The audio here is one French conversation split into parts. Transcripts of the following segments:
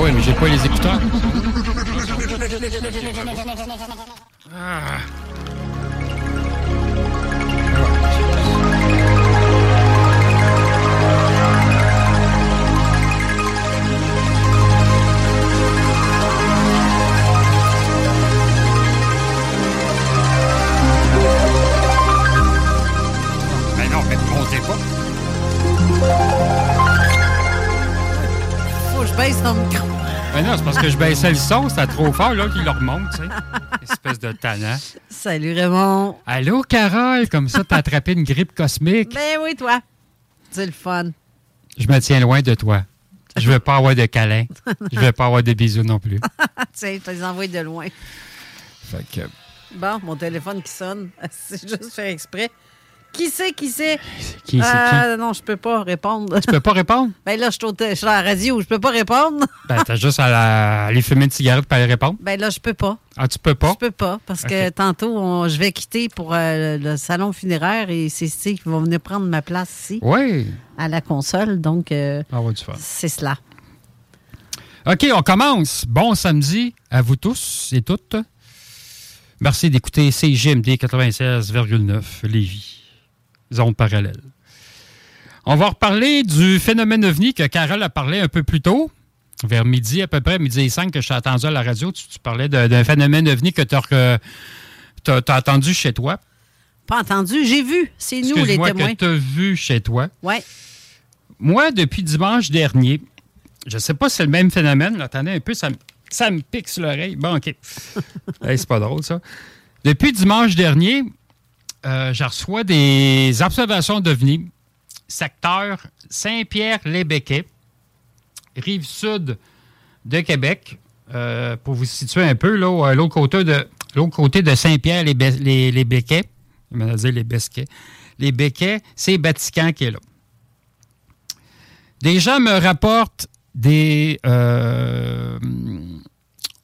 Ben oui, mais j'ai pas les écouteurs? Ah. Ton micro. Ben non, c'est parce que je baissais le son, c'était trop fort, là, qu'il le remonte, tu sais. Espèce de tannant. Salut Raymond. Allô, Carole, comme ça, t'as attrapé une grippe cosmique. Ben oui, toi. C'est le fun. Je me tiens loin de toi. Je veux pas avoir de câlins. Je veux pas avoir de bisous non plus. Tiens, je te les envoie de loin. Fait que, Bon, mon téléphone qui sonne. C'est juste faire exprès. Qui c'est, qui c'est? Qui c'est, Euh, Non, je peux pas répondre. tu peux pas répondre? Ben là, je suis, au té- je suis à la radio, je peux pas répondre. Ben, t'as juste à la- aller fumer une cigarette pour aller répondre? Ben là, je peux pas. Ah, tu peux pas? Je peux pas, parce que tantôt, on- je vais quitter pour euh, le salon funéraire et c'est Steve qui va venir prendre ma place ici, Oui. à la console. Donc, euh, fun. c'est cela. OK, on commence. Bon samedi à vous tous et toutes. Merci d'écouter CGMD 96,9 Lévis. Zone parallèle. On va reparler du phénomène ovni que Carole a parlé un peu plus tôt, vers midi à peu près, midi et 5 que je t'ai attendu à la radio. Tu, tu parlais d'un phénomène ovni que tu as, entendu chez toi. Pas entendu, j'ai vu. C'est nous les témoins. que tu as vu chez toi. Ouais. Moi, depuis dimanche dernier, je ne sais pas si c'est le même phénomène. Là, attendez un peu, ça, me- ça me pique sur l'oreille. Bon, OK. Hey, c'est pas drôle, ça. Depuis dimanche dernier, euh, je reçois des observations d'OVNI, secteur Saint-Pierre-les-Béquets, rive sud de Québec. Euh, pour vous situer un peu, là, à l'autre côté de, l'autre côté de Saint-Pierre-les-Béquets, les les Béquets, c'est Vatican qui est là. Des gens me rapportent des. euh,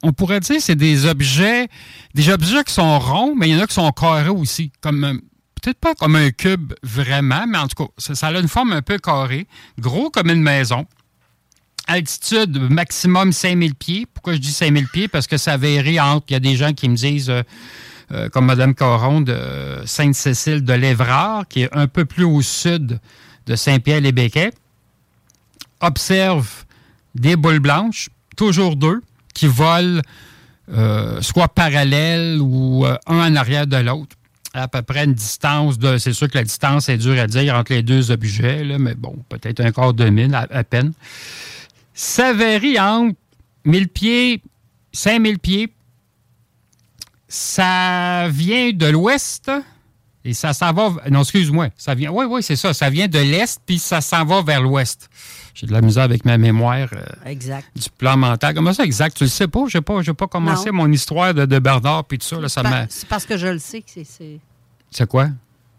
on pourrait dire c'est des objets, des objets qui sont ronds, mais il y en a qui sont carrés aussi. Comme un- peut-être pas comme un cube vraiment, mais en tout cas, ça, ça a une forme un peu carrée, gros comme une maison. Altitude maximum 5000 pieds. Pourquoi je dis 5000 pieds? Parce que ça varie entre. Il y a des gens qui me disent, euh, euh, comme Mme Caron de Sainte-Cécile de l'Évrard, qui est un peu plus au sud de Saint-Pierre-les-Béquets, observe des boules blanches, toujours deux, qui volent euh, soit parallèles ou euh, un en arrière de l'autre, à peu près une distance de. C'est sûr que la distance est dure à dire entre les deux objets, là, mais bon, peut-être un quart de mille à, peine. Ça varie entre 1000 pieds, 5000 pieds. Ça vient de l'ouest et ça s'en va. Non, excuse-moi. Ça vient. Oui, oui, c'est ça. Ça vient de l'est puis ça s'en va vers l'ouest. J'ai de la misère avec ma mémoire euh, Exact. du plan mental. Comment ça, exact? Tu le sais pas? Je n'ai pas, pas commencé Non. mon histoire de, de Bernard puis tout ça. Là, ça Pa- C'est parce que je le sais que c'est- c'est quoi?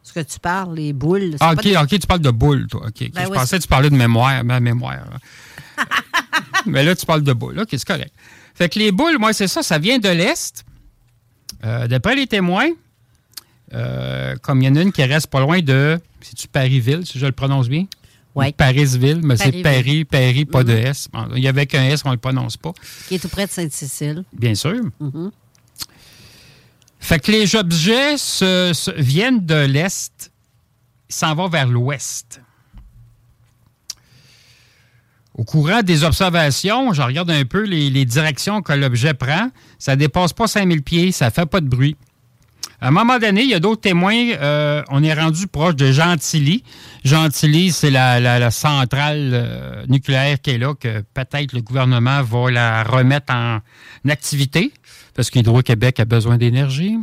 ce que tu parles, les boules. Ah, OK, des- OK, tu parles de boule, toi. Ben je oui, pensais que tu parlais de mémoire, ma mémoire. Mais là, tu parles de boule. OK, c'est correct. Fait que les boules, moi, c'est ça, ça vient de l'Est. Euh, D'après les témoins, euh, comme il y en a une qui reste pas loin de. C'est-tu Parisville, si je le prononce bien? Ouais. Ou Parisville, mais c'est. Paris, Paris, pas de S. Bon, Il y avait qu'un S, on ne le prononce pas. Qui est tout près de Sainte-Cécile. Bien sûr. Mhm. Fait que les objets se- se- viennent de l'Est, ils s'en vont vers l'Ouest. Au courant des observations, je regarde un peu les, les directions que l'objet prend. Ça ne dépasse pas 5000 pieds, ça ne fait pas de bruit. À un moment donné, il y a d'autres témoins. euh, on est rendu proche de Gentilly. Gentilly, c'est la, centrale euh, nucléaire qui est là, que peut-être le gouvernement va la remettre en activité, parce qu'Hydro-Québec a besoin d'énergie.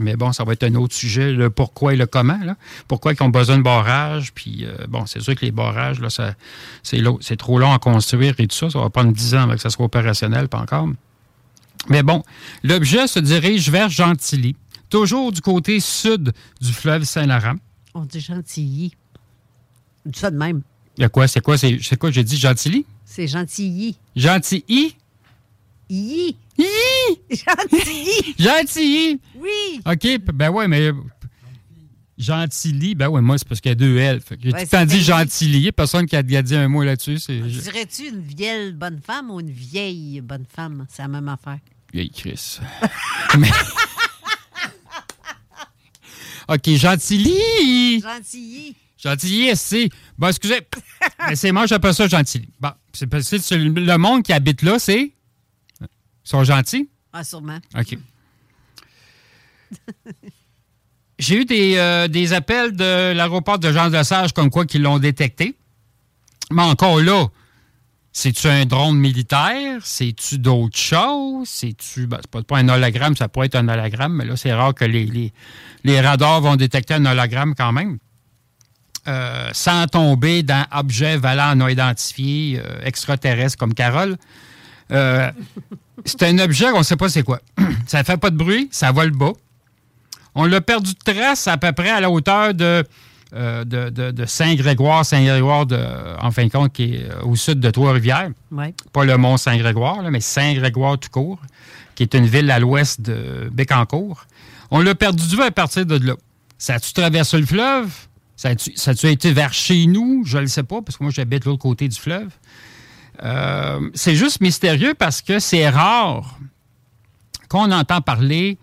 Mais bon, ça va être un autre sujet, le pourquoi et le comment. Là. Pourquoi ils ont besoin de barrages. Puis, euh, bon, c'est sûr que les barrages, là, c'est, trop long à construire et tout ça. Ça va prendre 10 ans avant que ça soit opérationnel, pas encore. Mais bon, l'objet se dirige vers Gentilly, toujours du côté sud du fleuve Saint-Laurent. On dit Gentilly. On dit ça de même. Il y a quoi? C'est quoi? C'est, quoi? J'ai dit? Gentilly? C'est Gentilly. Gentilly? Yi. Hi! Gentilly. Gentilly! Oui. OK, ben ouais, mais Gentilly, ben ouais, moi, c'est parce qu'il y a deux L. Fait que J'ai Ouais, tout le temps dit Gentilly. Personne qui a, dit un mot là-dessus. C'est Dirais-tu une vieille bonne femme ou une vieille bonne femme? C'est la même affaire. vieille Chris. Mais- OK, Gentilly! Gentilly. Gentilly, c'est. Bon, excusez. Mais c'est moi, j'appelle ça Gentilly. Bon, c'est parce que c'est le monde qui habite là, c'est? Ils sont gentils? Ah, sûrement. OK. J'ai eu des, euh, des appels de l'aéroport de Jean de Sage comme quoi qu'ils l'ont détecté. Mais encore là, c'est-tu un drone militaire? C'est-tu d'autres choses? C'est-tu. Ben, c'est pas, un hologramme, ça pourrait être un hologramme, mais là, c'est rare que les, les, les radars vont détecter un hologramme quand même. Euh, sans tomber dans objet valant non identifié euh, extraterrestre comme Carole. Euh, c'est un objet, on ne sait pas c'est quoi. ça fait pas de bruit, ça vole bas. On l'a perdu de trace à peu près à la hauteur de, euh, de, de- de Saint-Grégoire, Saint-Grégoire, en fin de compte, qui est euh, au sud de Trois-Rivières. Pas le mont Saint-Grégoire, mais Saint-Grégoire tout court, qui est une ville à l'ouest de Bécancourt. On l'a perdu de vue à partir de là. Ça a-tu traversé le fleuve? Ça a-tu ça été vers chez nous? Je ne le sais pas, parce que moi, j'habite de l'autre côté du fleuve. Euh, c'est juste mystérieux parce que c'est rare qu'on entend parler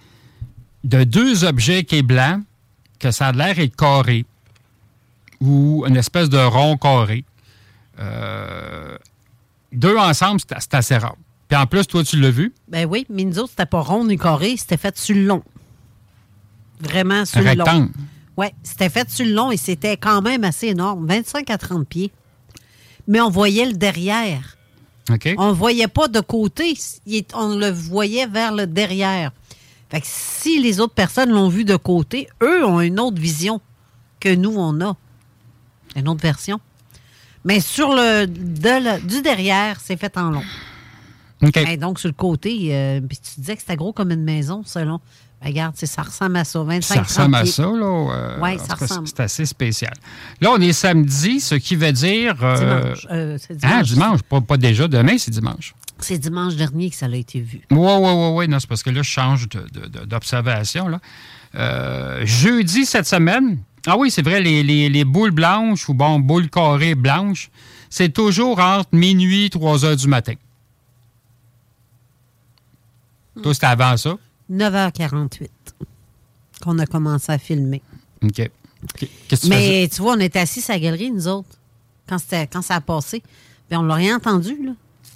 de deux objets qui est blanc, que ça a l'air carré, ou une espèce de rond carré. Euh, deux ensemble, c'est assez rare. Puis en plus, toi, tu l'as vu, Ben oui, mais nous autres, c'était pas rond ni carré, c'était fait sur le long. Vraiment sur le long. Oui, c'était fait sur le long et c'était quand même assez énorme, 25 à 30 pieds. Mais on voyait le derrière. OK? On ne voyait pas de côté, on le voyait vers le derrière. Fait que si les autres personnes l'ont vu de côté, eux ont une autre vision que nous, on a. Une autre version. Mais sur le, de le- du derrière, c'est fait en long. OK. Ben, donc, sur le côté, euh, puis tu disais que c'était gros comme une maison, selon. Ben, regarde, c'est- ça ressemble à ça, 25 Ça ressemble à 30 pieds. ça, là. euh, en ça ressemble. C'est assez spécial. Là, on est samedi, ce qui veut dire. euh, Dimanche. Ah, dimanche. Pas, pas déjà. Demain, c'est dimanche. C'est dimanche dernier que ça a été vu. Oui, oui, oui, oui. Non, c'est parce que là, je change de- de- de- d'observation. là. Euh, jeudi cette semaine. Ah oui, c'est vrai, les, les- les boules blanches ou bon, boules carrées blanches, c'est toujours entre minuit et 3 heures du matin. Toi, c'était avant ça? 9h48 qu'on a commencé à filmer. OK. Faisais? Mais tu vois, on était assis à la galerie, nous autres, quand, quand ça a passé. Puis on l'a rien entendu, là.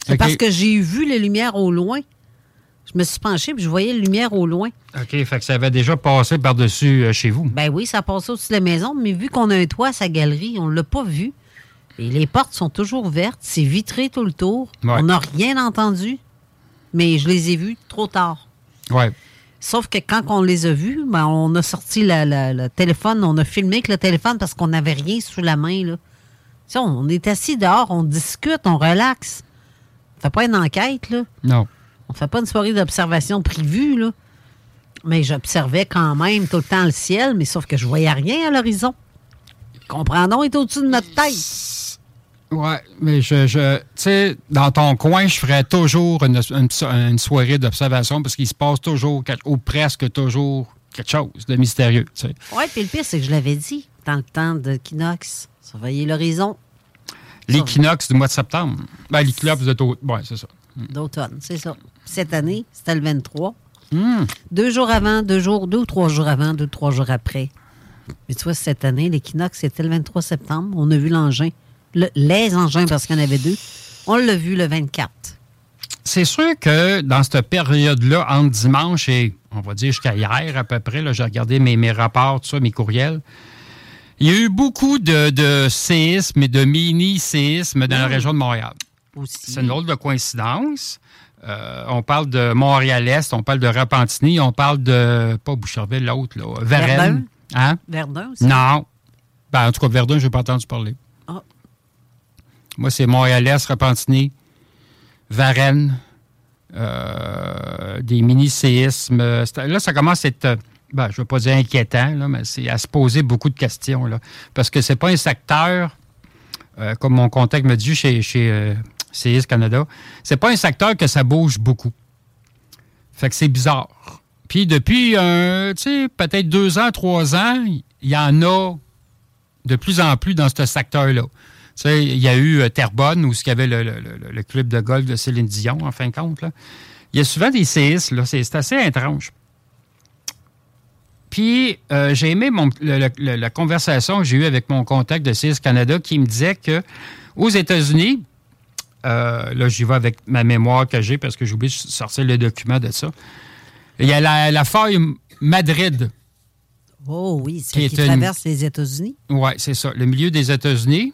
C'est parce que j'ai vu les lumières au loin. Je me suis penchée puis je voyais les lumières au loin. OK, fait que ça avait déjà passé par-dessus euh, chez vous. Ben oui, ça passait au-dessus de la maison, mais vu qu'on a un toit à sa galerie, on ne l'a pas vu. Et les portes sont toujours ouvertes, c'est vitré tout le tour. Ouais. On n'a rien entendu, mais je les ai vus trop tard. Ouais. Sauf que quand on les a vus, ben, on a sorti la- la- le téléphone, on a filmé avec le téléphone parce qu'on n'avait rien sous la main. Là. On, on est assis dehors, on discute, on relaxe. On fait pas une enquête, là. Non. On fait pas une soirée d'observation prévue, là. Mais j'observais quand même tout le temps le ciel, mais sauf que je voyais rien à l'horizon. Comprendons, il est au-dessus de notre tête. Ouais, mais je, je tu sais, dans ton coin, je ferais toujours une, une- une soirée d'observation parce qu'il se passe toujours, ou presque toujours, quelque chose de mystérieux. tu sais. Oui, puis le pire, c'est que je l'avais dit dans le temps de Kinox. Surveiller l'horizon L'équinoxe du mois de septembre. Ben, l'équinoxe de. Ouais, c'est ça. d'automne, c'est ça. Cette année, c'était le 23. Hmm. Deux jours avant, deux jours, deux ou trois jours avant, deux ou trois jours après. Mais tu vois, cette année, l'équinoxe, c'était le 23 septembre. On a vu l'engin. Le- les engins, parce qu'il y en avait deux. On l'a vu le 24. C'est sûr que dans cette période-là, entre dimanche et, on va dire, jusqu'à hier à peu près, j'ai regardé mes, mes rapports, tout ça, mes courriels. Il y a eu beaucoup de, de séismes et de mini-séismes dans la région de Montréal. Aussi. C'est une drôle de coïncidence. Euh, on parle de Montréal-Est, on parle de Repentigny, on parle de, pas Boucherville, l'autre, là, Varennes. Verdun? Hein? Verdun aussi? Non. Ben, en tout cas, Verdun, je n'ai pas entendu parler. Ah. Moi, c'est Montréal-Est, Repentigny, Varennes, euh, des mini-séismes. C'est- Là, ça commence à être, euh, ben, je ne veux pas dire inquiétant, là, mais c'est à se poser beaucoup de questions. Là, parce que c'est pas un secteur, euh, comme mon contact me dit chez, chez euh, CIS Canada, c'est pas un secteur que ça bouge beaucoup. Fait que c'est bizarre. Puis depuis, euh, tu sais, peut-être deux ans, trois ans, il y en a de plus en plus dans ce secteur-là. Tu il y a eu euh, Terrebonne, où il y le, le- club de golf de Céline Dion, en fin de compte. Il y a souvent des séismes, là. C'est assez étrange. Puis, euh, j'ai aimé la conversation que j'ai eue avec mon contact de CIS Canada qui me disait que aux États-Unis, euh, là, j'y vais avec ma mémoire que j'ai parce que j'ai oublié de sortir le document de ça. Il y a la, la faille Madrid. Oh oui, c'est Qui qui est une- traverse les États-Unis. Oui, c'est ça, le milieu des États-Unis.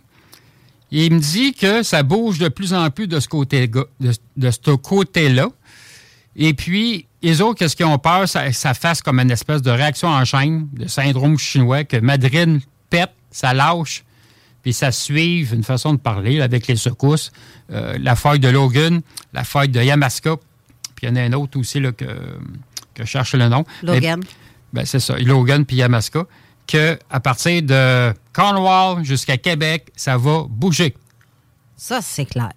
Il me dit que ça bouge de plus en plus de ce côté de, de ce côté-là. Et puis, les autres, qu'est-ce qu'ils ont peur? Ça, ça fasse comme une espèce de réaction en chaîne, de syndrome chinois, que Madrid pète, ça lâche, puis ça suive une façon de parler là, avec les secousses. Euh, la faille de Logan, la faille de Yamaska, puis il y en a un autre aussi là, que, que je cherche le nom. Logan. Ben, c'est ça, Logan puis Yamaska, que à partir de Cornwall jusqu'à Québec, ça va bouger. Ça, c'est clair.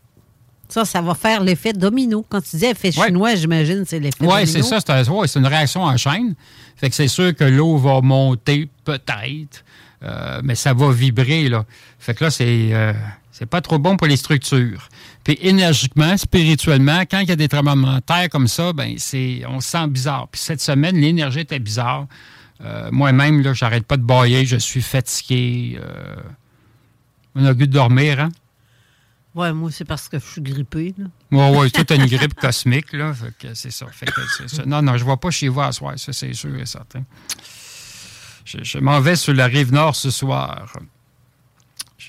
Ça, ça va faire l'effet domino. Quand tu dis effet Ouais. chinois, j'imagine, c'est l'effet domino. Oui, c'est ça, c'est un- ouais, c'est une réaction en chaîne. Fait que c'est sûr que l'eau va monter, peut-être, euh, mais ça va vibrer, là. Fait que là, c'est euh, c'est pas trop bon pour les structures. Puis énergiquement, spirituellement, quand il y a des tremblements de terre comme ça, ben c'est on se sent bizarre. Puis cette semaine, l'énergie était bizarre. Euh, Moi-même, là, j'arrête pas de bailler, je suis fatigué. on a goût de dormir, hein? Ouais, moi, c'est parce que je suis grippée. là. Oui, oui, toute une grippe cosmique, là. Fait que c'est ça. Fait que c'est ça. Non, non, je ne vais pas chez vous à soir, ça, c'est sûr et certain. Je, je m'en vais sur la rive nord ce soir. Je,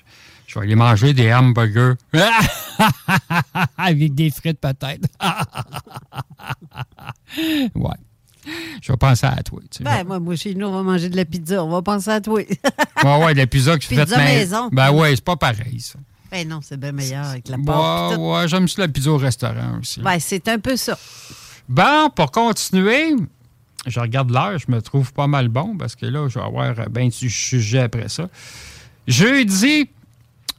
je vais aller manger des hamburgers. Avec des frites, peut-être. ouais. Je vais penser à toi. Tu sais. Ben, moi, moi, chez nous, on va manger de la pizza. On va penser à toi. ouais, ouais, la pizza que tu fais Pizza maison. Ben, ouais, c'est pas pareil, ça. ben non, c'est bien meilleur avec la Ouais, pâte. tout. ouais, j'aime ça la pizza au restaurant aussi. Ben, c'est un peu ça. Bon, pour continuer, je regarde l'heure, je me trouve pas mal bon parce que là, je vais avoir bien du sujet après ça. Jeudi,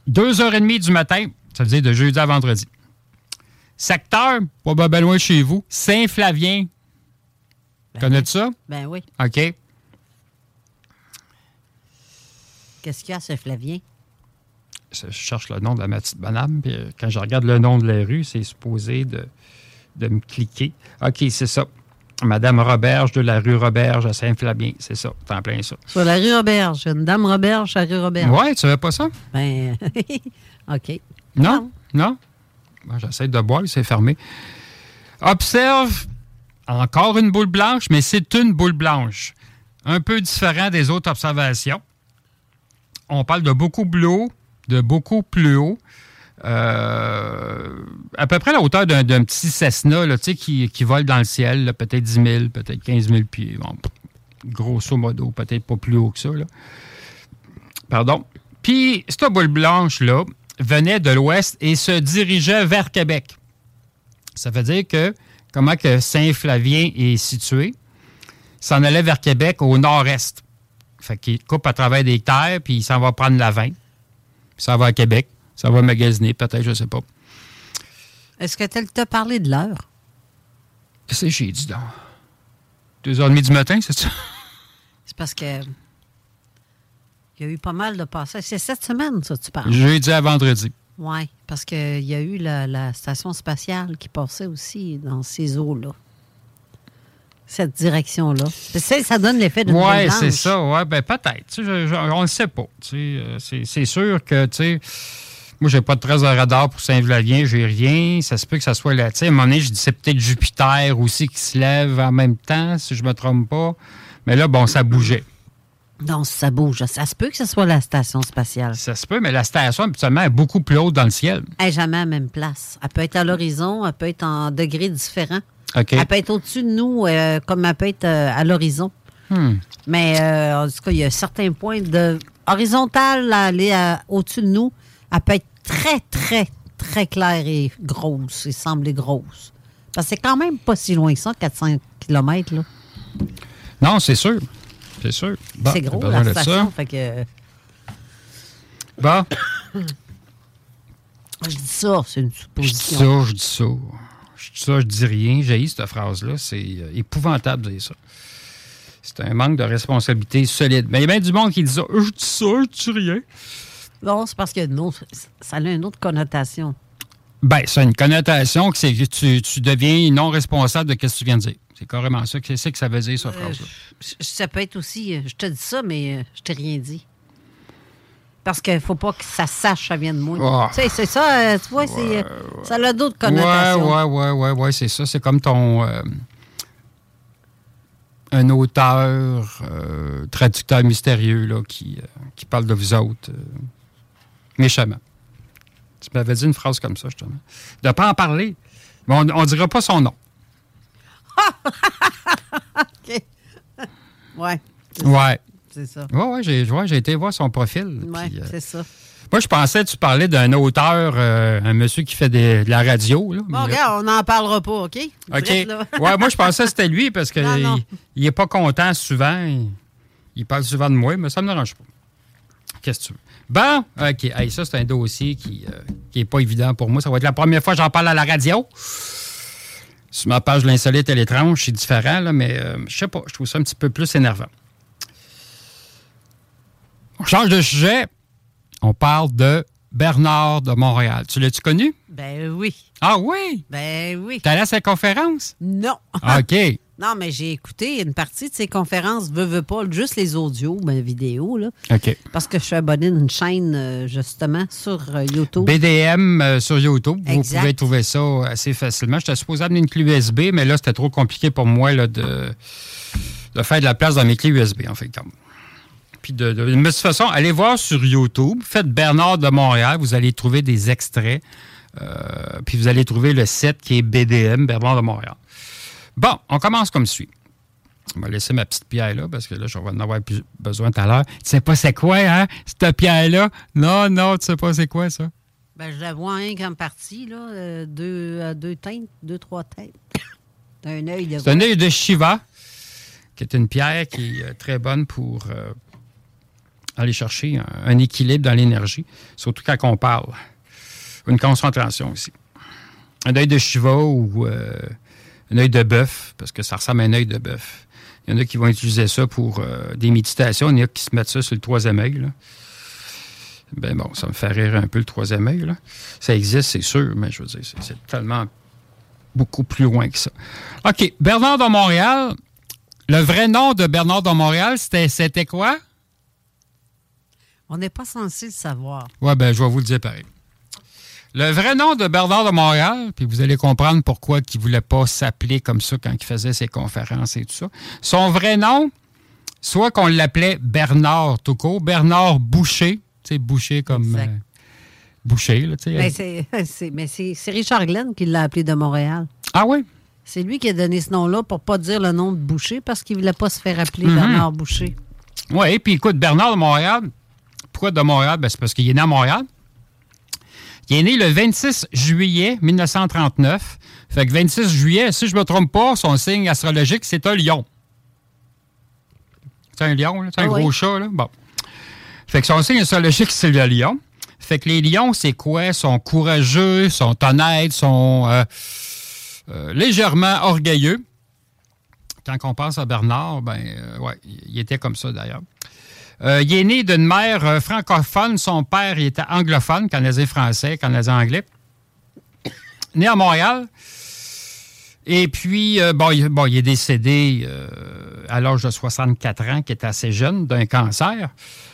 2h30 du matin, ça veut dire de jeudi à vendredi. Secteur, pas bien loin de chez vous, Saint-Flavien. Connais-tu ça? Ben oui. OK. Qu'est-ce qu'il y a, ce Flavien? Je cherche le nom de ma petite bonhomme, puis euh, quand je regarde le nom de la rue, c'est supposé de, de me cliquer. OK, c'est ça. Madame Roberge de la rue Roberge à Saint-Flavien. C'est ça, t'en plein ça. Sur la rue Roberge. Une dame Roberge à la rue Roberge. Ouais, tu savais pas ça? Ben, OK. Non? Non? Bon, J'essaie de boire, c'est fermé. Observe encore une boule blanche, mais c'est une boule blanche. Un peu différent des autres observations. On parle de beaucoup plus haut, de beaucoup plus haut. Euh, à peu près la hauteur d'un petit Cessna là, qui, qui vole dans le ciel, peut-être 10 000, peut-être 15 000 pieds. Grosso modo, peut-être pas plus haut que ça. Pardon. Puis, cette boule blanche-là venait de l'ouest et se dirigeait vers Québec. Ça veut dire que, comment que Saint-Flavien est situé, s'en allait vers Québec au nord-est. Fait qu'il coupe à travers des terres, puis il s'en va prendre la 20. Puis ça va à Québec. Ça va magasiner, peut-être, je sais pas. Est-ce que tu as parlé de l'heure? Qu'est-ce que j'ai dit donc? Deux heures et demie du matin, c'est ça? C'est parce que. Il y a eu pas mal de passages. C'est cette semaine, ça, tu parles? Jeudi à vendredi. Oui, parce qu'il y a eu la, la station spatiale qui passait aussi dans ces eaux-là. Cette direction-là. Ça donne l'effet d'une Oui, c'est ça. Ouais, ben peut-être. On ne sait pas. Euh, c'est c'est sûr que, tu sais, moi, j'ai pas de trace de radar pour Saint-Vladien, j'ai rien. Ça se peut que ça soit là. Tu sais, à un moment donné, je dis c'est peut-être Jupiter aussi qui se lève en même temps, si je me trompe pas. Mais là, bon, ça bougeait. Non, ça bouge. Ça se peut que ce soit la station spatiale. Ça se peut, mais la station, habituellement, est beaucoup plus haute dans le ciel. Elle n'est jamais à la même place. Elle peut être à l'horizon, elle peut être en degrés différents. Elle peut être au-dessus de nous, euh, comme elle peut être euh, à l'horizon. Hmm. Mais euh, en tout cas, il y a certains points de horizontale à aller au-dessus de nous. Elle peut être très, très, très claire et grosse et sembler grosse. Parce que c'est quand même pas si loin que ça, 400 km. Là. Non, c'est sûr. C'est sûr. Bon, c'est gros, la station. Fait que, Bon, je dis ça, c'est une je dis supposition. ça, je dis ça. Je dis ça, je dis rien. J'ai cette phrase-là. C'est euh, épouvantable de dire ça. C'est un manque de responsabilité solide. Mais il y a bien du monde qui dit ça. Je dis ça, je dis rien. Non, c'est parce que non, ça a une autre connotation. Ben, ça a une connotation que c'est que tu, tu deviens non responsable de ce que tu viens de dire. C'est carrément ça que c'est que ça veut dire, Euh, phrase-là. je- Ça peut être aussi, euh, je te dis ça, mais euh, je t'ai rien dit. Parce qu'il ne faut pas que ça sache, ça vient de moi. Oh. Tu sais, c'est ça, euh, tu vois, c'est, euh, ça a d'autres connotations. ouais, ouais, ouais, ouais, c'est ça. C'est comme ton. euh, un auteur, euh, traducteur mystérieux, là, qui, euh, qui parle de vous autres euh, méchamment. Tu m'avais dit une phrase comme ça, justement. De ne pas en parler. Mais on ne dira pas son nom. Ouais, Ouais. c'est ça. Ouais, ouais, j'ai ouais, été voir son profil. Ouais, euh, c'est ça. moi, je pensais que tu parlais d'un auteur, euh, un monsieur qui fait des- de la radio. Là, Bon, regarde, on n'en parlera pas, OK? OK. Ouais, moi, je pensais que c'était lui parce qu'il Non, non. il est pas content souvent. Il, il parle souvent de moi, mais ça me dérange pas. Qu'est-ce que tu veux? Bon, OK. Hey, ça, c'est un dossier qui n'est pas évident pour moi. Ça va être la première fois que j'en parle à la radio. Sur ma page l'insolite et l'étrange, c'est différent, là, mais euh, je sais pas. Je trouve ça un petit peu plus énervant. On change de sujet. On parle de Bernard de Montréal. Tu l'as-tu connu? Ben oui. Ah oui? Ben oui. T'es allé à sa conférence? Non. OK. Non, mais j'ai écouté une partie de ces conférences, veux, veux pas, juste les audios, ben vidéo, là. OK. Parce que je suis abonné d'une chaîne, euh, justement, sur euh, YouTube. BDM euh, sur YouTube, vous pouvez trouver ça assez facilement. J'étais supposé amener une clé USB, mais là, c'était trop compliqué pour moi là, de, de faire de la place dans mes clés USB, en fait. Puis de, de, de toute façon, allez voir sur YouTube, faites Bernard de Montréal, vous allez trouver des extraits, euh, puis vous allez trouver le site qui est BDM, Bernard de Montréal. Bon, on commence comme suit. On va laisser ma petite pierre là, parce que là, je vais en avoir plus besoin tout à l'heure. Tu sais pas c'est quoi, hein, cette pierre-là? Non, non, tu sais pas c'est quoi, ça? Ben, je la vois un comme partie, là, euh, deux, euh, deux teintes, deux, trois teintes. un œil de C'est un œil de Shiva, qui est une pierre qui est euh, très bonne pour euh, aller chercher un, un équilibre dans l'énergie, surtout quand on parle. Une concentration aussi. Un œil de Shiva ou un œil de bœuf, parce que ça ressemble à un œil de bœuf. Il y en a qui vont utiliser ça pour euh, des méditations. Il y en a qui se mettent ça sur le troisième œil. là. Ben bon, ça me fait rire un peu le troisième œil. là. Ça existe, c'est sûr, mais je veux dire, c'est- tellement beaucoup plus loin que ça. OK. Bernard de Montréal. Le vrai nom de Bernard de Montréal, c'était, quoi? On n'est pas censé le savoir. Ouais, ben, je vais vous le dire pareil. Le vrai nom de Bernard de Montréal, puis vous allez comprendre pourquoi il ne voulait pas s'appeler comme ça quand il faisait ses conférences et tout ça. Son vrai nom, soit qu'on l'appelait Bernard tout court, Bernard Boucher, tu sais, Boucher comme euh, Boucher, là, tu sais. Ben, mais c'est Richard Glenn qui l'a appelé de Montréal. Ah oui? C'est lui qui a donné ce nom-là pour pas dire le nom de Boucher parce qu'il voulait pas se faire appeler Mhm. Bernard Boucher. Oui, puis écoute, Bernard de Montréal, pourquoi de Montréal? Ben, c'est parce qu'il est né à Montréal. Il est né le 26 juillet 1939. Fait que 26 juillet, si je me trompe pas, son signe astrologique, c'est un lion. C'est un lion, là? C'est un Ah gros chat, là? Bon. Fait que son signe astrologique, c'est le lion. Fait que les lions, c'est quoi? Ils sont courageux, sont honnêtes, sont euh, euh, légèrement orgueilleux. Quand on pense à Bernard, ben, euh, ouais, il était comme ça d'ailleurs. Euh, il est né d'une mère euh, francophone. Son père il était anglophone, canadien-français, canadien-anglais. Né à Montréal. Et puis, euh, bon, il, est décédé à l'âge de 64 ans, qui est assez jeune, d'un cancer.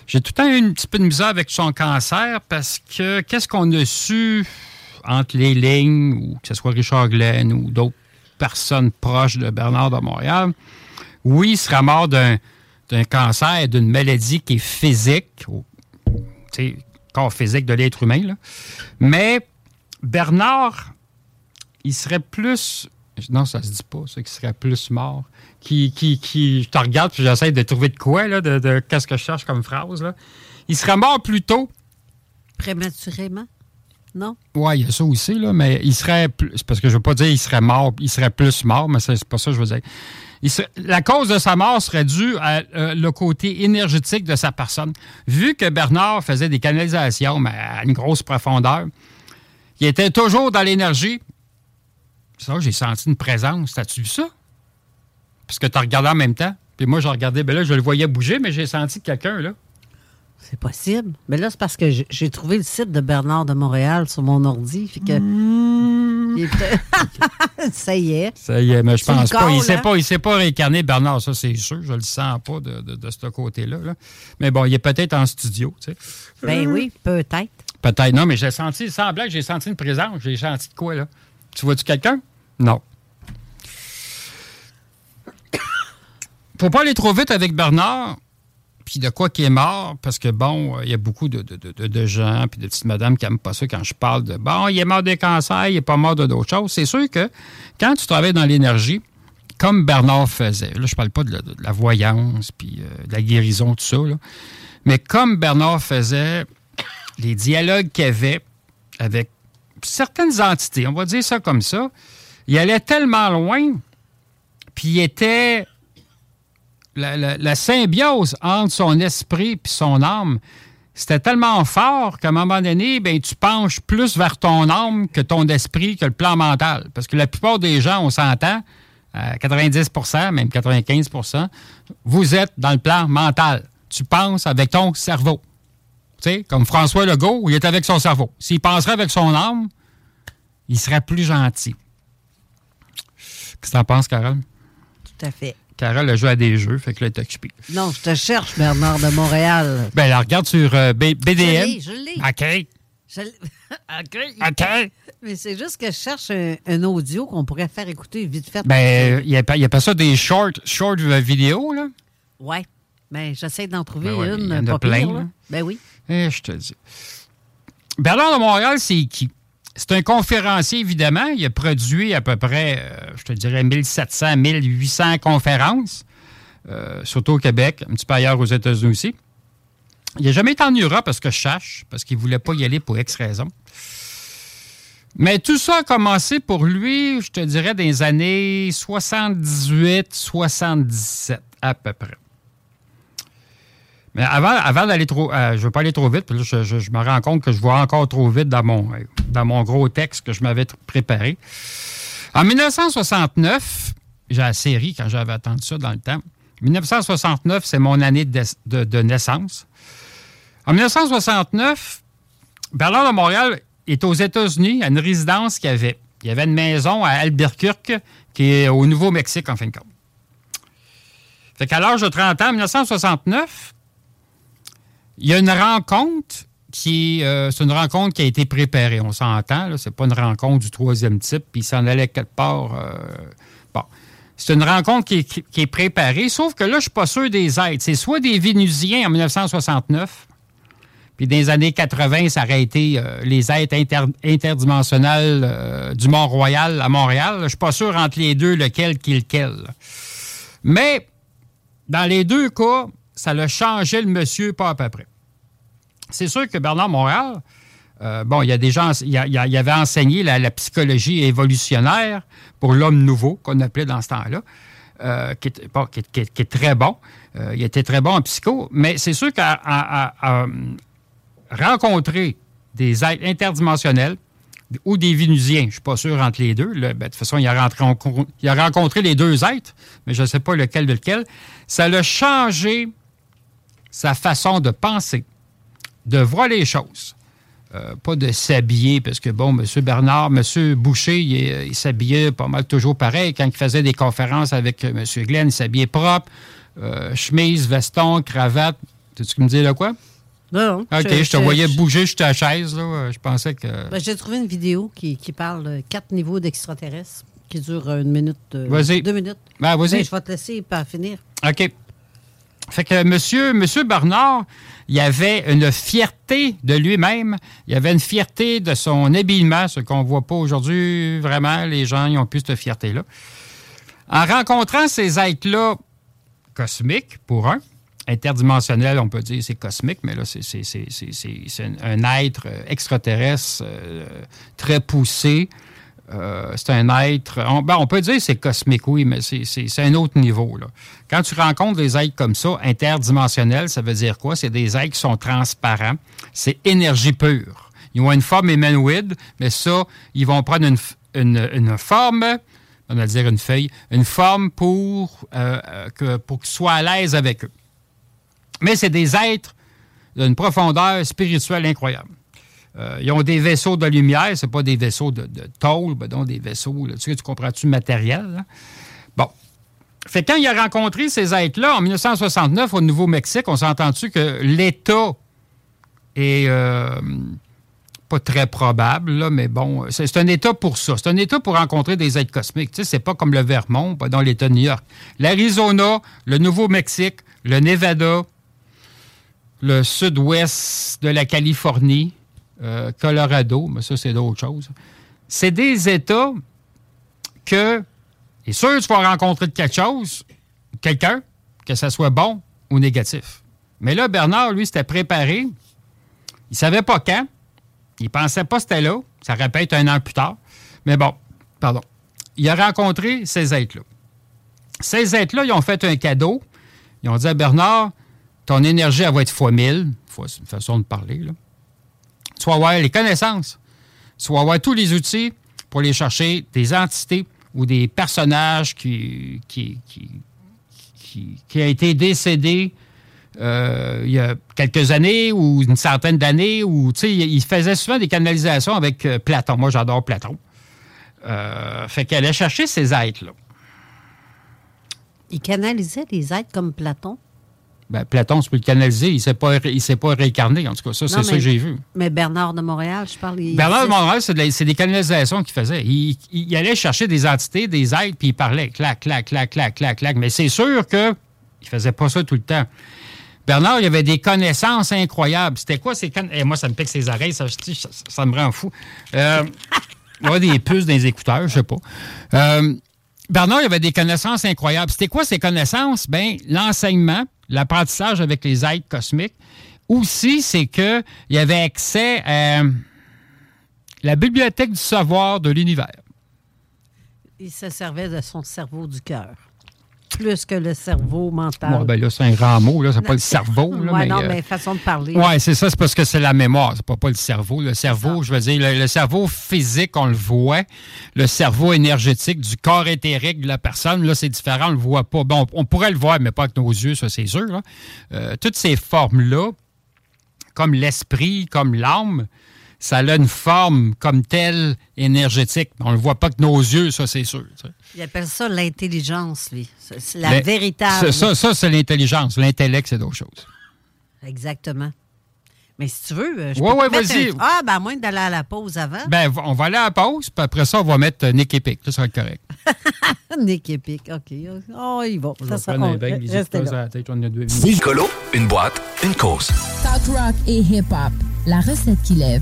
J'ai tout le temps eu un petit peu de misère avec son cancer parce que qu'est-ce qu'on a su entre les lignes, ou que ce soit Richard Glenn ou d'autres personnes proches de Bernard de Montréal, oui, il sera mort d'un d'un cancer, d'une maladie qui est physique, au tu sais, corps physique de l'être humain. là. Mais Bernard, il serait plus. Non, ça se dit pas, ça, qu'il serait plus mort. Qui, qui, qui, je te regarde puis j'essaie de trouver de quoi, là, de, de- qu'est-ce que je cherche comme phrase. Là. Il serait mort plus tôt. Prématurément? Non? Oui, il y a ça aussi, là, mais il serait plus. Parce que je veux pas dire il serait mort, il serait plus mort, mais c'est pas ça que je veux dire. Il serait- la cause de sa mort serait due à euh, le côté énergétique de sa personne. Vu que Bernard faisait des canalisations, mais à une grosse profondeur, il était toujours dans l'énergie. Ça, j'ai senti une présence. T'as-tu vu ça? Parce que tu as regardé en même temps. Puis moi, j'ai regardé, ben là, je le voyais bouger, mais j'ai senti quelqu'un, là. C'est possible. Mais là, c'est parce que j'ai- trouvé le site de Bernard de Montréal sur mon ordi. Fait que. Était- ça y est. Ça y est, mais je pense pas. Il ne s'est hein? pas, il s'est pas réincarné, Bernard, ça c'est sûr. Je le sens pas de, de- de ce côté-là. là. Mais bon, il est peut-être en studio, tu sais. Ben oui, peut-être. Peut-être. Non, mais j'ai senti, sans blague, j'ai senti une présence. J'ai senti de quoi, là? Tu vois-tu quelqu'un? Non. Faut pas aller trop vite avec Bernard, puis de quoi qu'il est mort, parce que bon, euh, il y a beaucoup de, de- de- gens, puis de petites madames qui n'aiment pas ça quand je parle de bon, il est mort des cancers, il est pas mort de d'autres choses. C'est sûr que quand tu travailles dans l'énergie, comme Bernard faisait, là, je parle pas de la, voyance, puis euh, de la guérison, tout ça, là, mais comme Bernard faisait, les dialogues qu'il avait avec certaines entités, on va dire ça comme ça, il allait tellement loin, puis il était la, symbiose entre son esprit et son âme, c'était tellement fort qu'à un moment donné, ben, tu penches plus vers ton âme que ton esprit, que le plan mental. Parce que la plupart des gens, on s'entend, à 90% même 95% vous êtes dans le plan mental. Tu penses avec ton cerveau. Tu sais, comme François Legault, il est avec son cerveau. S'il penserait avec son âme, il serait plus gentil. Qu'est-ce que t'en penses, Carole? Tout à fait. Carole a joué à des jeux, fait que là, elle est occupée. Non, je te cherche, Bernard de Montréal. Ben, la regarde sur euh, B- Je BDM. l'ai, je l'ai. OK. Je l'ai. OK. OK. Mais c'est juste que je cherche un, un audio qu'on pourrait faire écouter vite fait. Ben, il n'y a, pas- il y a pas ça des short, short vidéos, là? Ouais. Ben, j'essaie d'en trouver Ben ouais, une. il y en a pas plein, pire, là. là. Ben oui. Eh, je te dis. Bernard de Montréal, c'est qui? C'est un conférencier, évidemment. Il a produit à peu près, euh, je te dirais, 1700, 1800 conférences, euh, surtout au Québec, un petit peu ailleurs aux États-Unis aussi. Il n'a jamais été en Europe, parce que je cherche, parce qu'il ne voulait pas y aller pour X raisons. Mais tout ça a commencé pour lui, je te dirais, dans les années 78-77, à peu près. Mais avant, avant d'aller trop. euh, je veux pas aller trop vite, puis là, je, je- me rends compte que je vois encore trop vite dans mon, euh, dans mon gros texte que je m'avais préparé. En 1969, j'ai la série quand j'avais attendu ça dans le temps. 1969, c'est mon année de, de- de naissance. En 1969, Bernard de Montréal est aux États-Unis à une résidence qu'il avait. Il y avait une maison à Albuquerque, qui est au Nouveau-Mexique, en fin de compte. Fait qu'à l'âge de 30 ans, en 1969, il y a une rencontre qui euh, c'est une rencontre qui a été préparée. On s'entend, c'est pas une rencontre du troisième type, puis il s'en allait quelque part. euh, bon. C'est une rencontre qui est, préparée, sauf que là, je suis pas sûr des êtres. C'est soit des Vénusiens en 1969, puis dans les années 80, ça aurait été euh, les êtres inter- interdimensionnels euh, du Mont-Royal à Montréal. Je suis pas sûr entre les deux lequel qui lequel. Mais dans les deux cas, ça l'a changé le monsieur pas à peu près. C'est sûr que Bernard Montréal, euh, bon, il y a des gens, il, y avait enseigné la, psychologie évolutionnaire pour l'homme nouveau, qu'on appelait dans ce temps-là, euh, qui, est, très bon. Euh, il était très bon en psycho, mais c'est sûr qu'à rencontrer des êtres interdimensionnels ou des Vénusiens, je ne suis pas sûr entre les deux. ben, de toute façon, il a, il a rencontré les deux êtres, mais je ne sais pas lequel de lequel. Ça l'a changé sa façon de penser, de voir les choses. Euh, pas de s'habiller, parce que, bon, M. Bernard, M. Boucher, il, s'habillait pas mal toujours pareil. Quand il faisait des conférences avec euh, M. Glenn, il s'habillait propre, euh, chemise, veston, cravate. Tu me dis de quoi? Non, non. OK, je, te voyais bouger sur ta chaise, là. Je pensais que... Ben, J'ai trouvé une vidéo qui, qui parle de quatre niveaux d'extraterrestres qui dure une minute. euh, Vas-y. Deux minutes. Ben, vas-y. Ben, je vais te laisser pas finir. OK. Fait que monsieur, monsieur Bernard, il avait une fierté de lui-même. Il avait une fierté de son habillement, ce qu'on ne voit pas aujourd'hui. Vraiment, les gens ils ont plus cette fierté-là. En rencontrant ces êtres-là cosmiques, pour un, interdimensionnel, on peut dire c'est cosmique, mais là, c'est, un être euh, extraterrestre euh, très poussé. Euh, c'est un être. On, ben, on peut dire c'est cosmique, oui, mais c'est, un autre niveau. Là. Quand tu rencontres des êtres comme ça, interdimensionnels, ça veut dire quoi? C'est des êtres qui sont transparents. C'est énergie pure. Ils ont une forme humanoïde, mais ça, ils vont prendre une, une- une forme, on va dire une feuille, une forme pour, euh, euh, que, pour qu'ils soient à l'aise avec eux. Mais c'est des êtres d'une profondeur spirituelle incroyable. Euh, ils ont des vaisseaux de lumière, c'est pas des vaisseaux de, tôle, ben donc des vaisseaux, tu, sais, tu comprends-tu, matériel. là? Bon. Fait quand il a rencontré ces êtres-là, en 1969, au Nouveau-Mexique, on s'est entendu que l'État est euh, pas très probable, mais bon, c'est c'est un État pour ça. C'est un État pour rencontrer des êtres cosmiques. Tu sais, c'est pas comme le Vermont, pas dans l'État de New York. L'Arizona, le Nouveau-Mexique, le Nevada, le sud-ouest de la Californie, euh, Colorado, mais ça, c'est d'autres choses. C'est des États que, et sûr, tu vas rencontrer quelque chose, quelqu'un, que ça soit bon ou négatif. Mais là, Bernard, lui, s'était préparé. Il savait pas quand. Il pensait pas que c'était là. Ça répète un an plus tard. Mais bon, pardon. Il a rencontré ces êtres-là. Ces êtres-là, ils ont fait un cadeau. Ils ont dit à Bernard, ton énergie, elle va être fois 1000. Fois, c'est une façon de parler, là. Tu vas avoir les connaissances. Vas avoir tous les outils pour aller chercher des entités ou des personnages qui, qui, a été décédé euh, il y a quelques années ou une centaine d'années, ou il faisait souvent des canalisations avec euh, Platon. Moi, j'adore Platon. Euh, fait qu'elle allait chercher ces êtres-là. Il canalisait des êtres comme Platon? Ben, Platon, tu peux le canaliser, il ne s'est pas, il s'est pas réincarné. En tout cas, ça, c'est ça que j'ai vu. Mais Bernard de Montréal, je parle. il Bernard de Montréal, c'est, de des canalisations qu'il faisait. Il, il- il allait chercher des entités, des êtres, puis il parlait clac, clac, clac, clac, clac, clac. Mais c'est sûr que il faisait pas ça tout le temps. Bernard, il avait des connaissances incroyables. C'était quoi ces connaissances? moi, ça me pique ses oreilles, ça, ça, ça- ça me rend fou. Euh, il y a des puces dans les écouteurs, je sais pas. Euh, Bernard, il avait des connaissances incroyables. C'était quoi ces connaissances? Ben, l'enseignement, l'apprentissage avec les êtres cosmiques. Aussi, c'est qu'il y avait accès à la bibliothèque du savoir de l'univers. Il se servait de son cerveau du cœur. Plus que le cerveau mental. Ben là, c'est un grand mot, là. C'est pas le cerveau, là, Ouais, mais, non, euh, mais façon de parler. Oui, c'est ça, c'est parce que c'est la mémoire, c'est pas, pas le cerveau. Le cerveau, je veux dire, le, le cerveau physique, on le voit. Le cerveau énergétique du corps éthérique de la personne, là, c'est différent, on le voit pas. Bon, on, on pourrait le voir, mais pas avec nos yeux, ça, c'est sûr. là. Euh, toutes ces formes-là, comme l'esprit, comme l'âme, ça a une forme comme telle énergétique. On le voit pas que nos yeux, ça, c'est sûr. Il appelle ça l'intelligence, lui. La Mais véritable. Ça, ça, ça, c'est l'intelligence. L'intellect, c'est d'autres choses. Exactement. Mais si tu veux, euh, je Ouais, peux te ouais, mettre vas-y. un- Ah, ben à moins d'aller à la pause avant. Ben, on va aller à la pause, puis après ça, on va mettre euh, Nick Epic. Ça sera correct. Nick Epic, OK. Oh, il va. Ça sera-. Nicolo, une boîte, une cause. Talk rock et hip-hop, la recette qui lève.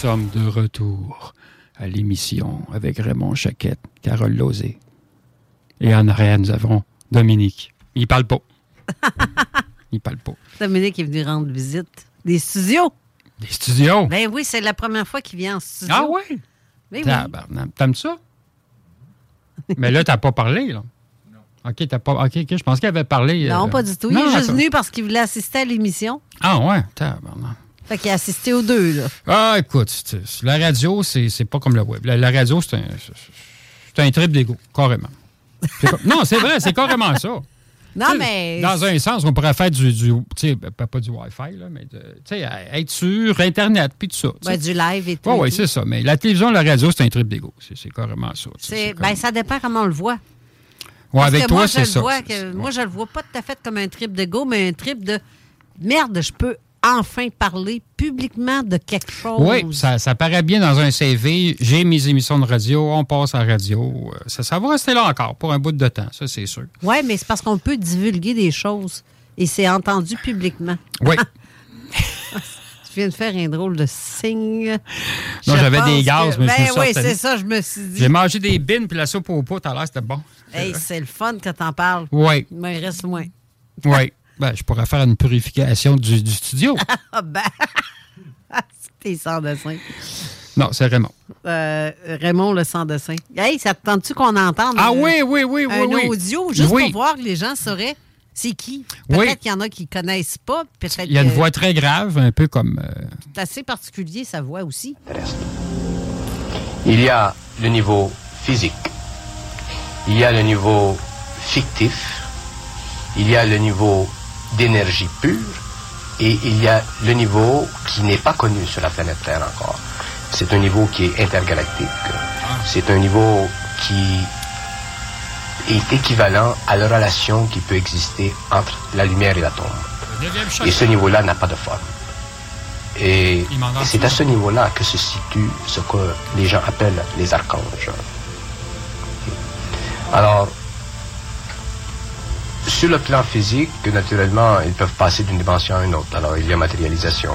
Sommes de retour à l'émission avec Raymond Chaquette, Carole Lozé. Et en arrière, nous avons Dominique. Il parle pas. Il parle pas. Dominique est venu rendre visite des studios. Des studios? Ben oui, c'est la première fois qu'il vient en studio. Ah ouais? Ben oui. T'aimes ça? Mais là, t'as pas parlé, là. Non. OK, t'as pas. OK, OK, je pense qu'il avait parlé. Non, euh, pas du tout. Il non, est juste venu parce qu'il voulait assister à l'émission. Ah ouais, tabarnak. Fait qu'il a assisté aux deux, là. Ah, écoute, la radio, c'est c'est pas comme le web. La, la radio, c'est un, c'est un trip d'ego, carrément. Non, c'est vrai, c'est carrément ça. Non, mais. Dans un sens, on pourrait faire du. du tu sais, pas, du Wi-Fi, là, mais de- être sur Internet, puis tout ça. Ben, du live et tout. Oui, oui, c'est ça. Mais la télévision, la radio, c'est un trip d'ego. C'est c'est carrément ça. comme- Ben, ça dépend comment on le voit. Ouais, avec toi, moi, je c'est le ça. vois que- Moi, je le vois pas tout à fait comme un trip de go, mais un trip de merde, je peux enfin parler publiquement de quelque chose. Oui, ça, ça paraît bien dans un CV. J'ai mes émissions de radio, on passe à la radio. Euh, Ça, ça va rester là encore pour un bout de temps, ça, c'est sûr. Oui, mais c'est parce qu'on peut divulguer des choses et c'est entendu publiquement. Oui. Tu viens de faire un drôle de signe. Non, j'avais des gaz, que- mais je me Ben suis oui, c'est ça, je me suis dit. J'ai mangé des bines puis la soupe au pot, tout à l'heure, c'était bon. Hey, c'est le fun que t'en parles. Oui. Mais il reste moins. Oui. Ben, je pourrais faire une purification du, du studio. Ah ben. T'es sans dessin. non, c'est Raymond. Euh, Raymond, le sans dessin. Hey, ça te tente-tu qu'on entende Ah euh, oui, oui, oui, oui, un oui. audio juste Oui. pour voir que les gens sauraient c'est qui? Peut-être Oui. qu'il y en a qui ne connaissent pas. Il y a une voix très grave, un peu comme. euh, C'est assez particulier, sa voix aussi. Il y a le niveau physique, il y a le niveau fictif, il y a le niveau d'énergie pure et il y a le niveau qui n'est pas connu sur la planète Terre encore. C'est un niveau qui est intergalactique. C'est un niveau qui est équivalent à la relation qui peut exister entre la lumière et l'atome. Et ce niveau-là n'a pas de forme. Et, c'est à ce niveau-là que se situe ce que les gens appellent les archanges. Alors, sur le plan physique, naturellement, ils peuvent passer d'une dimension à une autre. Alors, il y a matérialisation.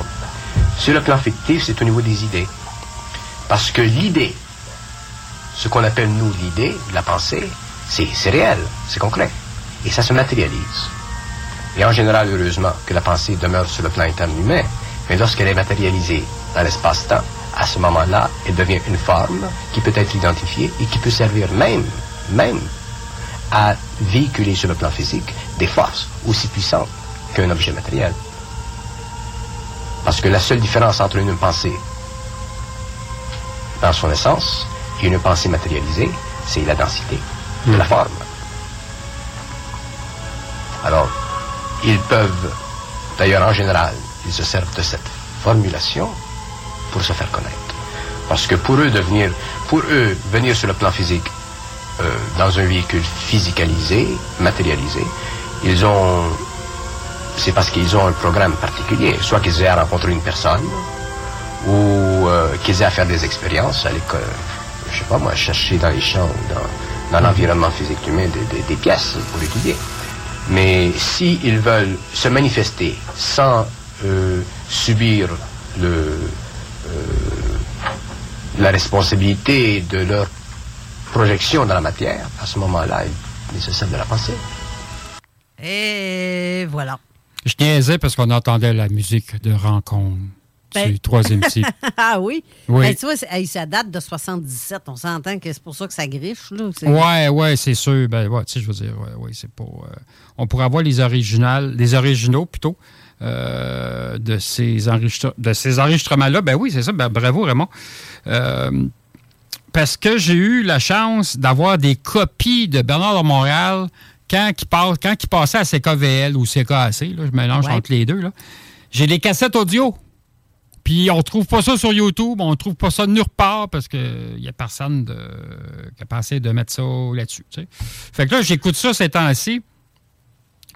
Sur le plan fictif, c'est au niveau des idées. Parce que l'idée, ce qu'on appelle nous l'idée, la pensée, c'est réel, c'est concret. Et ça se matérialise. Et en général, heureusement, que la pensée demeure sur le plan interne humain, mais lorsqu'elle est matérialisée dans l'espace-temps, à ce moment-là, elle devient une forme qui peut être identifiée et qui peut servir même, même, à véhiculer sur le plan physique des forces aussi puissantes qu'un objet matériel. Parce que la seule différence entre une pensée dans son essence et une pensée matérialisée, c'est la densité de la forme. Alors, ils peuvent, d'ailleurs en général, ils se servent de cette formulation pour se faire connaître. Parce que pour eux devenir, pour eux, venir sur le plan physique dans un véhicule physicalisé, matérialisé, ils ont, c'est parce qu'ils ont un programme particulier, soit qu'ils aient à rencontrer une personne, ou euh, qu'ils aient à faire des expériences à l'école, je sais pas moi, chercher dans les champs, dans, dans l'environnement physique humain des, des- pièces pour étudier. Mais s'ils veulent se manifester sans euh, subir le, euh, la responsabilité de leur projection dans la matière, à ce moment-là, se servent de la pensée. Et voilà. Je niaisais parce qu'on entendait la musique de rencontre Ben- du troisième type. ah oui? Oui. Ben, tu vois, ça date de 77. On s'entend que c'est pour ça que ça griffe. Là. C'est- Ouais, ouais, c'est sûr. Ben, ouais, tu sais, je veux dire, ouais, ouais, c'est pas. euh, on pourrait avoir les originales, les originaux plutôt, euh, de ces, enregistre- de ces enregistrements-là. Ben oui, c'est ça. Ben, bravo, Raymond. Euh, parce que j'ai eu la chance d'avoir des copies de Bernard de Montréal quand il, passe, quand il passait à CKVL ou CKAC. Là, je mélange Ouais. entre les deux. J'ai des cassettes audio. Puis on trouve pas ça sur YouTube, on trouve pas ça nulle part parce qu'il n'y a personne de, qui a pensé de mettre ça là-dessus. Fait que là, j'écoute ça ces temps-ci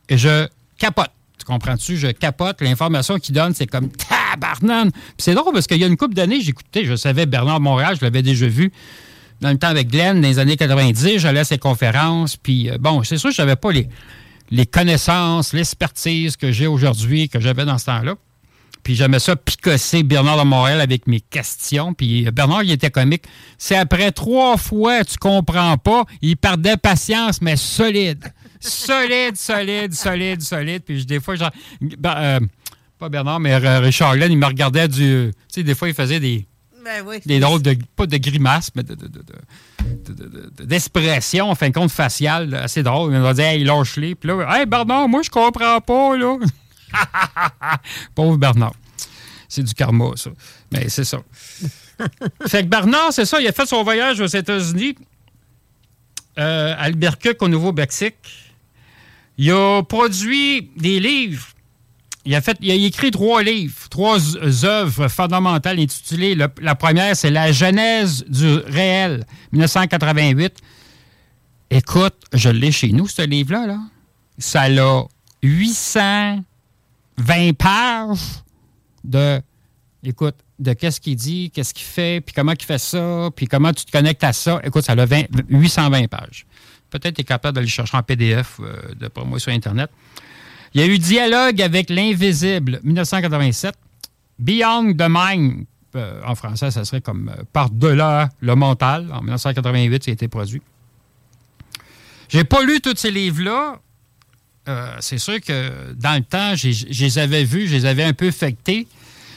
et je capote. Tu comprends-tu? Je capote. L'information qu'il donne, c'est comme tabarnane. Puis c'est drôle parce qu'il y a une couple d'années, j'écoutais, je savais Bernard Montréal, je l'avais déjà vu dans le temps avec Glenn, dans les années 90, j'allais à ses conférences. Puis euh, bon, c'est sûr, je n'avais pas les, les connaissances, l'expertise que j'ai aujourd'hui, que j'avais dans ce temps-là. Puis j'aimais ça picosser Bernard de Montréal avec mes questions. Puis euh, Bernard, il était comique. C'est après trois fois, tu comprends pas, il perdait patience, mais solide. Solide, solide, solide, solide. Puis des fois, genre, ben, euh, pas Bernard, mais Richard Glenn, il me regardait du. Tu sais, des fois, il faisait des, Ben oui. des drôles de. Pas de grimaces, mais de. de- de- de- de- de- de- d'expression, en fin de compte, faciale, assez drôle. Il va dire, hey, lâche-les. Puis là, hey, Bernard, moi, je comprends pas, là. Pauvre Bernard. C'est du karma, ça. Mais c'est ça. fait que Bernard, c'est ça, il a fait son voyage aux États-Unis, euh, à Albuquerque, au Nouveau-Mexique. Il a produit des livres. Il a, fait, il a écrit trois livres, trois œuvres fondamentales intitulées. La première, c'est La Genèse du réel, 1988. Écoute, je l'ai chez nous, ce livre-là. Là. Ça a 820 pages de, écoute, de qu'est-ce qu'il dit, qu'est-ce qu'il fait, puis comment il fait ça, puis comment tu te connectes à ça. Écoute, ça a 20 820 pages. Peut-être tu es capable d'aller chercher en PDF, euh, d'après moi, sur Internet. Il y a eu Dialogue avec l'invisible, 1987. Beyond the Mind, euh, en français, ça serait comme euh, Par-delà le mental, en 1988, ça a été produit. J'ai pas lu tous ces livres-là. Euh, c'est sûr que dans le temps, je les avais vus, je les avais un peu fectés.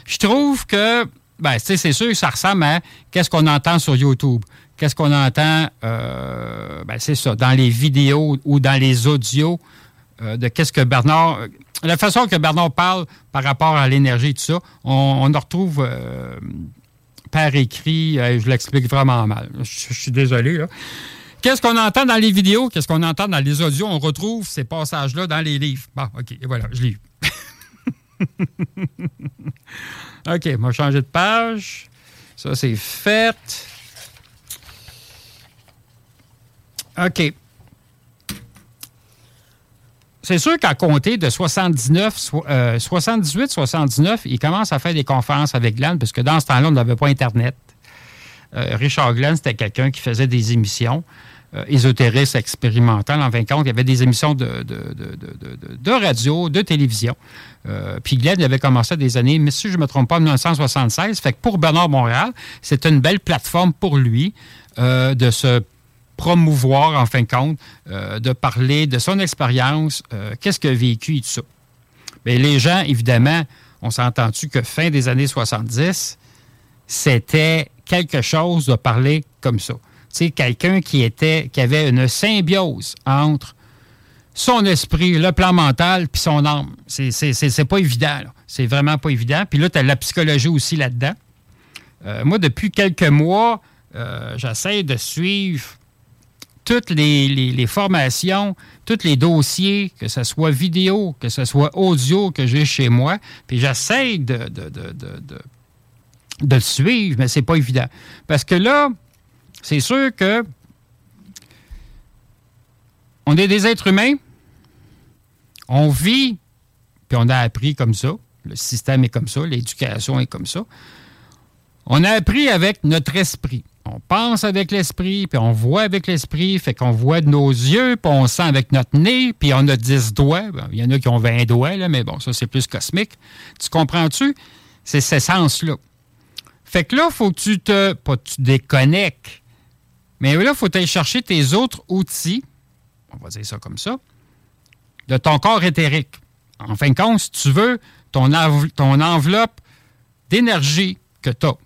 Je trouve que, ben, c'est sûr que ça ressemble à qu'est-ce qu'on entend sur YouTube. Qu'est-ce qu'on entend, euh, ben, c'est ça, dans les vidéos ou dans les audios euh, de qu'est-ce que Bernard. euh, La façon que Bernard parle par rapport à l'énergie et tout ça, on, en retrouve par écrit. je l'explique vraiment mal. Je, suis désolé, là. Qu'est-ce qu'on entend dans les vidéos? Qu'est-ce qu'on entend dans les audios? On retrouve ces passages-là dans les livres. Bon, OK, et voilà, je eu. OK, on va changer de page. Ça, c'est fait. OK. C'est sûr qu'à compter de 79, so- euh, 78, 79, il commence à faire des conférences avec Glenn, parce que dans ce temps-là, on n'avait pas Internet. Euh, Richard Glenn, c'était quelqu'un qui faisait des émissions euh, expérimentales. En fin de il y avait des émissions de, radio, de télévision. Euh, puis Glenn avait commencé des années, mais si je ne me trompe pas, en 1976. Fait que pour Bernard Montréal, c'est une belle plateforme pour lui euh, de se promouvoir, en fin de compte, euh, de parler de son expérience, euh, qu'est-ce qu'il a vécu et tout ça. Mais les gens, évidemment, on s'est entendu que fin des années 70, c'était quelque chose de parler comme ça. Tu sais, quelqu'un qui était, qui avait une symbiose entre son esprit, le plan mental, puis son âme. C'est, pas évident. C'est vraiment pas évident. Puis là, tu as la psychologie aussi là-dedans. Euh, moi, depuis quelques mois, j'essaie de suivre toutes les, les- formations, tous les dossiers, que ce soit vidéo, que ce soit audio que j'ai chez moi, puis j'essaie de, de, de, de, de- de le suivre, mais c'est pas évident. Parce que là, c'est sûr que on est des êtres humains, on vit, puis on a appris comme ça, le système est comme ça, l'éducation est comme ça. On a appris avec notre esprit. On pense avec l'esprit, puis on voit avec l'esprit, fait qu'on voit de nos yeux, puis on sent avec notre nez, puis on a 10 doigts. Il y en a qui ont 20 doigts, là, mais bon, ça, c'est plus cosmique. Tu comprends-tu? C'est ce sens-là. Fait que là, faut que tu te. Pas tu déconnectes, mais là, faut aller chercher tes autres outils, on va dire ça comme ça, de ton corps éthérique. En fin de compte, si tu veux, ton, ton enveloppe d'énergie que tu as.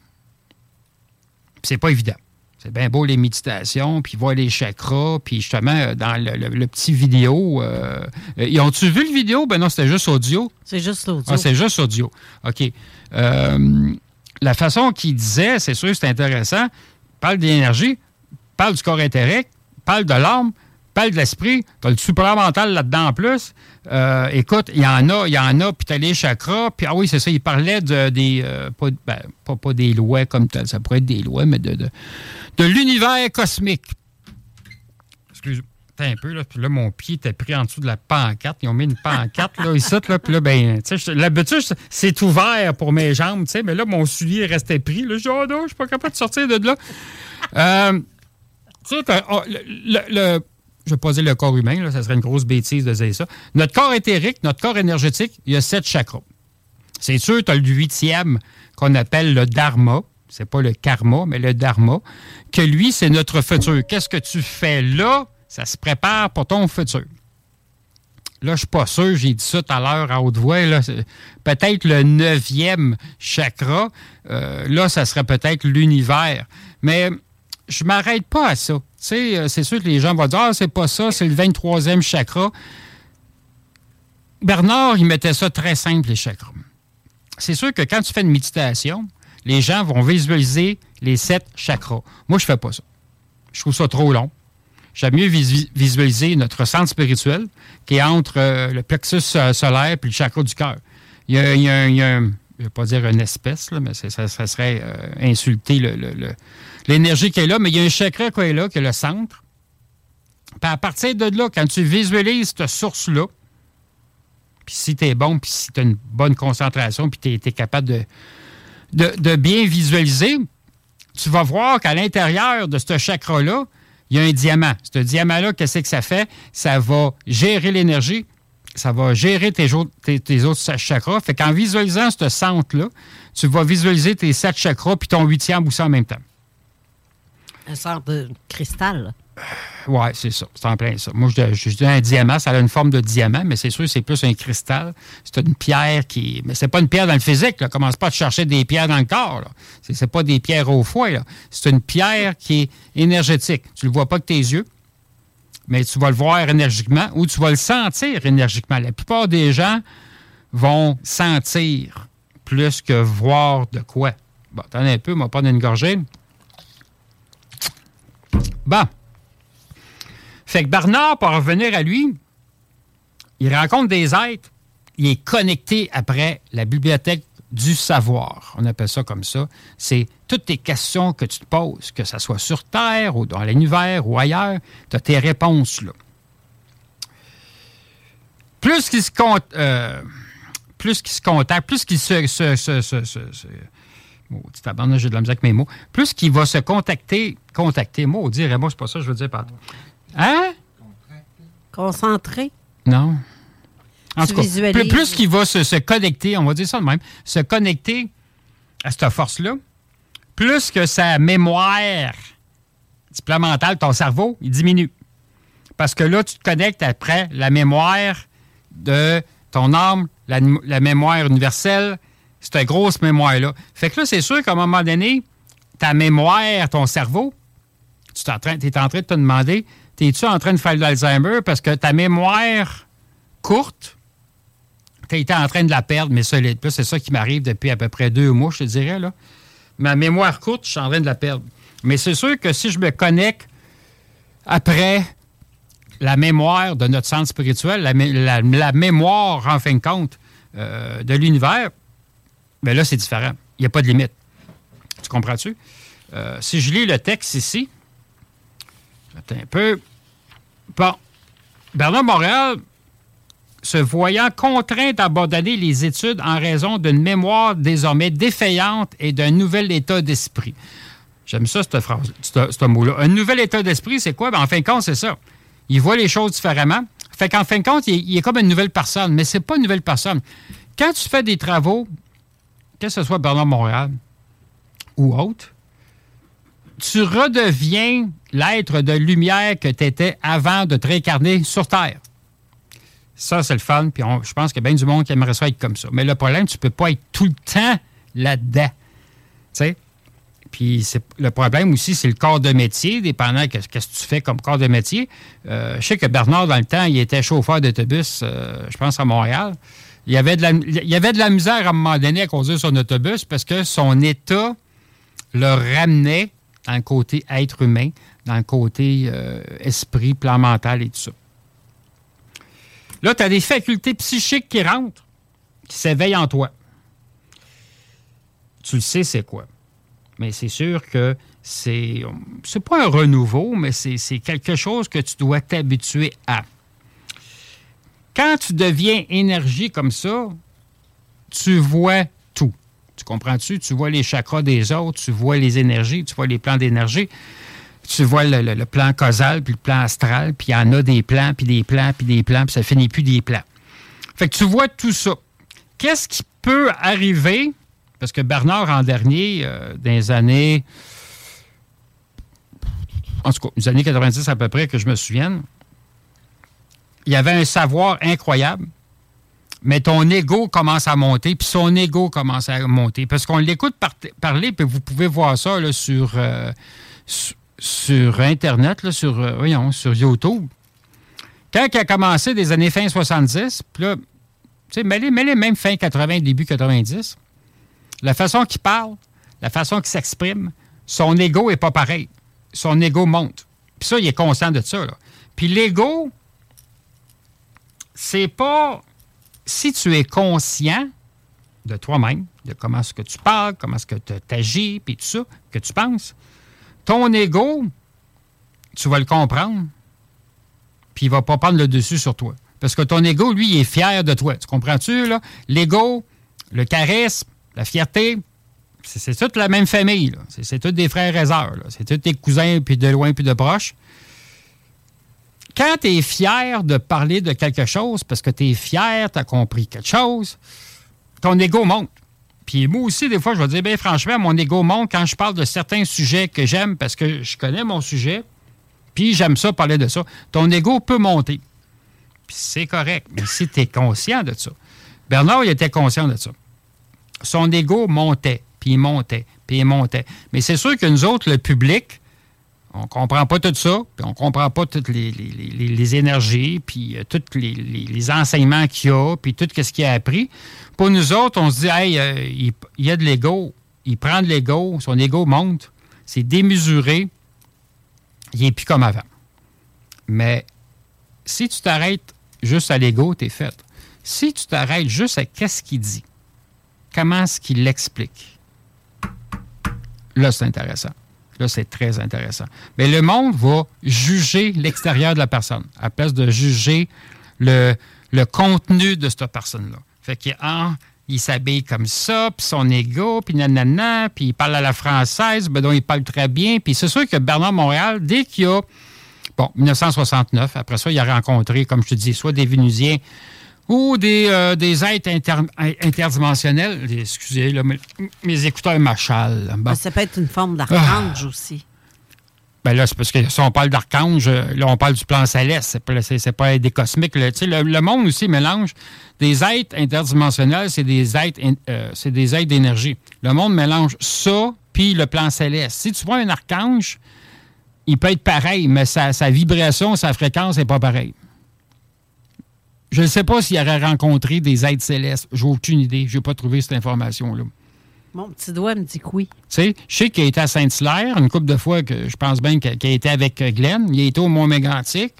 C'est pas évident. C'est bien beau les méditations, puis voir les chakras, puis justement, dans le, petit vidéo. Euh, ils ont-tu vu le vidéo? Ben non, c'était juste audio. C'est juste l'audio. Ah, c'est juste audio. OK. Euh, la façon qu'il disait, c'est sûr, c'est intéressant. Parle d'énergie, parle du corps intérieur, parle de l'âme, de l'esprit, tu as le supramental là-dedans en plus. Euh, écoute, il y en a, il y en a, puis tu as les chakras, puis ah oui, c'est ça, il parlait de, des, euh, ben, pas, pas, des lois comme tel, ça pourrait être des lois, mais de, de, l'univers cosmique. Excuse-moi un peu, là, puis là, mon pied était pris en dessous de la pancarte. Ils ont mis une pancarte, là, ici, là, puis là, ben, tu sais, l'habitude, c'est ouvert pour mes jambes, tu sais, mais là, mon soulier restait pris. Là, je oh je suis pas capable de sortir de là. Euh, tu sais, oh, le je vais pas dire le corps humain, ça serait une grosse bêtise de dire ça. Notre corps éthérique, notre corps énergétique, il y a sept chakras. C'est sûr, tu as le huitième qu'on appelle le dharma. C'est pas le karma, mais le dharma. Que lui, c'est notre futur. Qu'est-ce que tu fais là? Ça se prépare pour ton futur. Là, je suis pas sûr, j'ai dit ça tout à l'heure à haute voix. Peut-être le neuvième chakra. Euh, là, ça serait peut-être l'univers. Mais je m'arrête pas à ça. Euh, c'est sûr que les gens vont dire Ah, c'est pas ça, c'est le 23e chakra. Bernard, il mettait ça très simple, les chakras. C'est sûr que quand tu fais une méditation, les gens vont visualiser les sept chakras. Moi, je fais pas ça. Je trouve ça trop long. J'aime mieux visualiser notre centre spirituel qui est entre euh, le plexus euh, solaire et le chakra du cœur. Il y a, il je ne vais pas dire une espèce, mais ça, serait insulter le l'énergie qui est là, mais il y a un chakra qui est là, qui est le centre. Puis à partir de là, quand tu visualises cette source-là, puis si tu es bon, puis si tu as une bonne concentration, puis tu es, capable de, bien visualiser, tu vas voir qu'à l'intérieur de ce chakra-là, il y a un diamant. Ce diamant-là, qu'est-ce que ça fait? Ça va gérer l'énergie, ça va gérer tes, tes, autres chakras. Fait qu'en visualisant ce centre-là, tu vas visualiser tes sept chakras puis ton huitième aussi en même temps. Un sort de cristal. Oui, c'est ça. C'est en plein ça. Moi, je, dis un diamant, ça a une forme de diamant, mais c'est sûr c'est plus un cristal. C'est une pierre qui. Mais c'est pas une pierre dans le physique. Là. Commence pas à chercher des pierres dans le corps. Ce n'est pas des pierres au foie. C'est une pierre qui est énergétique. Tu ne le vois pas avec tes yeux, mais tu vas le voir énergiquement ou tu vas le sentir énergiquement. La plupart des gens vont sentir plus que voir de quoi. Bon, attendez un peu, on va prendre une gorgée. Bon. Fait que Bernard, pour revenir à lui, il rencontre des êtres, il est connecté après la bibliothèque du savoir. On appelle ça comme ça. C'est toutes tes questions que tu te poses, que ce soit sur Terre ou dans l'univers ou ailleurs, tu as tes réponses là. Plus qu'il se compte. Euh, plus qu'il se contacte, plus qu'il se, se j'ai de la musique avec mes mots. Plus qu'il va se contacter, contacter, moi, dire, moi, c'est pas ça que je veux dire par Hein? Concentré? Non. En tout cas, plus, qu'il va se, connecter, on va dire ça de même, se connecter à cette force-là, plus que sa mémoire supplémentaire, ton cerveau, il diminue. Parce que là, tu te connectes après la mémoire de ton âme, la mémoire universelle, cette grosse mémoire-là. Fait que là, c'est sûr qu'à un moment donné, ta mémoire, ton cerveau, tu es en train, de te demander, es-tu en train de faire de l'Alzheimer parce que ta mémoire courte, tu été en train de la perdre, mais c'est ça qui m'arrive depuis à peu près deux mois, je te dirais. Là. Ma mémoire courte, je suis en train de la perdre. Mais c'est sûr que si je me connecte après la mémoire de notre centre spirituel, la, mémoire, en fin de compte, euh, de l'univers, mais là, c'est différent. Il n'y a pas de limite. Tu comprends-tu? Euh, si je lis le texte ici, un peu. Bon. Bernard Montréal, se voyant contraint d'abandonner les études en raison d'une mémoire désormais défaillante et d'un nouvel état d'esprit. J'aime ça, cette phrase, ce, mot-là. Un nouvel état d'esprit, c'est quoi? Ben, en fin de compte, c'est ça. Il voit les choses différemment. Fait qu'en fin de compte, il, est comme une nouvelle personne, mais c'est pas une nouvelle personne. Quand tu fais des travaux que ce soit Bernard Montréal ou autre, tu redeviens l'être de lumière que tu étais avant de te réincarner sur Terre. Ça, c'est le fun. Puis je pense qu'il y a bien du monde qui aimerait ça être comme ça. Mais le problème, tu ne peux pas être tout le temps là-dedans. Tu? Puis le problème aussi, c'est le corps de métier, dépendant de qu'est-ce que tu fais comme corps de métier. Euh, je sais que Bernard, dans le temps, il était chauffeur d'autobus, euh, je pense, à Montréal. Il y, avait de la, misère à un moment donné à conduire son autobus parce que son état le ramenait dans le côté être humain, dans le côté euh, esprit, plan mental et tout ça. Là, tu as des facultés psychiques qui rentrent, qui s'éveillent en toi. Tu le sais, c'est quoi. Mais c'est sûr que c'est c'est pas un renouveau, mais c'est quelque chose que tu dois t'habituer à. Quand tu deviens énergie comme ça, tu vois tout. Tu comprends-tu? Tu vois les chakras des autres, tu vois les énergies, tu vois les plans d'énergie, tu vois le, plan causal, puis le plan astral, puis il y en a des plans, puis des plans, puis des plans, puis ça finit plus des plans. Fait que tu vois tout ça. Qu'est-ce qui peut arriver? Parce que Bernard, en dernier, euh, dans les années. En tout cas, les années 90 à peu près, que je me souvienne, il avait un savoir incroyable, mais ton ego commence à monter, puis son ego commence à monter. Parce qu'on l'écoute par- parler, puis vous pouvez voir ça euh, sur, Internet, sur, euh, voyons, sur YouTube. Quand il a commencé des années fin 70, puis là, tu sais, mêlez, mêlez même fin 80, début 90, la façon qu'il parle, la façon qu'il s'exprime, son ego est pas pareil. Son ego monte. Puis ça, il est conscient de ça. là. Puis l'ego, c'est pas. Si tu es conscient de toi-même, de comment est-ce que tu parles, comment est-ce que tu agis, puis tout ça, que tu penses, ton ego, tu vas le comprendre, puis il va pas prendre le dessus sur toi. Parce que ton ego, lui, est fier de toi. Tu comprends-tu, là? L'ego, le charisme, la fierté, c'est toute la même famille. C'est tous des frères et sœurs. C'est tous tes cousins, puis de loin, puis de proche. Quand tu es fier de parler de quelque chose, parce que tu es fier, tu as compris quelque chose, ton ego monte. Puis moi aussi, des fois, je vais dire, bien franchement, mon ego monte quand je parle de certains sujets que j'aime parce que je connais mon sujet, puis j'aime ça, parler de ça. Ton ego peut monter. Puis c'est correct, mais si tu es conscient de ça. Bernard, il était conscient de ça. Son ego montait, puis il montait, puis il montait. Mais c'est sûr que nous autres, le public, on comprend pas tout ça, puis on comprend pas toutes les, les- énergies, puis euh, tous les, enseignements qu'il y a, puis tout ce qu'il a appris. Pour nous autres, on se dit, hey, euh, il, il y a de l'ego, il prend de l'ego, son ego monte, c'est démesuré, il n'est plus comme avant. Mais si tu t'arrêtes juste à l'ego, t'es fait. Si tu t'arrêtes juste à qu'est-ce qu'il dit, comment est-ce qu'il l'explique, là, c'est intéressant. Là, c'est très intéressant. Mais le monde va juger l'extérieur de la personne, à place de juger le, contenu de cette personne-là. Fait qu'il ah, il s'habille comme ça, puis son ego, puis nanana, puis il parle à la française, ben donc il parle très bien. Puis c'est sûr que Bernard Montréal, dès qu'il y a, bon, 1969, après ça, il a rencontré, comme je te dis, soit des Vénusiens ou des, euh, des êtres inter- interdimensionnels. Excusez, là, mes, mes écouteurs. Bon. Ben, ça peut être une forme d'archange aussi. Ben là, c'est parce que si on parle d'archange, euh, là, on parle du plan céleste. C'est pas, pas des cosmiques. là. Le, le monde aussi mélange des êtres interdimensionnels, c'est des êtres, in- euh, c'est des êtres d'énergie. Le monde mélange ça puis le plan céleste. Si tu vois un archange, il peut être pareil, mais sa, sa vibration, sa fréquence n'est pas pareille. Je ne sais pas s'il aurait rencontré des êtres célestes. J'ai aucune idée. Je n'ai pas trouvé cette information-là. Mon petit doigt me dit que oui. Tu sais, je sais qu'il a été à Sainte-Hilaire, une couple de fois que je pense bien qu'il a été avec Glenn. Il a été au Mont-Mégantic.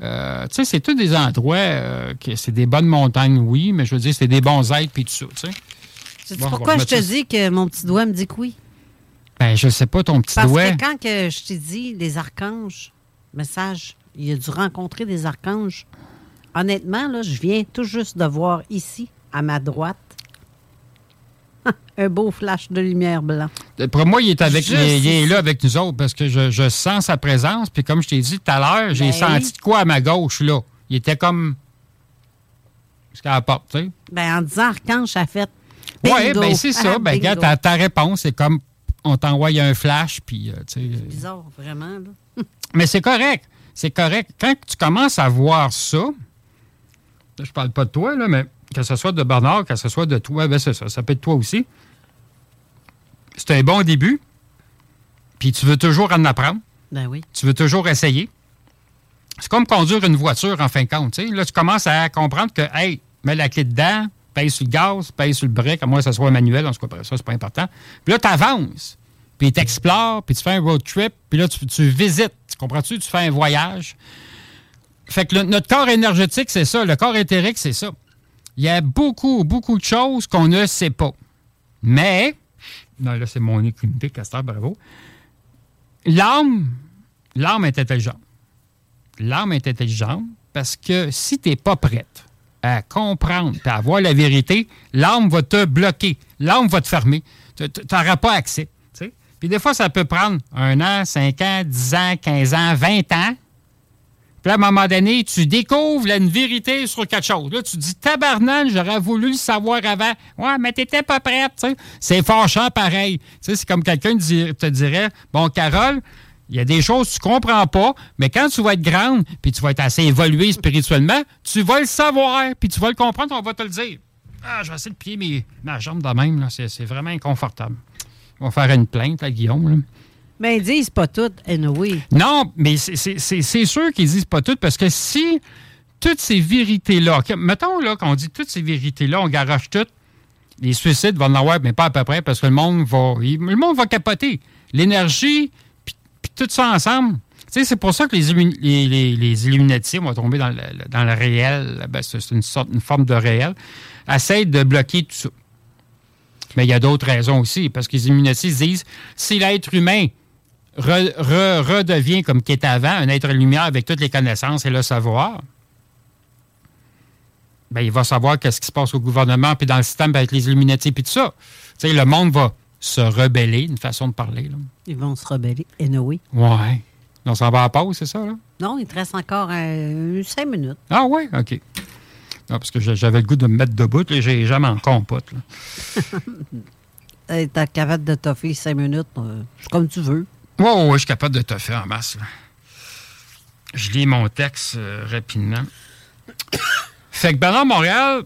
Euh, tu sais, c'est tous des endroits, euh, que c'est des bonnes montagnes, oui, mais je veux dire, c'est des bons êtres puis tout ça, tu sais. Bon, pourquoi je te ça- dis que mon petit doigt me dit que oui? Ben, je sais pas, ton petit Parce doigt. que quand que je t'ai dit les archanges, message, il a dû rencontrer des archanges. Honnêtement, là, je viens tout juste de voir ici, à ma droite, un beau flash de lumière blanc. Pour moi, il est, avec, il est- il est ici. là avec nous autres parce que je, je sens sa présence. Puis comme je t'ai dit tout à l'heure, j'ai Ben senti de quoi à ma gauche, là. Il était comme. Jusqu'à la porte, tu sais. Ben, en disant archange, ça fait. Oui, ben c'est ça. Ah, Ben, regarde, ta, ta réponse, c'est comme on t'envoie un flash, puis, euh, sais. euh, Bizarre, vraiment. Là. Mais c'est correct. C'est correct. Quand tu commences à voir ça, je parle pas de toi, là, mais que ce soit de Bernard, que ce soit de toi, ben c'est ça. Ça peut être toi aussi. c'est un bon début. Puis tu veux toujours en apprendre. Ben oui. Tu veux toujours essayer. C'est comme conduire une voiture en fin de compte. Là, tu commences à comprendre que, hey, mets la clé dedans, paye sur le gaz, paye sur le break, à moins que ça soit manuel, en tout cas, ça, c'est pas important. Puis là, tu avances, puis tu explores, puis tu fais un road trip, puis là, tu, tu visites. Tu comprends-tu? Tu fais un voyage. Fait que notre corps énergétique, c'est ça. Le corps éthérique, c'est ça. Il y a beaucoup, beaucoup de choses qu'on ne sait pas. Mais, non, là, c'est mon pique, Castor, bravo. L'âme, l'âme est intelligente. L'âme est intelligente parce que si tu n'es pas prête à comprendre et à voir la vérité, l'âme va te bloquer. L'âme va te fermer. Tu n'auras pas accès. Puis des fois, ça peut prendre un an, cinq ans, dix ans, quinze ans, vingt ans. Puis à un moment donné, tu découvres une vérité sur quelque chose. Là, tu dis, tabarnane, j'aurais voulu le savoir avant. Ouais, mais t'étais pas prête. C'est fâchant pareil. C'est comme quelqu'un te dirait, bon, Carole, il y a des choses que tu comprends pas, mais quand tu vas être grande, puis tu vas être assez évolué spirituellement, tu vas le savoir, puis tu vas le comprendre, on va te le dire. Ah, je vais essayer de plier ma jambe de même, là. C'est, c'est vraiment inconfortable. On va faire une plainte à Guillaume. Mais ils disent pas tout, anyway. Non, mais c'est- sûr qu'ils disent pas tout parce que si toutes ces vérités-là, mettons là qu'on dit toutes ces vérités-là, on garoche toutes, les suicides vont en avoir, mais pas à peu près, parce que le monde va, le monde va capoter. L'énergie, puis tout ça ensemble. C'est pour ça que les, les, les, les Illuminati vont tomber dans le, dans le réel. Ben, c'est une sorte, une forme de réel. Essayent de bloquer tout ça. Mais il y a d'autres raisons aussi, parce que les Illuminati disent si l'être humain re- re- redevient comme qu'il était avant, un être lumière avec toutes les connaissances et le savoir, ben, il va savoir qu'est-ce qui se passe au gouvernement, puis dans le système, ben, avec les Illuminati, puis tout ça. Tu sais, le monde va se rebeller, une façon de parler. Là. Ils vont se rebeller, anyway. Ouais. On s'en va à pause, c'est ça, là? Non, il te reste encore euh, cinq minutes. Ah ouais, OK. Non, parce que j'avais le goût de me mettre debout, là, j'ai jamais en compote. Là. Ta cavette de toffee, cinq minutes, euh, c'est comme tu veux. Ouais, ouais, je suis capable de te faire en masse. là. Je lis mon texte euh, rapidement. fait que Bernard Montréal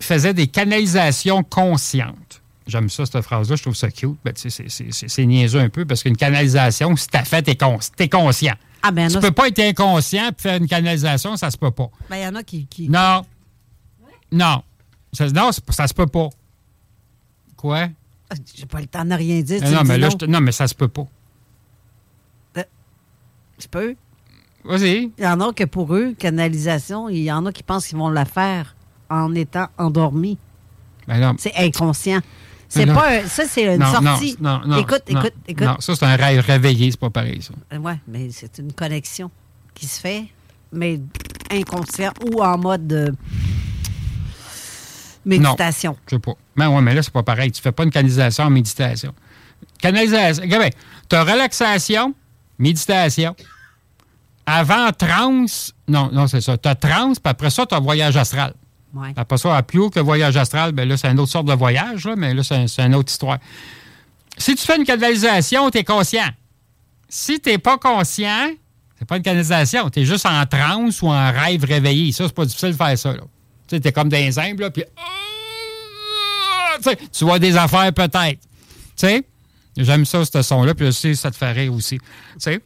faisait des canalisations conscientes. J'aime ça, cette phrase-là, je trouve ça cute. Ben, c'est- niaiseux un peu parce qu'une canalisation, si t'as fait, t'es t'es conscient. Ah, ben, tu là, peux pas être inconscient et faire une canalisation, ça se peut pas. Ben, il y en a qui. qui- Non. Non. Ça, non, ça se peut pas. Quoi? Ah, J'ai pas le temps de rien dire. tu non, mais là, non. te- non, mais ça se peut pas. Tu peux. Vas-y. Il y en a que pour eux, canalisation, il y en a qui pensent qu'ils vont la faire en étant endormis. Ben non. C'est inconscient. C'est Non. pas un- ça, c'est une Non, sortie. Non, non, non, écoute, écoute, écoute. Non, ça, c'est un rêve réveillé, c'est pas pareil, ça. Euh, Ouais, mais c'est une connexion qui se fait, mais inconscient ou en mode euh, méditation. Je sais pas. Mais ouais, mais là, c'est pas pareil. Tu fais pas une canalisation en méditation. Canalisation. Regarde bien. Tu as relaxation, méditation. Avant trans, non, non, c'est ça. Tu as trans, puis après ça, tu as voyage astral. Ouais. Après ça, à plus haut que voyage astral, ben là, c'est une autre sorte de voyage, là, mais là, c'est c'est une autre histoire. Si tu fais une canalisation, tu es conscient. Si tu pas conscient, c'est pas une canalisation. Tu es juste en transe ou en rêve réveillé. Ça, c'est pas difficile de faire ça. Tu sais, t'es comme zimbres, là, puis... Tu vois des affaires peut-être. Tu sais? J'aime ça, ce son-là, puis je sais ça te fait rire aussi. Tu sais?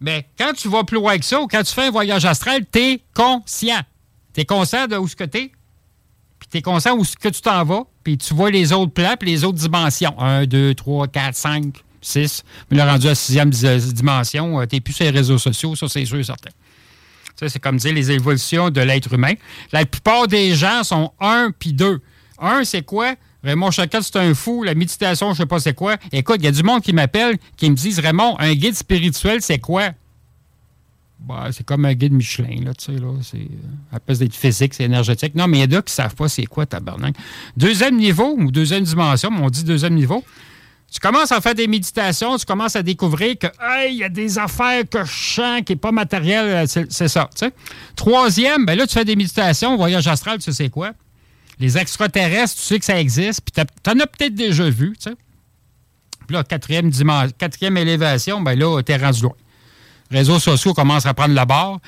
Mais quand tu vas plus loin que ça, ou quand tu fais un voyage astral, t'es conscient. T'es conscient de où ce que t'es, puis t'es conscient où ce que tu t'en vas, puis tu vois les autres plans, puis les autres dimensions. 1, 2, 3, 4, 5, 6. Mais là, rendu à la sixième di- dimension, euh, t'es plus sur les réseaux sociaux, ça, c'est sûr et certain. Ça, c'est comme dire les évolutions de l'être humain. La plupart des gens sont un puis deux. Un, c'est quoi? Raymond Chacal, c'est un fou. La méditation, je sais pas c'est quoi. Écoute, il y a du monde qui m'appelle, qui me disent, Raymond, un guide spirituel, c'est quoi? Bah, c'est comme un guide Michelin, là, tu sais, là. C'est, euh, à place d'être physique, c'est énergétique. Non, mais il y en a qui savent pas c'est quoi, tabarnak. Deuxième niveau, ou deuxième dimension, mais on dit deuxième niveau. Tu commences à faire des méditations, tu commences à découvrir que, hey, il y a des affaires que je sens qui n'est pas matériel, euh, c'est, ça. Troisième, ben là, tu fais des méditations, voyage astral, tu sais quoi? Les extraterrestres, tu sais que ça existe, puis tu en as peut-être déjà vu, tu sais. Puis là, quatrième, dimension, quatrième élévation, ben là, t'es rendu loin. Réseaux sociaux commencent à prendre la barre.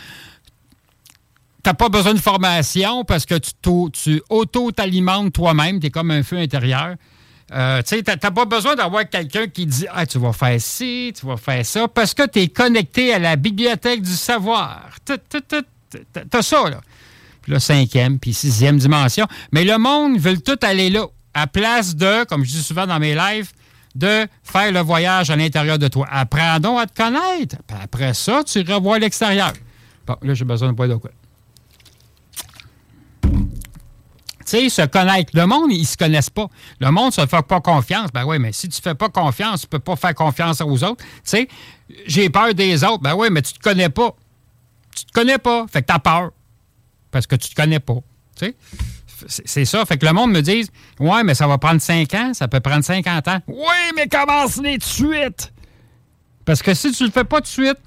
T'as pas besoin de formation parce que tu, tu auto-t'alimentes toi-même. Tu es comme un feu intérieur. Euh, tu sais, t'as pas besoin d'avoir quelqu'un qui dit Ah, tu vas faire ci, tu vas faire ça, parce que tu es connecté à la bibliothèque du savoir. T'as ça, là. Puis cinquième, puis sixième dimension. Mais le monde veut tout aller là, à place de, comme je dis souvent dans mes lives, de faire le voyage à l'intérieur de toi. Apprends donc à te connaître. Après ça, tu revois l'extérieur. Bon, là, j'ai besoin de boire de quoi? Tu sais, se connaître. Le monde, ils se connaissent pas. Le monde se fait pas confiance. Ben oui, mais si tu fais pas confiance, tu peux pas faire confiance aux autres. Tu sais, j'ai peur des autres. Ben oui, mais tu te connais pas. Tu te connais pas. Fait que t'as peur. Parce que tu te connais pas. Tu sais? C'est ça. Fait que le monde me dit Ouais, mais ça va prendre 5 ans, ça peut prendre 50 ans. Oui, mais commence-les tout de suite. Parce que si tu le fais pas tout de suite,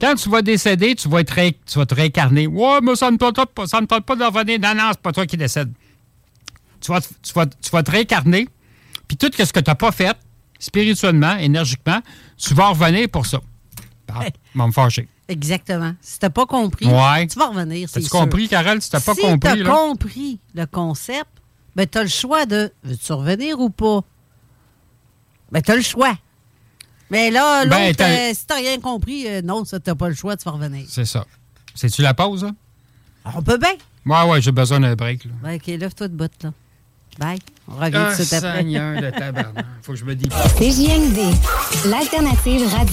quand tu vas décéder, tu vas, être ré- tu vas te réincarner. Ouais, mais ça ne tente pas, ça me tente pas de revenir. Non, non, c'est pas toi qui décède. Tu vas, te- tu vas, tu vas te réincarner, puis tout ce que tu n'as pas fait, spirituellement, énergiquement, tu vas revenir pour ça. Ah, va me fâcher. Exactement. Si t'as pas compris, Ouais. tu vas revenir. sûr. compris, Carole? Si t'as pas si compris, t'as là? compris le concept, ben t'as le choix de veux-tu revenir ou pas? Ben t'as le choix. Mais là, l'autre, Ben, t'as- euh, si t'as rien compris, euh, non, ça t'as pas le choix, tu vas revenir. C'est ça. C'est-tu la pause, là? On peut bien. Ouais, ouais, j'ai besoin d'un break, là. Ben, OK, lève-toi de bout, là. Bye. On revient Ah, tout de suite après. Seigneur de tabarnak. Faut que je me dise. CJMD, l'alternative radio.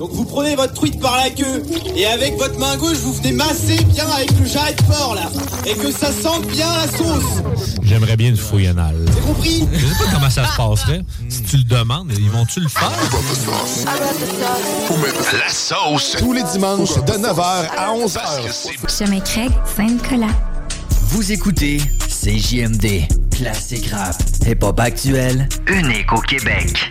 Donc vous prenez votre truite par la queue et avec votre main gauche vous venez masser bien avec le jarret de porc là et que ça sente bien la sauce. J'aimerais bien une fouille anale. C'est compris? Je sais pas comment ça se passerait. Si tu le demandes, ils vont-tu le faire? La sauce. Tous les dimanches de 9h à 11h. Chemin Craig, Saint-Nicolas. Vous écoutez CJMD, classique rap, hip-hop actuel, unique au Québec.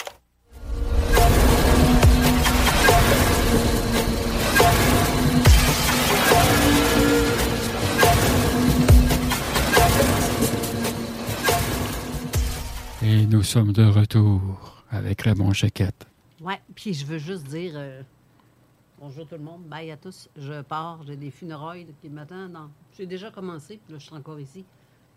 Et nous sommes de retour avec Raymond Jaquette. Ouais, puis je veux juste dire euh, bonjour tout le monde, bye à tous. Je pars, j'ai des funérailles qui m'attendent. dans- J'ai déjà commencé, puis là, je suis encore ici.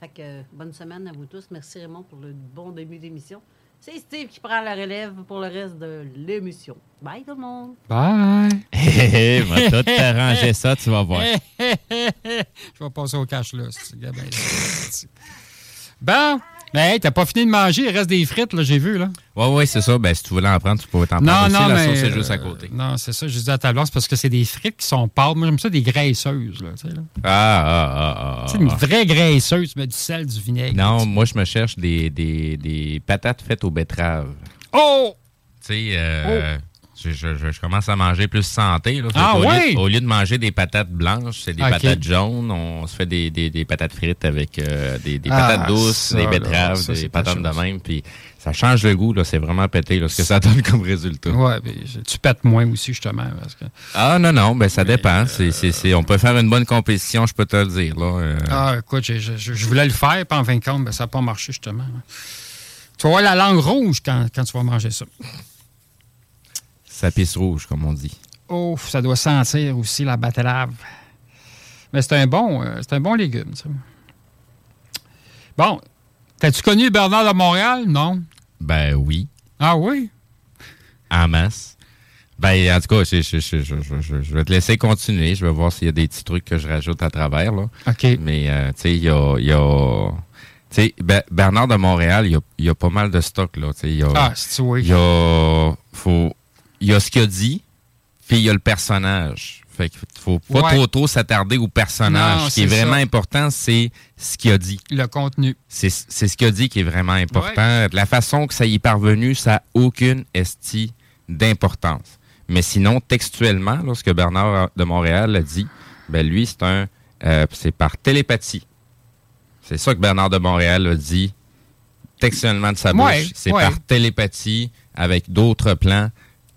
Fait que euh, bonne semaine à vous tous. Merci Raymond pour le bon début d'émission. C'est Steve qui prend la relève pour le reste de l'émission. Bye tout le monde. Bye! Hé, hé, va tout t'arranger ça, tu vas voir. Je vais passer au cash là. ben, c'est- Bon, mais hey, t'as pas fini de manger, il reste des frites, là, j'ai vu, là. Ouais, ouais, c'est ça. Ben, si tu voulais en prendre, tu pouvais t'en Non, prendre aussi. non, la mais. sauce est juste à euh, côté. non, c'est ça, je dis à ta blanche, parce que c'est des frites qui sont pâles. Moi, j'aime ça des graisseuses, là, tu sais, là. Ah, ah, ah, ah. Tu sais, une ah. vraie graisseuse, mets du sel, du vinaigre. Non, moi, je me cherche des, des, des patates faites aux betteraves. Oh! Tu sais, euh, je, je- je- je commence à manger plus santé. Là. Ah qu'au lieu- ouais? au lieu de manger des patates blanches, c'est des patates jaunes. On se fait des, des- des patates frites avec euh, des, des Ah, patates douces, ça, des betteraves, ça, des patates de même. Puis ça change le goût. là. C'est vraiment pété là, ce que ça donne comme résultat. Ouais, mais tu pètes moins aussi, justement. Parce que... Ah non, non, ben ça dépend. C'est- on peut faire une bonne compétition, je peux te le dire. Là. Euh, Ah, écoute, je, je voulais le faire, puis en fin de compte, ben, ça n'a pas marché, justement. Tu vas avoir la langue rouge quand, quand tu vas manger ça. Pisse rouge, comme on dit. Oh, ça doit sentir aussi la battelave. Mais c'est un bon, euh, c'est un bon légume, ça. Bon, t'as-tu connu Bernard de Montréal? Non. Ben oui. Ah oui? En masse. Ben, en tout cas, je, je- vais te laisser continuer. Je vais voir s'il y a des petits trucs que je rajoute à travers. Là. OK. Mais, euh, tu sais, il y a. y a- Bernard de Montréal, il y a, y a pas mal de stock. Là, y a, Ah, c'est oui. il y a, faut, il y a ce qu'il a dit, puis il y a le personnage. Fait qu'il faut pas Ouais. trop trop s'attarder au personnage. Non, ce qui est vraiment ça. important, c'est ce qu'il a dit. Le contenu. C'est ce qu'il a dit qui est vraiment important. La façon que ça y est parvenu, ça n'a aucune estie d'importance. Mais sinon, textuellement, là, ce que Bernard de Montréal a dit, ben lui, c'est un euh, c'est par télépathie. C'est ça que Bernard de Montréal a dit textuellement de sa Ouais, bouche. C'est par télépathie avec d'autres plans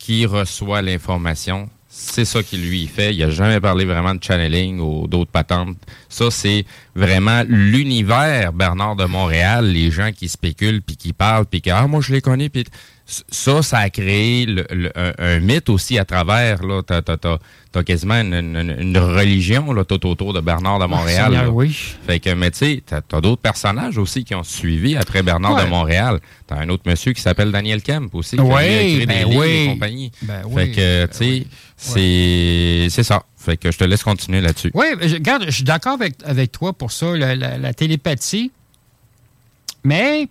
qui reçoit l'information. C'est ça qu'il lui fait. Il n'a jamais parlé vraiment de channeling ou d'autres patentes. Ça, c'est vraiment l'univers Bernard de Montréal, les gens qui spéculent puis qui parlent puis que ah moi je les connais puis ça, ça a créé le- le- un, un mythe aussi à travers là. T'as, t'as- t'as- quasiment une, une- une religion là tout autour de Bernard de Montréal. Seigneur, là. oui. Fait que, mais tu sais, t'as, t'as d'autres personnages aussi qui ont suivi après Bernard Ouais. de Montréal. T'as un autre monsieur qui s'appelle Daniel Kemp aussi, qui a Oui, écrit ben des livres oui. et compagnie. Ben fait oui, que, tu sais, c'est, c'est ça. Fait que je te laisse continuer là-dessus. Oui, je, regarde, je suis d'accord avec, avec toi pour ça, la, la- la télépathie. Mais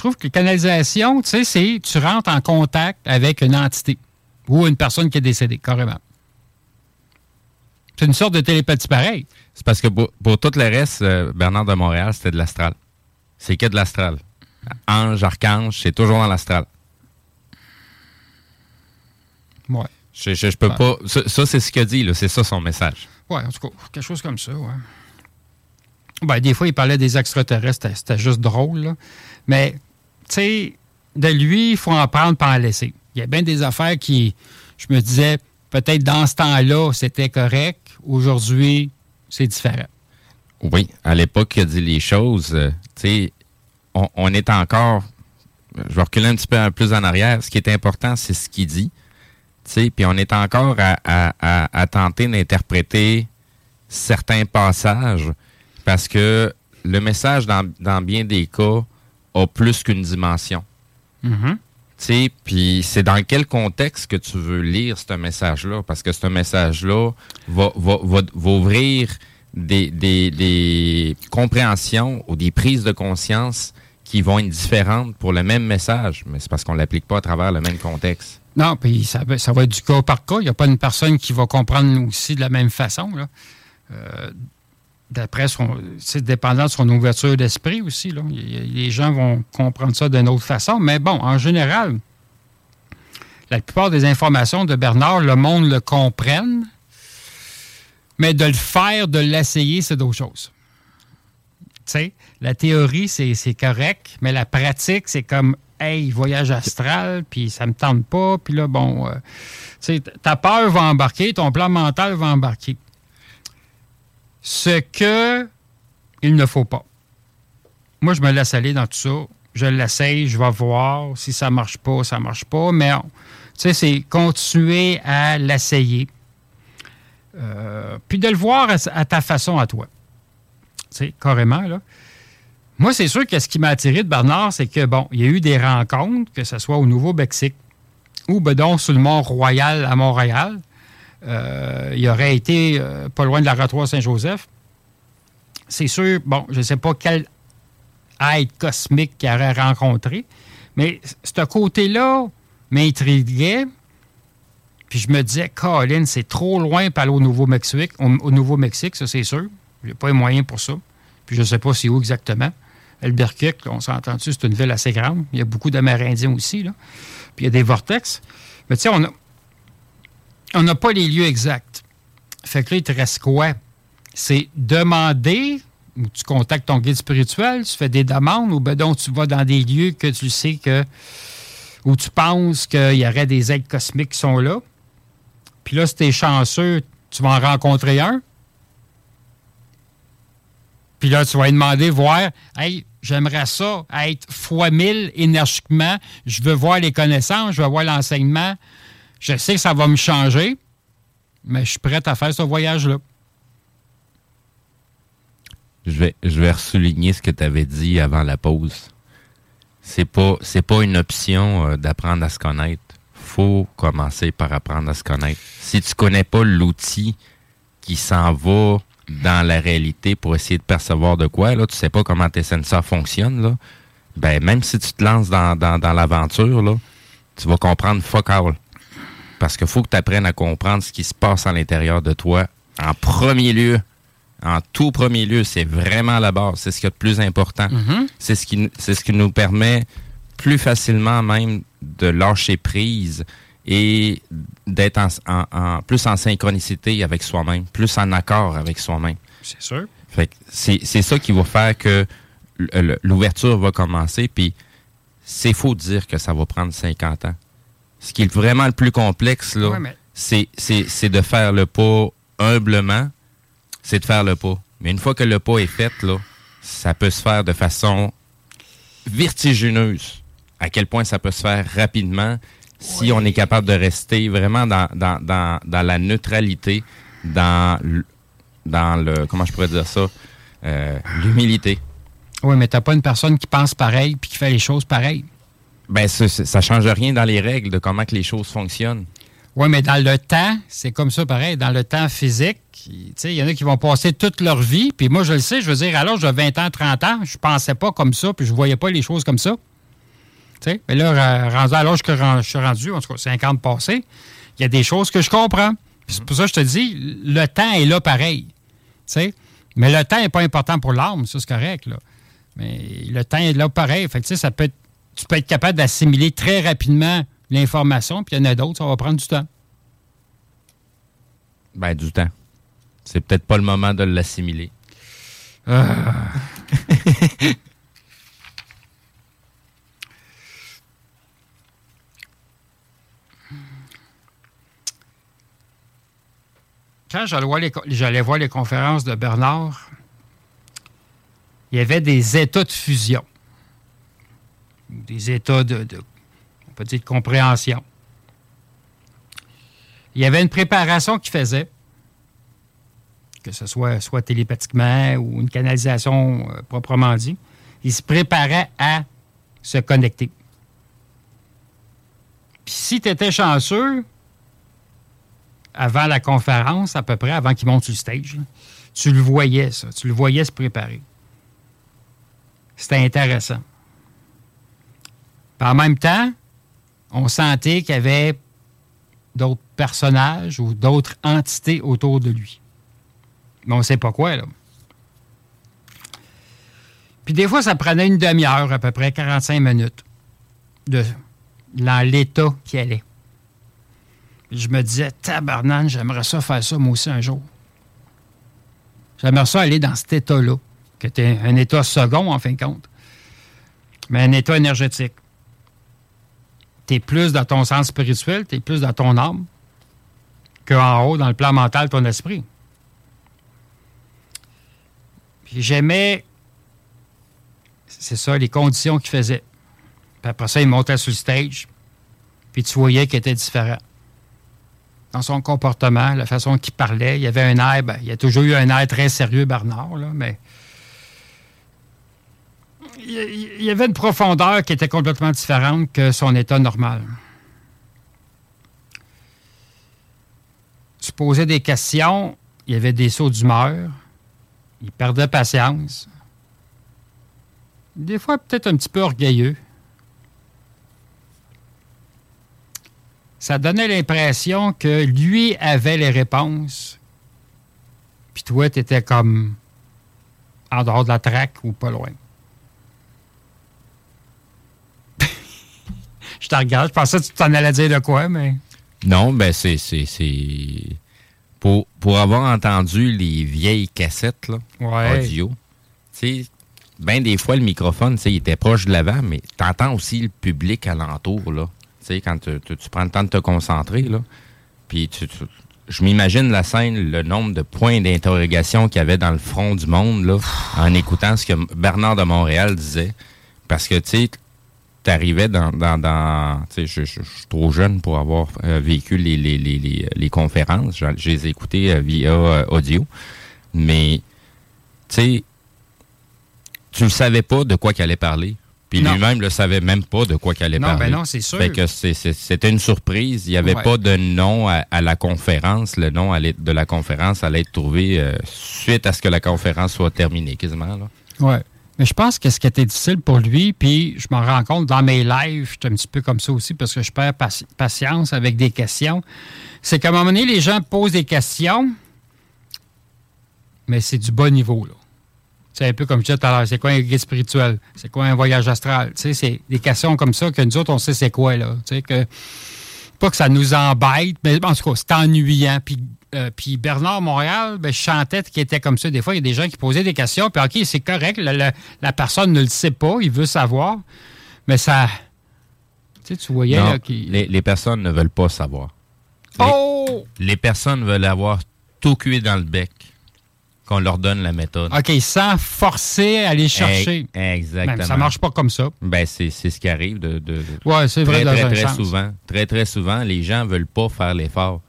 trouve que la canalisation, tu sais, c'est tu rentres en contact avec une entité ou une personne qui est décédée, carrément. C'est une sorte de télépathie pareille. C'est parce que pour, pour tout le reste, euh, Bernard de Montréal, c'était de l'astral. C'est que de l'astral. Ange, archange, c'est toujours dans l'astral. Ouais. Je, je, je peux Ouais. pas. Ça, ça, c'est ce qu'il a dit, là. C'est ça son message. Ouais, en tout cas, quelque chose comme ça, ouais. Ben, des fois, il parlait des extraterrestres, c'était- juste drôle, là. Mais, sais, de lui, il faut en prendre pas en laisser. Il y a bien des affaires qui, je me disais, peut-être dans ce temps-là, c'était correct. Aujourd'hui, c'est différent. Oui, à l'époque, il a dit les choses. euh, tu sais, on, est encore. Je vais reculer un petit peu plus en arrière. Ce qui est important, c'est ce qu'il dit. Tu sais, puis on est encore à tenter d'interpréter certains passages parce que le message, dans, dans bien des cas, a plus qu'une dimension. Tu sais, puis c'est dans quel contexte que tu veux lire ce message-là? Parce que ce message-là va, va, va, va ouvrir des, des, des compréhensions ou des prises de conscience qui vont être différentes pour le même message, mais c'est parce qu'on ne l'applique pas à travers le même contexte. Non, puis ça, va- ça va être du cas par cas. Il n'y a pas une personne qui va comprendre aussi de la même façon. Là. Euh, D'après son. C'est dépendant de son ouverture d'esprit aussi. Là. Les gens vont comprendre ça d'une autre façon. Mais bon, en général, la plupart des informations de Bernard, le monde le comprenne. Mais de le faire, de l'essayer, c'est d'autres choses. Tu sais, la théorie, c'est correct, mais la pratique, c'est comme, hey, voyage astral, puis ça me tente pas, puis là, bon, euh, ta peur va embarquer, ton plan mental va embarquer. Ce que il ne faut pas. Moi, je me laisse aller dans tout ça. Je l'essaye, je vais voir. Si ça marche pas, ça marche pas. Mais, tu sais, c'est continuer à l'essayer. Euh, puis de le voir à, ta façon à toi. Tu sais, carrément, là. Moi, c'est sûr que ce qui m'a attiré de Bernard, c'est que, bon, il y a eu des rencontres, que ce soit au Nouveau-Mexique ou, ben donc, sur le Mont-Royal à Montréal. Euh, il aurait été euh, pas loin de la Rotoire Saint-Joseph. C'est sûr, bon, je ne sais pas quel être cosmique qu'il aurait rencontré, mais ce côté-là m'intriguait. Puis je me disais, Colin, c'est trop loin pour aller au Nouveau-Mexique. Au, au Nouveau-Mexique, ça, c'est sûr. J'ai pas les moyens pour ça. Puis je ne sais pas c'est où exactement. Albuquerque, on s'entend dessus, c'est une ville assez grande. Il y a beaucoup d'Amérindiens aussi, là. Puis il y a des vortex. Mais tu sais, on a- on n'a pas les lieux exacts. Fait que là, il te reste quoi? C'est demander, ou tu contactes ton guide spirituel, tu fais des demandes, ou ben donc tu vas dans des lieux que tu sais que, où tu penses qu'il y aurait des êtres cosmiques qui sont là. Puis là, si tu es chanceux, tu vas en rencontrer un. Puis là, tu vas lui demander, voir, hey, j'aimerais ça être fois mille énergiquement. Je veux voir les connaissances, je veux voir l'enseignement. Je sais que ça va me changer, mais je suis prête à faire ce voyage-là. je vais, je vais ressouligner ce que tu avais dit avant la pause. C'est pas, pas une option euh, d'apprendre à se connaître. Faut commencer par apprendre à se connaître. Si tu connais pas l'outil qui s'en va dans la réalité pour essayer de percevoir de quoi, là, tu sais pas comment tes sensors fonctionnent, là, ben, même si tu te lances dans, dans, l'aventure, tu vas comprendre fuck. Parce qu'il faut que tu apprennes à comprendre ce qui se passe à l'intérieur de toi en premier lieu. En tout premier lieu, c'est vraiment la base. C'est ce qui est le plus important. C'est ce, qui, c'est ce qui nous permet plus facilement même de lâcher prise et d'être en, en- en- plus en synchronicité avec soi-même, plus en accord avec soi-même. C'est sûr. C'est ça qui va faire que l'ouverture va commencer. Puis c'est faux de dire que ça va prendre 50 ans. Ce qui est vraiment le plus complexe, là, Ouais, mais- c'est- c'est c'est de faire le pas humblement, c'est de faire le pas. Mais une fois que le pas est fait, là, ça peut se faire de façon vertigineuse. À quel point ça peut se faire rapidement si on est capable de rester vraiment dans, dans, dans, dans la neutralité, dans, l- dans le, comment je pourrais dire ça, Euh, l'humilité. Oui, mais t'as pas une personne qui pense pareil puis qui fait les choses pareilles. Ben, ça, ça change rien dans les règles de comment que les choses fonctionnent. Oui, mais dans le temps, c'est comme ça pareil. Dans le temps physique, il y en a qui vont passer toute leur vie. Puis moi, je le sais, je veux dire, l'âge de 20 ans, 30 ans, je pensais pas comme ça, puis je voyais pas les choses comme ça. Tu sais, mais là, ra- rendu à l'âge que je suis rendu, en tout cas 50 passés, il y a des choses que je comprends. C'est pour ça que je te dis, le temps est là pareil. Mais le temps n'est pas important pour l'âme, ça c'est correct, là. Mais le temps est là pareil. Fait ça peut être- tu peux être capable d'assimiler très rapidement l'information, puis il y en a d'autres, ça va prendre du temps. Ben, du temps. C'est peut-être pas le moment de l'assimiler. Ah. Quand j'allais voir, les, co- j'allais voir les conférences de Bernard, il y avait des états de fusion. Des états de, compréhension. Il y avait une préparation qu'il faisait que ce soit soit télépathiquement ou une canalisation euh, proprement dit, il se préparait à se connecter. Puis si tu étais chanceux, avant la conférence, à peu près, avant qu'il monte sur le stage, tu le voyais, ça. Tu le voyais se préparer. C'était intéressant. En même temps, on sentait qu'il y avait d'autres personnages ou d'autres entités autour de lui. Mais on ne sait pas quoi, là. Puis des fois, ça prenait une demi-heure, à peu près 45 minutes, de, dans l'état qu'il allait. Je me disais, tabarnane, j'aimerais ça faire ça moi aussi un jour. J'aimerais ça aller dans cet état-là, qui était un état second, en fin de compte, mais un état énergétique. Tu es plus dans ton sens spirituel, tu es plus dans ton âme, qu'en haut, dans le plan mental, ton esprit. Puis j'aimais, c'est ça, les conditions qu'il faisait. Puis après ça, il montait sur le stage, puis tu voyais qu'il était différent. Dans son comportement, la façon qu'il parlait, il y avait un air, ben, il y a toujours eu un air très sérieux, Bernard, là, mais il y- avait une profondeur qui était complètement différente que son état normal. Se posait des questions, il y avait des sauts d'humeur, il perdait patience. Des fois, peut-être un petit peu orgueilleux. Ça donnait l'impression que lui avait les réponses, puis toi, tu étais comme en dehors de la traque ou pas loin. Je te regarde, je pensais que tu t'en allais dire de quoi, mais. Non, ben c'est c'est c'est pour pour avoir entendu les vieilles cassettes là, Ouais. audio. Tu sais, ben des fois le microphone, tu sais, il était proche de l'avant, mais t'entends aussi le public alentour là. Tu sais quand tu, tu- tu prends le temps de te concentrer là, puis tu, tu- je m'imagine la scène, le nombre de points d'interrogation qu'il y avait dans le front du monde là, en écoutant ce que Bernard de Montréal disait, parce que tu sais t'arrivais dans, dans, dans tu sais, je, je- je suis trop jeune pour avoir euh, vécu les, les, les, les, les conférences. Je, je les ai écoutées euh, via euh, audio. Mais, tu sais, tu ne savais pas de quoi qu'il allait parler. Puis lui-même ne le savait même pas de quoi qu'il allait Non, parler. ben non, c'est sûr. Fait que c'était une surprise. Il n'y avait Ouais. pas de nom à, à la conférence. Le nom allait- de la conférence allait être trouvé suite à ce que la conférence soit terminée, quasiment. Là. Oui. Mais je pense que ce qui était difficile pour lui, puis je m'en rends compte dans mes lives, je suis un petit peu comme ça aussi parce que je perds patience avec des questions, c'est qu'à un moment donné, les gens posent des questions, mais c'est du bas niveau. là. C'est un peu comme je disais tout à l'heure, c'est quoi un guide spirituel? C'est quoi un voyage astral? Tu sais, c'est des questions comme ça que nous autres, on sait c'est quoi. là. Tu sais, que, pas que ça nous embête, mais en tout cas, c'est ennuyant. Puis, euh, puis Bernard Montréal, ben, je chantais qu'il était comme ça. Des fois, il y a des gens qui posaient des questions, puis OK, c'est correct, la, la- la personne ne le sait pas, il veut savoir, mais ça... Tu sais, tu voyais Non, là, qu'il... les, les personnes ne veulent pas savoir. Oh! Les personnes veulent avoir tout cuit dans le bec, qu'on leur donne la méthode. OK, sans forcer à aller chercher. Exactement. Même, ça marche pas comme ça. Ben, c'est c'est ce qui arrive de. de- de- Ouais, c'est vrai, Très, très, très souvent. Très, très souvent, les gens veulent pas faire l'effort.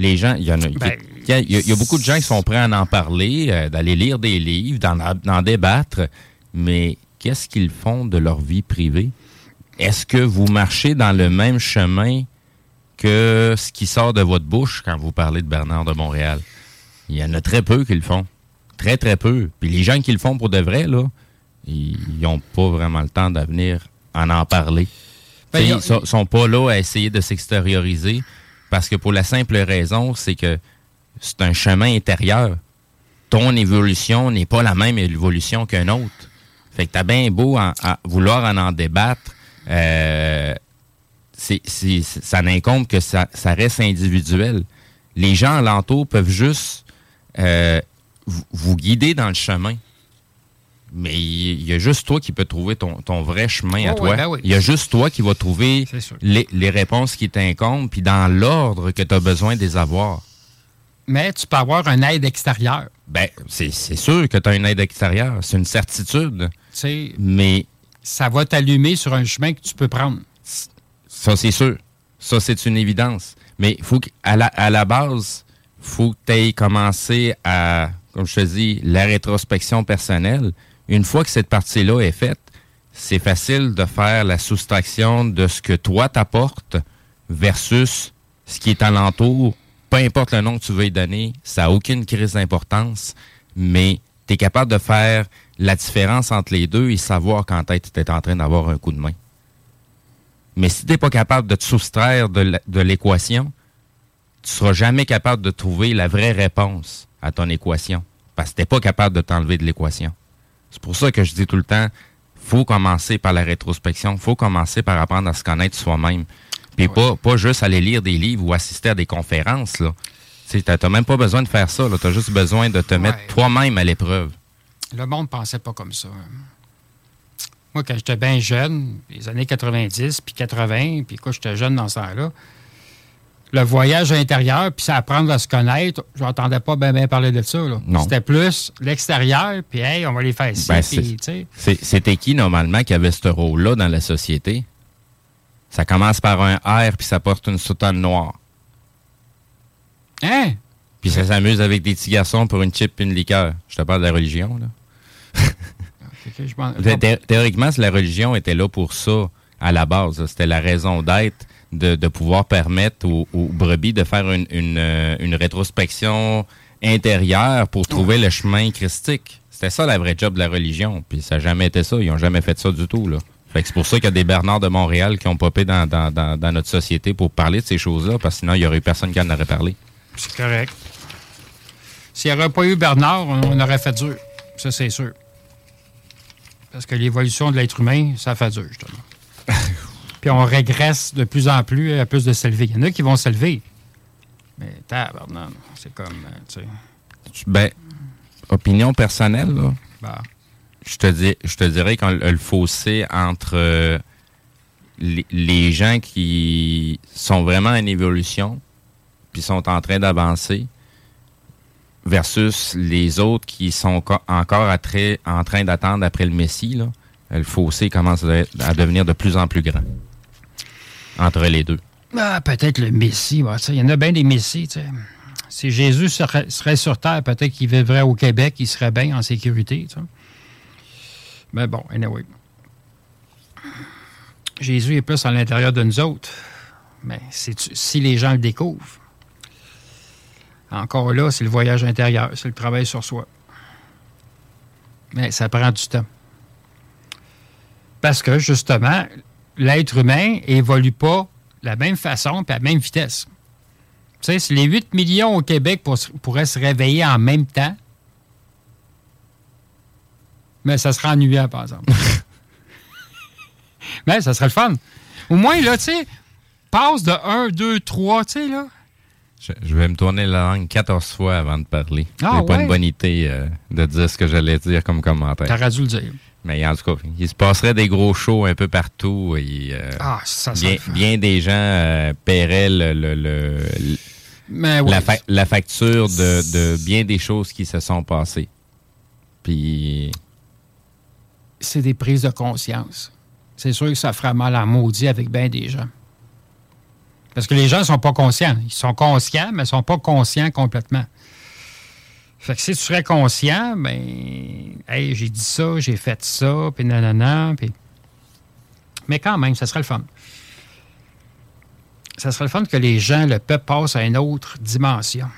Les gens, il y en a. Ben, il y a, il y a- il y a beaucoup de gens qui sont prêts à en parler, euh, d'aller lire des livres, d'en débattre, mais qu'est-ce qu'ils font de leur vie privée? Est-ce que vous marchez dans le même chemin que ce qui sort de votre bouche quand vous parlez de Bernard de Montréal? Il y en a très peu qui le font. Très, très peu. Puis les gens qui le font pour de vrai, là, ils n'ont pas vraiment le temps de venir en en parler. Ben, ils sont, sont pas là à essayer de s'extérioriser parce que pour la simple raison, c'est que c'est un chemin intérieur. Ton évolution n'est pas la même évolution qu'un autre. Fait que t'as bien beau vouloir en en débattre, euh, ça n'incombe que ça, ça reste individuel. Les gens alentour peuvent juste euh, vous guider dans le chemin. Mais il y a juste toi qui peux trouver ton, ton vrai chemin à Oh, toi. ouais, ben oui. Il y a juste toi qui vas trouver les, les réponses qui t'incombent, puis dans l'ordre que tu as besoin de les avoir. Mais tu peux avoir une aide extérieure. Ben, c'est c'est sûr que tu as une aide extérieure. C'est une certitude. Mais ça va t'allumer sur un chemin que tu peux prendre. ça, c'est sûr. Ça, c'est une évidence. Mais faut à la, à la base, faut que tu aies commencé à, comme je te dis, la rétrospection personnelle. Une fois que cette partie-là est faite, c'est facile de faire la soustraction de ce que toi t'apportes versus ce qui est alentour. Peu importe le nom que tu veux y donner, ça n'a aucune crise d'importance, mais tu es capable de faire la différence entre les deux et savoir quand tu es en train d'avoir un coup de main. Mais si tu n'es pas capable de te soustraire de l'équation, tu seras jamais capable de trouver la vraie réponse à ton équation. Parce que tu n'es pas capable de t'enlever de l'équation. C'est pour ça que je dis tout le temps, faut commencer par la rétrospection, faut commencer par apprendre à se connaître soi-même. Puis pas, pas juste aller lire des livres ou assister à des conférences. là. Tu n'as même pas besoin de faire ça. Tu as juste besoin de te mettre toi-même à l'épreuve. Le monde ne pensait pas comme ça. Moi, quand j'étais bien jeune, les années 90, puis 80, puis quand j'étais jeune dans ce temps-là, le voyage intérieur, puis ça apprendre à se connaître, je n'entendais pas bien bien parler de ça. C'était plus l'extérieur, puis hey, on va les faire ici, Ben, C'était qui normalement qui avait ce rôle-là dans la société? Ça commence par un R puis ça porte une soutane noire. Hein? Puis ça s'amuse avec des petits garçons pour une chip et une liqueur. Je te parle de la religion, là. Je Thé- thé- Théoriquement, la religion était là pour ça à la base, c'était la raison d'être de, de pouvoir permettre aux, aux brebis de faire une, une, euh, une rétrospection intérieure pour trouver le chemin christique. C'était ça la vraie job de la religion. Puis ça n'a jamais été ça. Ils n'ont jamais fait ça du tout. Là. Fait que c'est pour ça qu'il y a des Bernards de Montréal qui ont popé dans, dans, dans, dans notre société pour parler de ces choses-là, parce que sinon, il n'y aurait eu personne qui en aurait parlé. C'est correct. S'il n'y aurait pas eu Bernard, on, on aurait fait dur. Ça, c'est sûr. Parce que l'évolution de l'être humain, ça fait dur, justement. Puis on régresse de plus en plus à plus de s'élever. Il y en a qui vont s'élever. Mais tabarnak, c'est comme, euh, tu sais. Ben, opinion personnelle, là. Bah. Je te, dis, je te dirais que le fossé entre euh, les, les gens qui sont vraiment en évolution, puis sont en train d'avancer, versus les autres qui sont co- encore à très- en train d'attendre après le Messie, là, le fossé commence à devenir de plus en plus grand entre les deux. Ah, peut-être le Messie. il y en a bien des Messies. Si Jésus serait, sur Terre, peut-être qu'il vivrait au Québec, il serait bien en sécurité. Mais bon, anyway. Jésus est plus à l'intérieur de nous autres. Mais si les gens le découvrent, encore là, c'est le voyage intérieur, c'est le travail sur soi. Mais ça prend du temps. Parce que, justement, l'être humain évolue pas de la même façon et à la même vitesse. Tu sais, si les 8 millions au Québec pourraient se réveiller en même temps, mais ça serait ennuyant, par exemple. mais ça serait le fun. Au moins, là, tu sais, passe de 1, 2, 3, tu sais, là. Je, vais me tourner la langue 14 fois avant de parler. Ah, C'est pas une bonne idée euh, de dire ce que j'allais dire comme commentaire. T'aurais dû le dire. Mais en tout cas, il se passerait des gros shows un peu partout. Et, euh, ah, ça, bien, bien, des gens euh, paieraient le, le, Mais la, la, facture de, de, bien des choses qui se sont passées. Puis. C'est des prises de conscience. C'est sûr que ça fera mal à maudit avec bien des gens. Parce que les gens ne sont pas conscients. Ils sont conscients, mais ils ne sont pas conscients complètement. Fait que si tu serais conscient, ben, hey, j'ai dit ça, j'ai fait ça, puis nanana, puis. Mais quand même, ça serait le fun. Ça serait le fun que les gens, le peuple, passe à une autre dimension.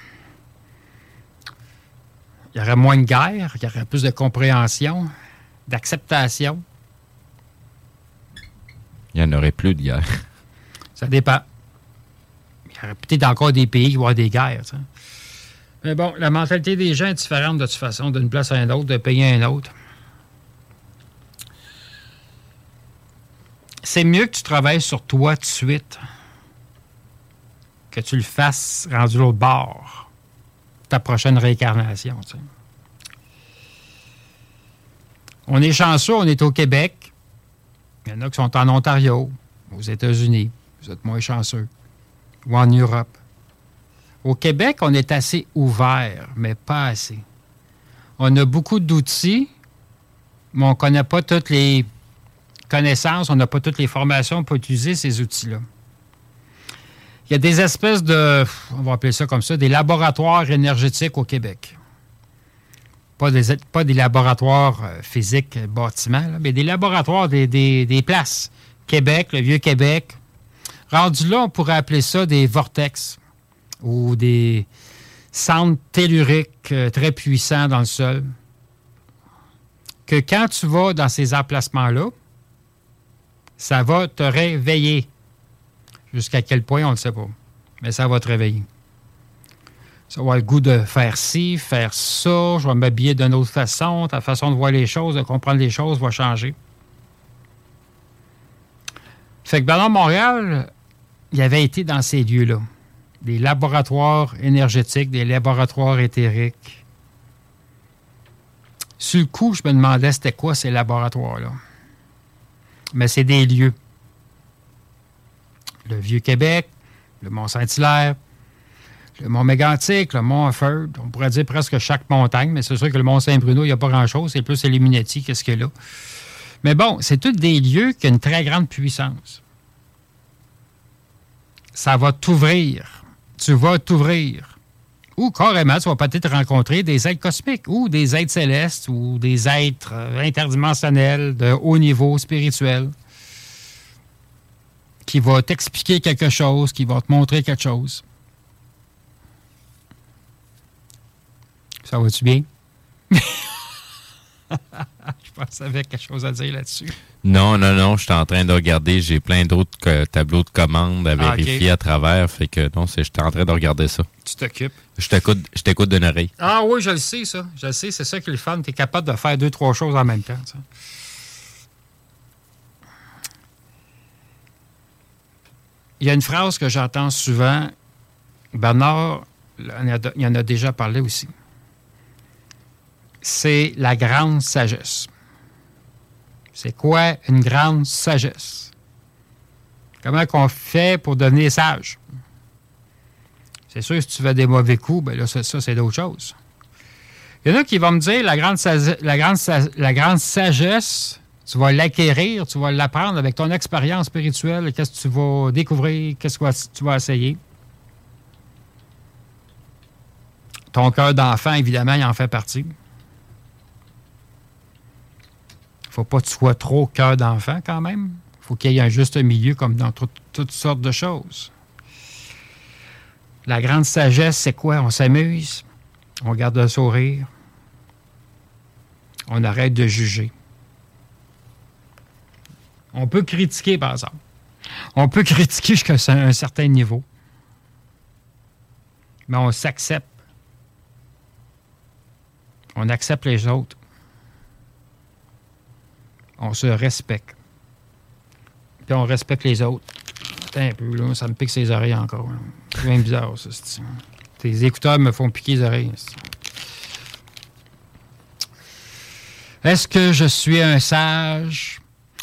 Il y aurait moins de guerre, il y aurait plus de compréhension, d'acceptation. Il n'y en aurait plus de guerre. Ça dépend. Il y aurait peut-être encore des pays qui vont avoir des guerres. Mais bon, la mentalité des gens est différente de toute façon, d'une place à une autre, de pays à un autre. C'est mieux que tu travailles sur toi tout de suite que tu le fasses rendu l'autre bord, ta prochaine réincarnation. On est chanceux, on est au Québec. Il y en a qui sont en Ontario, aux États-Unis. Vous êtes moins chanceux. Ou en Europe. Au Québec, on est assez ouvert, mais pas assez. On a beaucoup d'outils, mais on ne connaît pas toutes les connaissances, on n'a pas toutes les formations pour utiliser ces outils-là. Il y a des espèces de, on va appeler ça comme ça, des laboratoires énergétiques au Québec. Pas des, pas des laboratoires euh, physiques, bâtiments, mais des laboratoires, des, des places. Québec, le Vieux-Québec. Rendu là, on pourrait appeler ça des vortex ou des centres telluriques euh, très puissants dans le sol, que quand tu vas dans ces emplacements-là, ça va te réveiller. Jusqu'à quel point, on ne sait pas. Mais ça va te réveiller. Ça va avoir le goût de faire ci, faire ça, je vais m'habiller d'une autre façon, ta façon de voir les choses, de comprendre les choses va changer. Fait que Ballon Montréal, il avait été dans ces lieux-là des laboratoires énergétiques, des laboratoires éthériques. Sur le coup, je me demandais c'était quoi ces laboratoires-là. Mais c'est des lieux. Le Vieux-Québec, le Mont-Saint-Hilaire, le Mont Mégantic, le Mont Efford, on pourrait dire presque chaque montagne, mais c'est sûr que le Mont Saint-Bruno, il n'y a pas grand-chose, c'est plus Illuminati qu'est-ce qu'il y a là. Mais bon, c'est tous des lieux qui ont une très grande puissance. Ça va t'ouvrir tu vas t'ouvrir. Ou carrément, tu vas peut-être rencontrer des êtres cosmiques ou des êtres célestes ou des êtres interdimensionnels de haut niveau spirituel qui vont t'expliquer quelque chose, qui vont te montrer quelque chose. Ça va-tu bien? que avait quelque chose à dire là-dessus. Non, non, non, je suis en train de regarder. J'ai plein d'autres tableaux de commandes à ah, vérifier à travers. Fait que non, je suis en train de regarder ça. Tu t'occupes? Je t'écoute, d'une oreille. Ah oui, je le sais, ça. Je le sais, c'est ça qui est le fun. Tu es capable de faire deux, trois choses en même temps. Il y a une phrase que j'entends souvent. Bernard, il en a déjà parlé aussi c'est la grande sagesse. C'est quoi une grande sagesse? Comment qu'on fait pour devenir sage? C'est sûr, si tu fais des mauvais coups, ben là, ça, c'est d'autres choses. Il y en a qui vont me dire la grande, la grande, la grande sagesse, tu vas l'acquérir, tu vas l'apprendre avec ton expérience spirituelle, qu'est-ce que tu vas découvrir, qu'est-ce que tu vas essayer. Ton cœur d'enfant, évidemment, il en fait partie. Faut pas que tu sois trop cœur d'enfant quand même. faut qu'il y ait un juste milieu comme dans tout- toutes sortes de choses. La grande sagesse, c'est quoi? On s'amuse, on garde un sourire, on arrête de juger. On peut critiquer, par exemple. On peut critiquer jusqu'à un certain niveau. Mais on s'accepte. On accepte les autres. On se respecte. Puis on respecte les autres. Attends un peu, là, ça me pique ses oreilles encore. C'est bien bizarre, ça. Tes écouteurs me font piquer les oreilles. Est-ce que je suis un sage?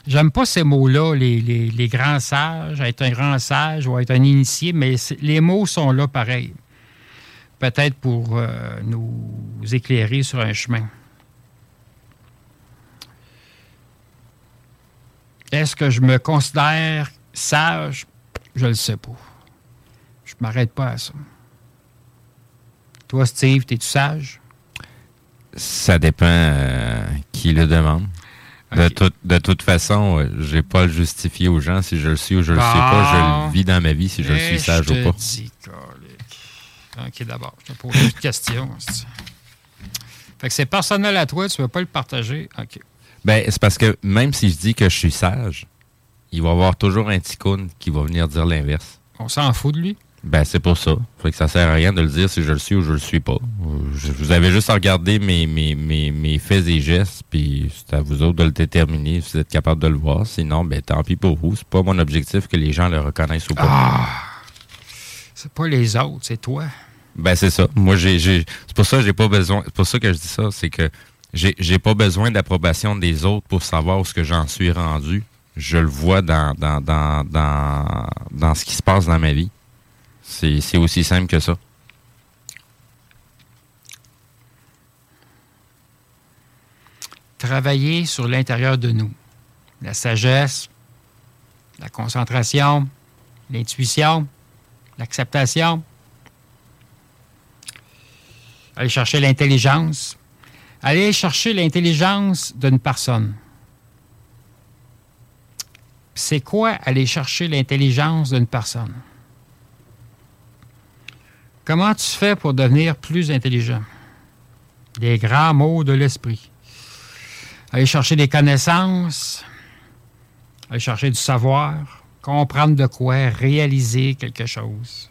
J'aime pas ces mots-là, les, les- les grands sages, être un grand sage ou être un initié, mais les mots sont là pareil. Peut-être pour euh, nous éclairer sur un chemin. Est-ce que je me considère sage? Je le sais pas. Je m'arrête pas à ça. Toi, Steve, es-tu sage? Ça dépend euh, qui le demande. De, toute- de toute façon, euh, j'ai pas le justifier aux gens si je le suis ou je le suis pas. Je le vis dans ma vie si je le Eh, suis sage je ou te pas. dis. OK, d'abord, je te pose une question. c'est- Fait que c'est personnel à toi, tu ne veux pas le partager? OK. Ben, c'est parce que même si je dis que je suis sage, il va y avoir toujours un ticoun qui va venir dire l'inverse. On s'en fout de lui? Ben, c'est pour ça. Fait que ça sert à rien de le dire si je le suis ou je le suis pas. Je- vous avez juste à regarder mes, mes, mes, mes faits et gestes, puis c'est à vous autres de le déterminer si vous êtes capable de le voir. Sinon, ben, tant pis pour vous. C'est pas mon objectif que les gens le reconnaissent ou pas. Ah! C'est pas les autres, c'est toi. Ben c'est ça. Moi j'ai j'ai c'est pour ça que j'ai pas besoin c'est pour ça que je dis ça, c'est que j'ai pas besoin d'approbation des autres pour savoir où ce que j'en suis rendu. Je le vois dans dans dans dans dans ce qui se passe dans ma vie. C'est aussi simple que ça. Travailler sur l'intérieur de nous. La sagesse, la concentration, l'intuition, l'acceptation. Aller chercher l'intelligence. Aller chercher l'intelligence d'une personne. C'est quoi aller chercher l'intelligence d'une personne? Comment tu fais pour devenir plus intelligent? Des grands mots de l'esprit. Aller chercher des connaissances, aller chercher du savoir, comprendre de quoi, réaliser quelque chose.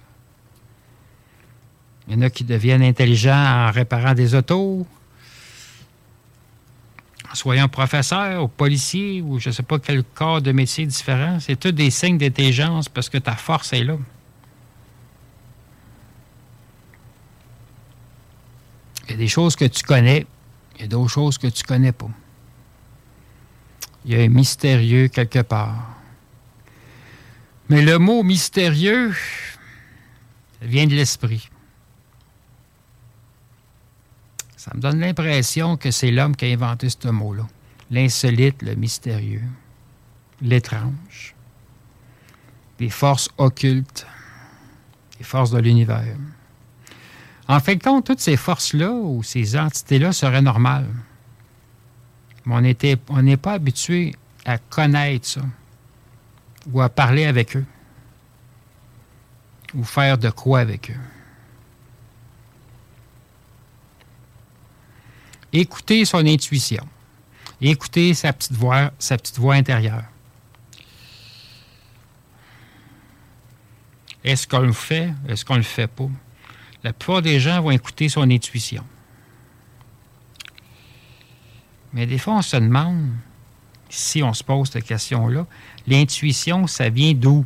Il y en a qui deviennent intelligents en réparant des autos, en soyant professeur ou policier ou je ne sais pas quel corps de métier différent. C'est tous des signes d'intelligence parce que ta force est là. Il y a des choses que tu connais, il y a d'autres choses que tu connais pas. Il y a un mystérieux quelque part. Mais le mot mystérieux vient de l'esprit. Ça me donne l'impression que c'est l'homme qui a inventé ce mot-là. L'insolite, le mystérieux, l'étrange, les forces occultes, les forces de l'univers. En fait, compte, toutes ces forces-là ou ces entités-là seraient normales. Mais on n'est pas habitué à connaître ça ou à parler avec eux ou faire de quoi avec eux. Écouter son intuition. Écouter sa petite voix, intérieure. Est-ce qu'on le fait? Est-ce qu'on le fait pas? La plupart des gens vont écouter son intuition. Mais des fois, on se demande, si on se pose cette question-là, l'intuition, ça vient d'où?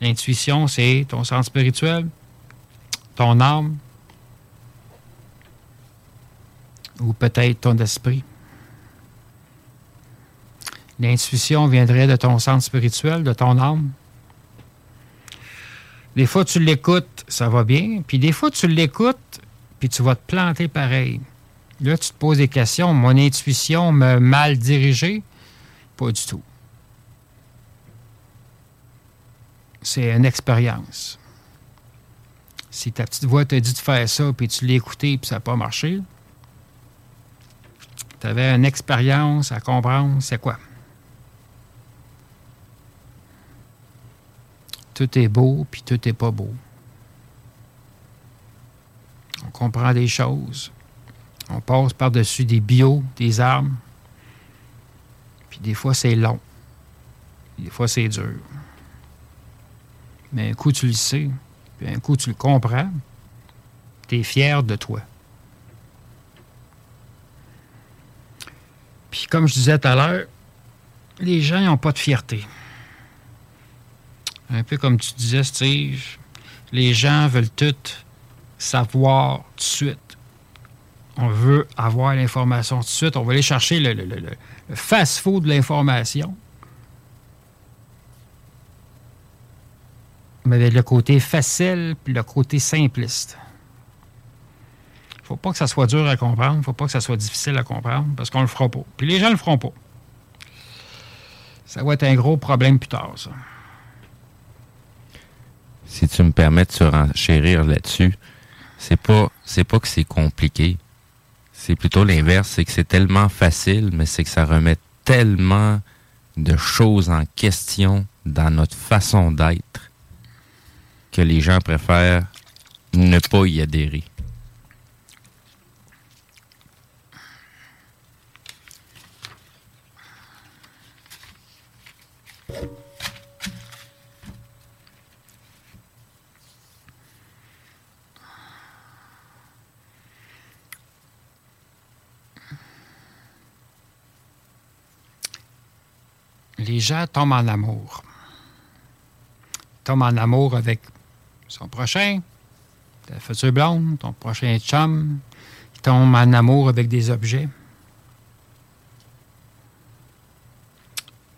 L'intuition, c'est ton sens spirituel, ton âme, ou peut-être ton esprit. L'intuition viendrait de ton sens spirituel, de ton âme. Des fois, tu l'écoutes, ça va bien. Puis des fois, tu l'écoutes, puis tu vas te planter pareil. Là, tu te poses des questions. Mon intuition m'a mal dirigé? Pas du tout. C'est une expérience. Si ta petite voix t'a dit de faire ça, puis tu l'as écouté, puis ça n'a pas marché, tu avais une expérience à comprendre, c'est quoi? Tout est beau, puis tout n'est pas beau. On comprend des choses. On passe par-dessus des bios, des armes. Puis des fois, c'est long. Des fois, c'est dur. Mais un coup, tu le sais. Puis un coup, tu le comprends. Tu es fier de toi. Puis comme je disais tout à l'heure, les gens n'ont pas de fierté. Un peu comme tu disais, Steve, les gens veulent tout savoir tout de suite. On veut avoir l'information tout de suite. On va aller chercher le, le fast-food de l'information. Mais le côté facile puis le côté simpliste. Faut pas que ça soit dur à comprendre. faut pas que ça soit difficile à comprendre parce qu'on le fera pas. Puis les gens le feront pas. Ça va être un gros problème plus tard, ça. Si tu me permets de surenchérir là-dessus, c'est pas c'est pas que c'est compliqué. C'est plutôt l'inverse, c'est que c'est tellement facile, mais c'est que ça remet tellement de choses en question dans notre façon d'être que les gens préfèrent ne pas y adhérer. Les gens tombent en amour. tombent en amour avec son prochain, ta future blonde, ton prochain chum. Ils tombent en amour avec des objets.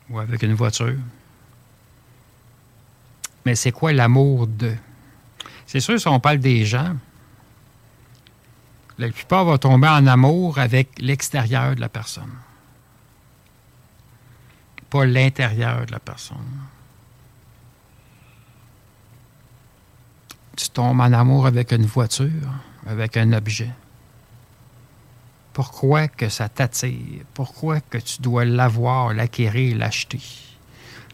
Ou avec une voiture. Mais c'est quoi l'amour de? C'est sûr, si on parle des gens, la plupart vont tomber en amour avec l'extérieur de la personne pas l'intérieur de la personne. Tu tombes en amour avec une voiture, avec un objet. Pourquoi que ça t'attire? Pourquoi que tu dois l'avoir, l'acquérir, l'acheter?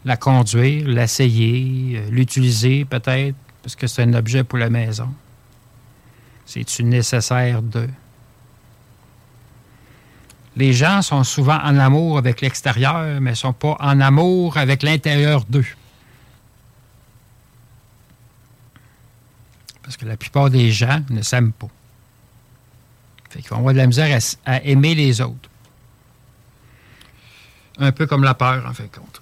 La conduire, l'essayer, euh, l'utiliser peut-être, parce que c'est un objet pour la maison. C'est-tu nécessaire de? Les gens sont souvent en amour avec l'extérieur, mais ne sont pas en amour avec l'intérieur d'eux. Parce que la plupart des gens ne s'aiment pas. Fait qu'ils vont avoir de la misère à, aimer les autres. Un peu comme la peur, en fin de compte.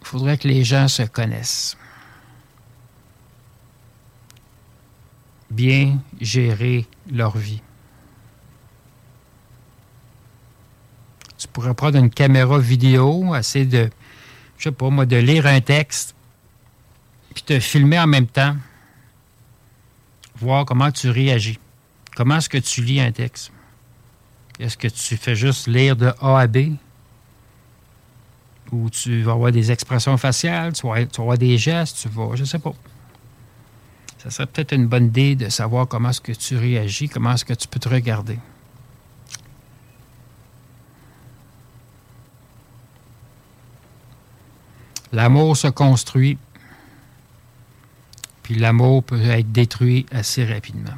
Il faudrait que les gens se connaissent. Bien gérer leur vie. Tu pourrais prendre une caméra vidéo, essayer de, je sais pas moi, de lire un texte, puis te filmer en même temps, voir comment tu réagis. Comment est-ce que tu lis un texte? Est-ce que tu fais juste lire de A à B? Ou tu vas avoir des expressions faciales, tu vas, avoir des gestes, tu vas, je sais pas ça serait peut-être une bonne idée de savoir comment est-ce que tu réagis, comment est-ce que tu peux te regarder. L'amour se construit, puis l'amour peut être détruit assez rapidement.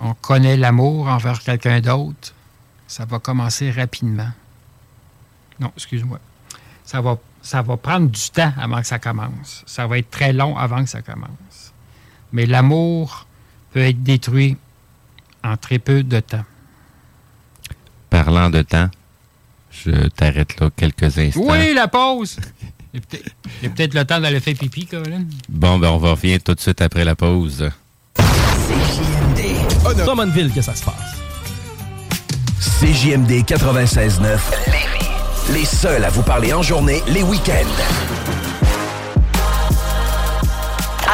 On connaît l'amour envers quelqu'un d'autre, ça va commencer rapidement. Non, excuse-moi. Ça va ça va prendre du temps avant que ça commence. Ça va être très long avant que ça commence. Mais l'amour peut être détruit en très peu de temps. Parlant de temps, je t'arrête là quelques instants. Oui, la pause! Il y a peut-être le temps d'aller faire pipi, Colin. Bon, ben on va revenir tout de suite après la pause. CJMD. Drummondville que ça se passe. CJMD 96.9 les seuls à vous parler en journée, les week-ends.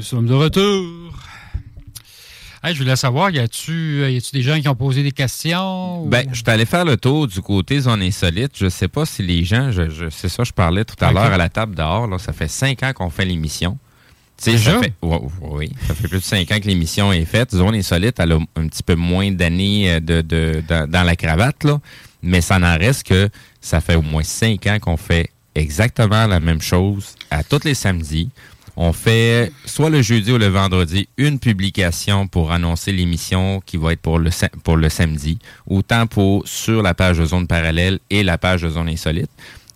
Nous sommes de retour. Hey, je voulais savoir, y a-tu y a-tu des gens qui ont posé des questions? ou- Ben, je suis allé faire le tour du côté zone insolite. Je sais pas si les gens, je, je- c'est ça, je parlais tout à l'heure à la table dehors. Là, ça fait cinq ans qu'on fait l'émission. Déjà? ça fait, oui, ça fait plus de cinq ans que l'émission est faite. Zone insolite, elle a un petit peu moins d'années euh, de, dans la cravate, là. Mais ça n'en reste que ça fait au moins cinq ans qu'on fait exactement la même chose à tous les samedis. On fait soit le jeudi ou le vendredi une publication pour annoncer l'émission qui va être pour le, pour le samedi, autant pour sur la page de Zone Parallèle et la page de Zone Insolite.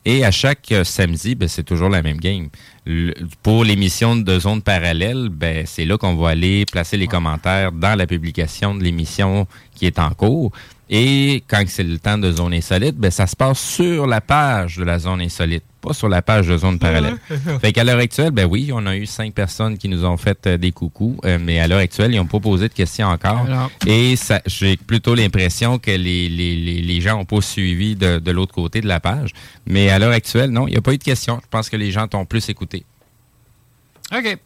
Et à chaque euh, samedi, ben, c'est toujours la même game. Le- pour l'émission de Zone Parallèle, ben, c'est là qu'on va aller placer les commentaires dans la publication de l'émission qui est en cours. Et quand c'est le temps de Zone Insolite, ben, ça se passe sur la page de la Zone Insolite, pas sur la page de Zone Parallèle. Fait qu'à l'heure actuelle, ben oui, on a eu cinq personnes qui nous ont fait euh, des coucous, euh, mais à l'heure actuelle, ils n'ont pas posé de questions encore. Alors. Et ça, j'ai plutôt l'impression que les, les, les, les gens n'ont pas suivi de, de l'autre côté de la page. Mais à l'heure actuelle, non, il n'y a pas eu de questions. Je pense que les gens t'ont plus écouté. OK.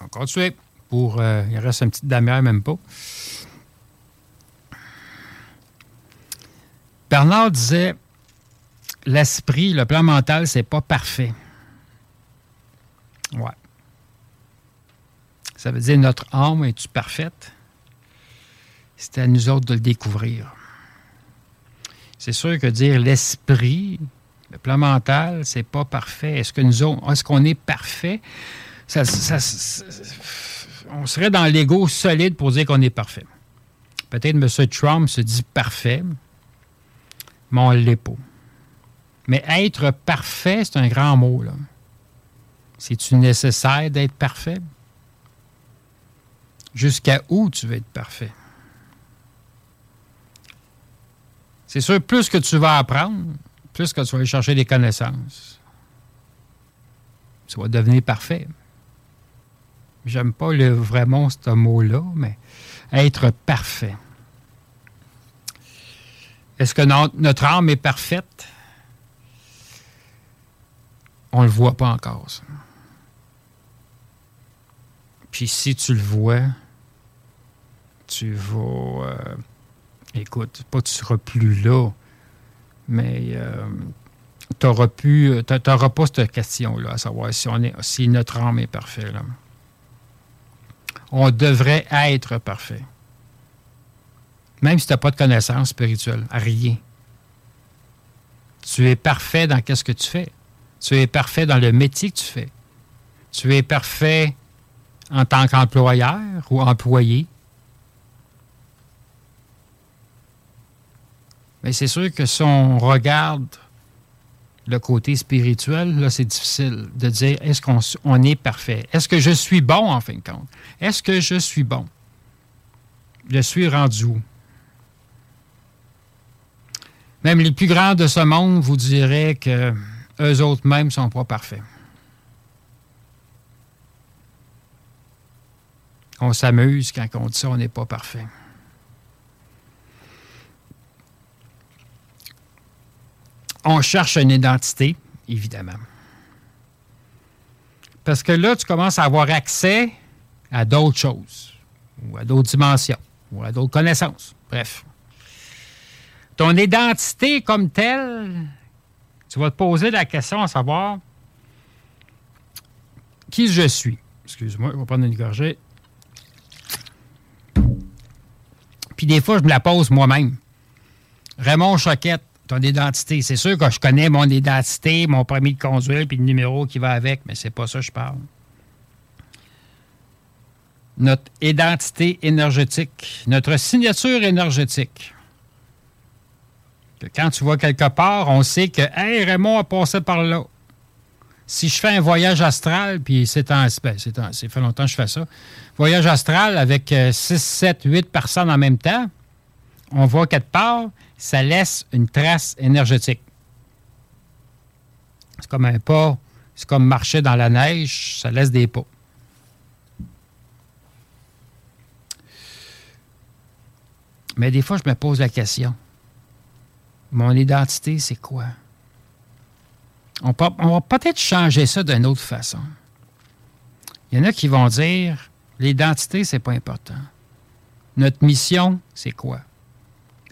On va continuer. Pour, euh, il reste une petite demi-heure, même pas. Bernard disait l'esprit, le plan mental, c'est pas parfait. Ouais. Ça veut dire notre âme est-tu parfaite? C'est à nous autres de le découvrir. C'est sûr que dire l'esprit, le plan mental, c'est pas parfait. Est-ce que nous autres, est-ce qu'on est parfait? On serait dans l'ego solide pour dire qu'on est parfait. Peut-être M. Trump se dit parfait, mais on. Mais être parfait, c'est un grand mot. C'est-tu nécessaire d'être parfait? Jusqu'à où tu veux être parfait? C'est sûr, plus que tu vas apprendre, plus que tu vas aller chercher des connaissances, tu vas devenir parfait. J'aime pas le, vraiment ce mot-là, mais être parfait. Est-ce que notre, âme est parfaite? On ne le voit pas encore, ça. Puis si tu le vois, tu vas... euh, écoute, pas tu seras plus là, mais tu n'auras pas cette question-là, à savoir si, si notre âme est parfait. Là. On devrait être parfait. Même si tu n'as pas de connaissance spirituelle, rien. Tu es parfait dans qu'est-ce que tu fais. Tu es parfait dans le métier que tu fais. Tu es parfait en tant qu'employeur ou employé. Mais c'est sûr que si on regarde le côté spirituel, là, c'est difficile de dire est-ce qu'on on est parfait? Est-ce que je suis bon en fin de compte? Est-ce que je suis bon? Je suis rendu où? Même les plus grands de ce monde vous diraient que eux autres mêmes sont pas parfaits. On s'amuse quand on dit ça, on n'est pas parfait. On cherche une identité, évidemment. Parce que là, tu commences à avoir accès à d'autres choses, ou à d'autres dimensions, ou à d'autres connaissances. Bref. Ton identité comme telle, tu vas te poser la question à savoir qui je suis. Excuse-moi, je vais prendre une gorgée. Puis des fois, je me la pose moi-même. Raymond Choquette, ton identité. C'est sûr que je connais mon identité, mon permis de conduire, puis le numéro qui va avec, mais c'est pas ça que je parle. Notre identité énergétique, notre signature énergétique. Quand tu vas quelque part, on sait que Hey, Raymond a passé par là. Si je fais un voyage astral, puis c'est en, ben, c'est fait longtemps que je fais ça, voyage astral avec 6, 7, 8 personnes en même temps, on voit quelque part, ça laisse une trace énergétique. C'est comme un pas, c'est comme marcher dans la neige, ça laisse des pas. Mais des fois, je me pose la question. Mon identité, c'est quoi? On, va peut-être changer ça d'une autre façon. Il y en a qui vont dire l'identité, c'est pas important. Notre mission, c'est quoi?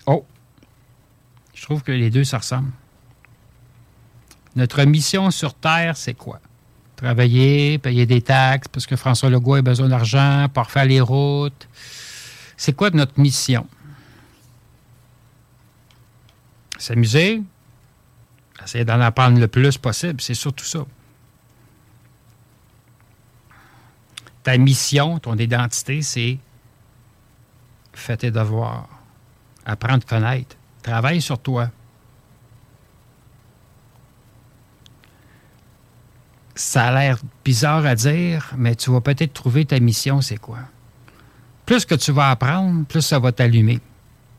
Oh! Je trouve que les deux, ça ressemble. Notre mission sur Terre, c'est quoi? Travailler, payer des taxes, parce que François Legault a besoin d'argent pour faire les routes. C'est quoi notre mission? S'amuser, essayer d'en apprendre le plus possible, c'est surtout ça. Ta mission, ton identité, c'est fais tes devoirs, apprendre à connaître, travaille sur toi. Ça a l'air bizarre à dire, mais tu vas peut-être trouver ta mission, c'est quoi. Plus que tu vas apprendre, plus ça va t'allumer.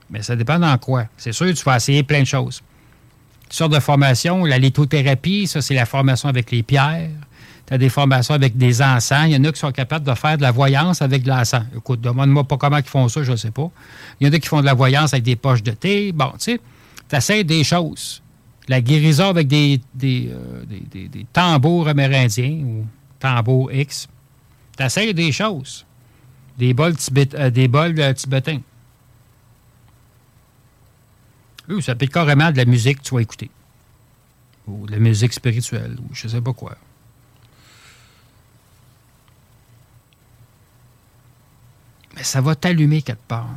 Mais ça dépend dans quoi. C'est sûr, tu vas essayer plein de choses. Toutes sortes de formations. La lithothérapie, ça, c'est la formation avec les pierres. Tu as des formations avec des encens. Il y en a qui sont capables de faire de la voyance avec de l'encens. Écoute, demande-moi pas comment ils font ça, je ne sais pas. Il y en a qui font de la voyance avec des poches de thé. Bon, tu sais, tu essaies des choses. La guérison avec des, des, euh, des- des- tambours amérindiens ou tambours X. Tu essaies des choses. Des bols, tibét- euh, des bols euh, tibétains. Oui, ça peut être carrément de la musique que tu vas écouter. Ou de la musique spirituelle, ou je sais pas quoi. Mais ça va t'allumer quelque part.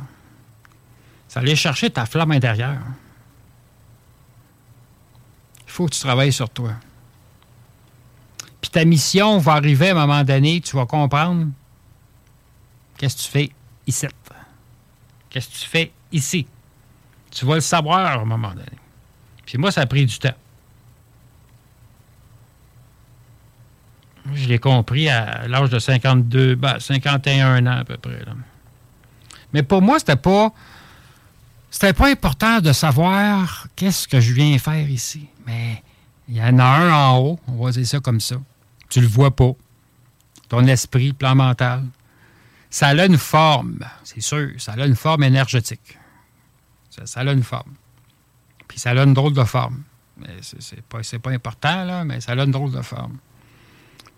Ça va aller chercher ta flamme intérieure. Il faut que tu travailles sur toi. Puis ta mission va arriver à un moment donné, tu vas comprendre qu'est-ce que tu fais ici? Qu'est-ce que tu fais ici? Tu vas le savoir à un moment donné. Puis moi, ça a pris du temps. Je l'ai compris à l'âge de 52, ben, 51 ans à peu près. Mais pour moi, c'était pas. C'était pas important de savoir qu'est-ce que je viens faire ici. Mais il y en a un en haut, on va dire ça comme ça. Tu le vois pas. Ton esprit, plan mental. Ça a une forme, c'est sûr. Ça a une forme énergétique. Ça, a une forme. Puis ça a une drôle de forme. Mais c'est pas, pas important, là, mais ça a une drôle de forme.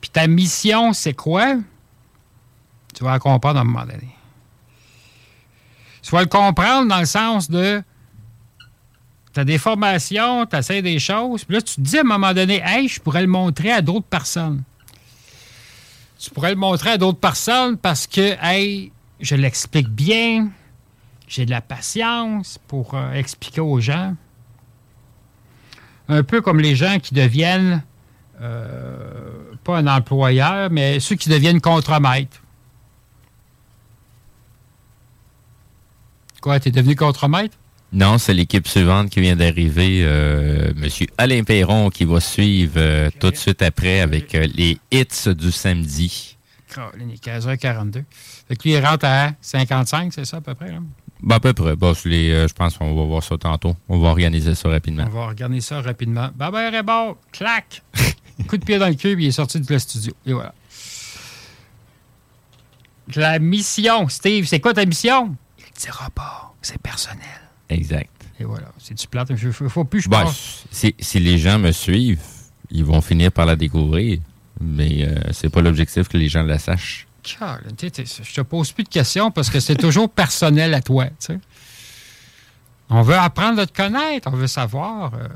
Puis ta mission, c'est quoi? Tu vas la comprendre à un moment donné. Tu vas le comprendre dans le sens de. Tu as des formations, tu essaies des choses, puis là, tu te dis à un moment donné, hey, je pourrais le montrer à d'autres personnes. Tu pourrais le montrer à d'autres personnes parce que, hey, je l'explique bien, j'ai de la patience pour euh, expliquer aux gens. Un peu comme les gens qui deviennent, euh, pas un employeur, mais ceux qui deviennent contremaîtres. Quoi, t'es devenu contremaître? Non, c'est l'équipe suivante qui vient d'arriver, euh, Monsieur Alain Perron, qui va suivre euh, tout de suite après avec les hits du samedi. Caroline, il est 15h42. Fait que lui, il rentre à 55, c'est ça à peu près? Là? Ben, à peu près. Bon, je les, euh, je pense qu'on va voir ça tantôt. On va organiser ça rapidement. On va regarder ça rapidement. Bye bye, Raymond! Clac! Coup de pied dans le cul, puis il est sorti du studio. Et voilà. La mission, Steve, c'est quoi ta mission? Il ne dira pas. C'est personnel. Exact. Et voilà. C'est du plate. Il ne faut plus je Ben, pense. si, si les gens me suivent, ils vont finir par la découvrir. Mais euh, c'est pas l'objectif que les gens la sachent. Je te pose plus de questions parce que c'est toujours personnel à toi. On veut apprendre à te connaître, on veut savoir. euh.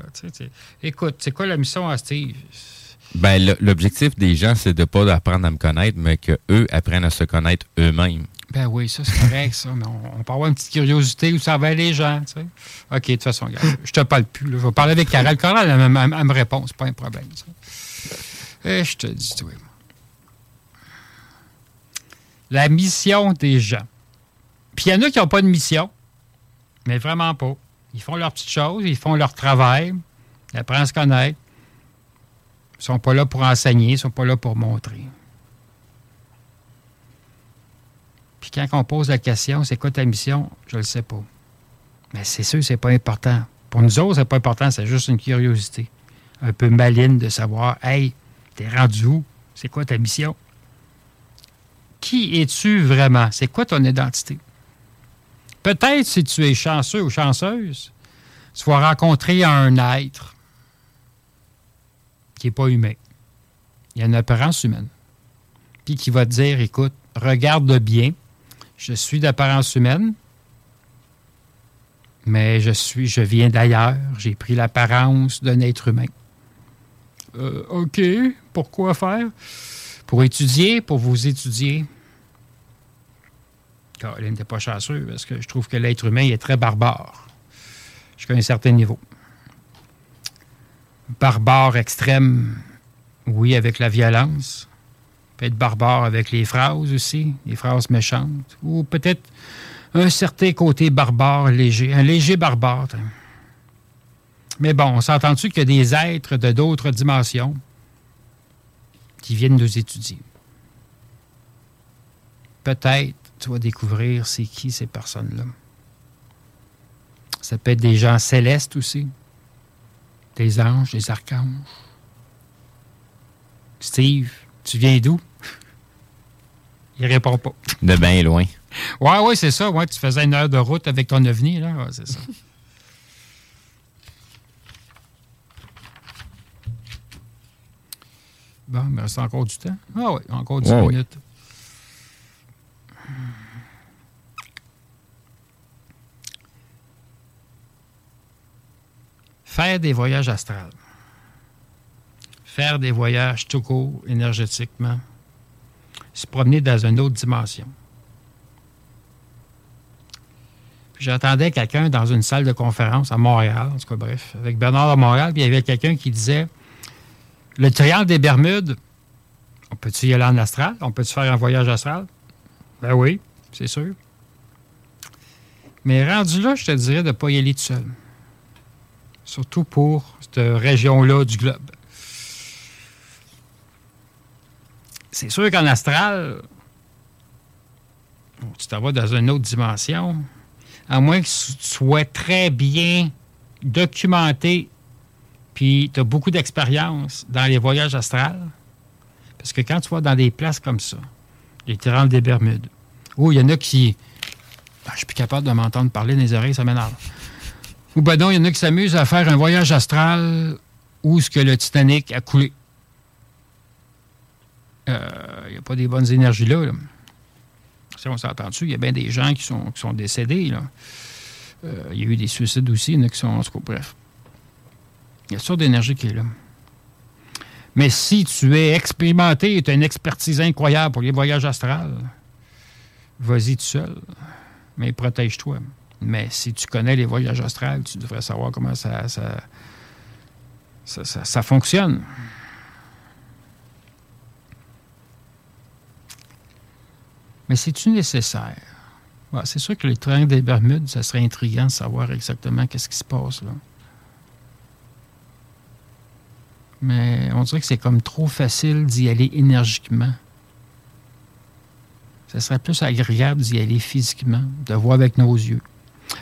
Écoute, c'est quoi la mission à Steve? Ben, l'objectif des gens, c'est de pas apprendre à me connaître, mais qu'eux apprennent à se connaître eux-mêmes. Ben oui, ça c'est correct, ça. Mais on, on peut avoir une petite curiosité où ça va les gens, tu sais. OK, de toute façon, regarde, je te parle plus. là. Je vais parler avec Carole. Carole, elle, elle- elle- elle me répond, c'est pas un problème, ça. Et je te dis, vois. La mission des gens. Puis il y en a qui n'ont pas de mission, mais vraiment pas. Ils font leurs petites choses, ils font leur travail, ils apprennent à se connaître. Ils ne sont pas là pour enseigner, ils ne sont pas là pour montrer. Puis quand on pose la question, c'est quoi ta mission? Je ne le sais pas. Mais c'est sûr, c'est pas important. Pour nous autres, c'est pas important, c'est juste une curiosité. Un peu maligne de savoir, hey, t'es rendu où? C'est quoi ta mission? Qui es-tu vraiment? C'est quoi ton identité? Peut-être si tu es chanceux ou chanceuse, tu vas rencontrer un être qui n'est pas humain. Il y a une apparence humaine. Puis qui va te dire, écoute, regarde bien, je suis d'apparence humaine, mais je suis, je viens d'ailleurs, j'ai pris l'apparence d'un être humain. Euh, OK, pourquoi faire? Pour étudier, pour vous étudier. Caroline n'était pas chanceux parce que je trouve que l'être humain est très barbare jusqu'à un certain niveau. Barbare extrême, oui, avec la violence. Peut être barbare avec les phrases aussi, les phrases méchantes. Ou peut-être un certain côté barbare léger, un léger barbare. Mais bon, on s'entend-tu qu'il y des êtres de d'autres dimensions? Qui viennent nous étudier? Peut-être tu vas découvrir c'est qui ces personnes-là. Ça peut être des gens célestes aussi, des anges, des archanges. Steve, tu viens d'où? Il répond pas. De bien loin. Ouais, ouais, c'est ça. Ouais, tu faisais une heure de route avec ton ovni, là. Ouais, c'est ça. Bon, il me reste encore du temps. Ah oui, encore 10 Ouais, oui. minutes. Faire des voyages astrales. Faire des voyages tout court, énergétiquement. Se promener dans une autre dimension. Puis J'entendais quelqu'un dans une salle de conférence à Montréal, en tout cas, bref, avec Bernard de Montréal, puis il y avait quelqu'un qui disait Le triangle des Bermudes, on peut-tu y aller en astral? On peut-tu faire un voyage astral? Ben oui, c'est sûr. Mais rendu là, je te dirais de ne pas y aller tout seul. Surtout pour cette région-là du globe. C'est sûr qu'en astral, tu t'en vas dans une autre dimension, à moins que tu sois très bien documenté, puis tu as beaucoup d'expérience dans les voyages astrales. Parce que quand tu vas dans des places comme ça, les triangles des Bermudes, où il y en a qui. Ah, je suis plus capable de m'entendre parler dans les oreilles, ça m'énerve. Ou ben non, il y en a qui s'amusent à faire un voyage astral où ce que le Titanic a coulé. Euh, Il n'y a pas des bonnes énergies là. Si on s'entend dessus, il y a bien des gens qui sont, qui sont décédés. Euh, il y a eu des suicides aussi, il y en a qui sont. En bref. Il y a sortes d'énergie qui est là. Mais si tu es expérimenté et tu as une expertise incroyable pour les voyages astrales, vas-y tout seul. Mais protège-toi. Mais si tu connais les voyages astrales, tu devrais savoir comment ça, ça, ça, fonctionne. Mais c'est-tu nécessaire? C'est sûr que les triangles des Bermudes, ça serait intriguant de savoir exactement qu'est-ce qui se passe là. Mais on dirait que c'est comme trop facile d'y aller énergiquement. Ça serait plus agréable d'y aller physiquement, de voir avec nos yeux.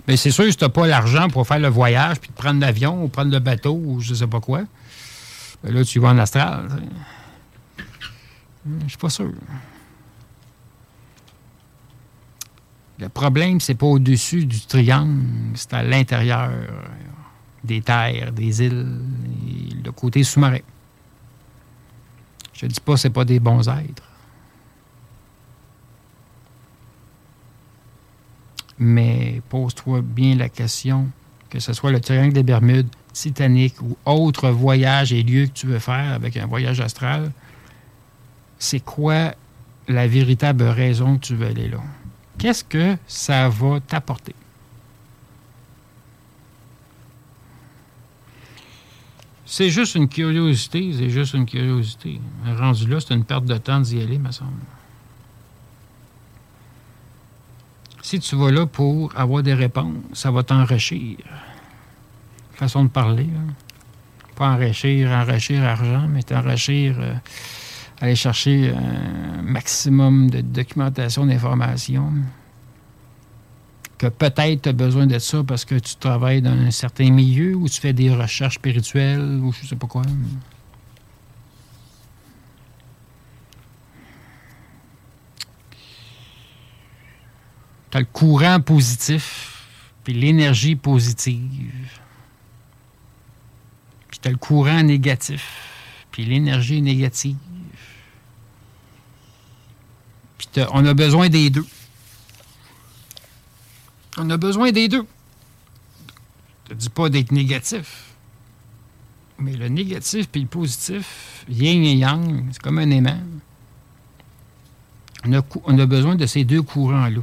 Mais c'est sûr si tu n'as pas l'argent pour faire le voyage, puis de prendre l'avion, ou prendre le bateau, ou je sais pas quoi, ben là, tu vas en astral. Je suis pas sûr. Le problème, c'est pas au-dessus du triangle, c'est à l'intérieur des terres, des îles, côté sous-marin. Je te dis pas, c'est pas des bons êtres. Mais pose-toi bien la question, que ce soit le triangle des Bermudes, Titanic ou autre voyage et lieu que tu veux faire avec un voyage astral, c'est quoi la véritable raison que tu veux aller là? Qu'est-ce que ça va t'apporter? C'est juste une curiosité, c'est juste une curiosité. Rendu là, c'est une perte de temps d'y aller, me semble. Si tu vas là pour avoir des réponses, ça va t'enrichir. façon de parler. Pas enrichir, enrichir argent, mais enrichir, euh, aller chercher un maximum de documentation, d'informations. Que peut-être tu as besoin de ça parce que tu travailles dans un certain milieu ou tu fais des recherches spirituelles ou je sais pas quoi. Tu as le courant positif, puis l'énergie positive. Puis tu as le courant négatif, puis l'énergie négative. Puis on a besoin des deux. On a besoin des deux. Je ne dis pas d'être négatif. Mais le négatif puis le positif, yin et yang, c'est comme un aimant. On a, on a besoin de ces deux courants-là.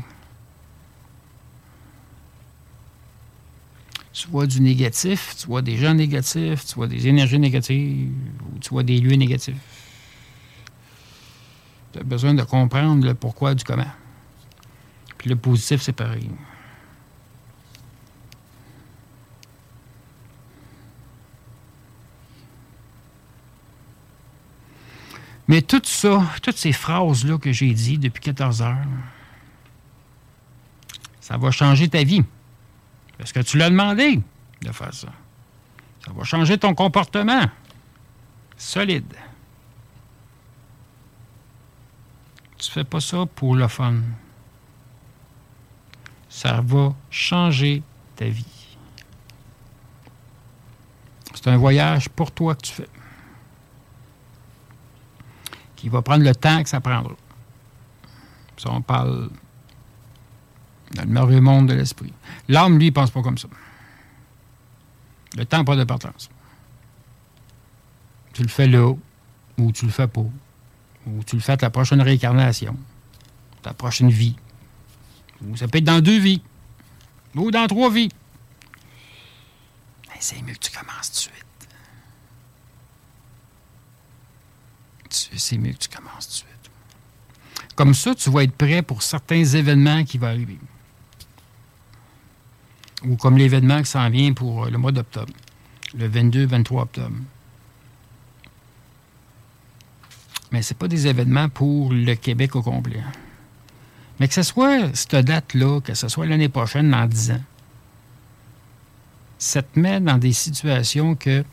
Tu vois du négatif, tu vois des gens négatifs, tu vois des énergies négatives, ou tu vois des lieux négatifs. Tu as besoin de comprendre le pourquoi du comment. Puis le positif, c'est pareil. Mais tout ça, toutes ces phrases-là que j'ai dites depuis 14 heures, ça va changer ta vie. Parce que tu l'as demandé de faire ça. Ça va changer ton comportement. Solide. Tu fais pas ça pour le fun. Ça va changer ta vie. C'est un voyage pour toi que tu fais. Qui va prendre le temps que ça prendra. Ça, on parle dans le merveilleux monde de l'esprit. L'âme, lui, ne pense pas comme ça. Le temps n'a pas d'importance. Tu le fais là, ou tu le fais pas. Ou tu le fais à ta prochaine réincarnation, ta prochaine vie. Ou ça peut être dans deux vies. Ou dans trois vies. C'est mieux que tu commences tout de suite. C'est mieux que tu commences tout de suite. Comme ça, tu vas être prêt pour certains événements qui vont arriver. Ou comme l'événement qui s'en vient pour euh, le mois d'octobre, le 22-23 octobre. Mais ce pas des événements pour le Québec au complet. Mais que ce soit cette date-là, que ce soit l'année prochaine, dans 10 ans, ça te met dans des situations que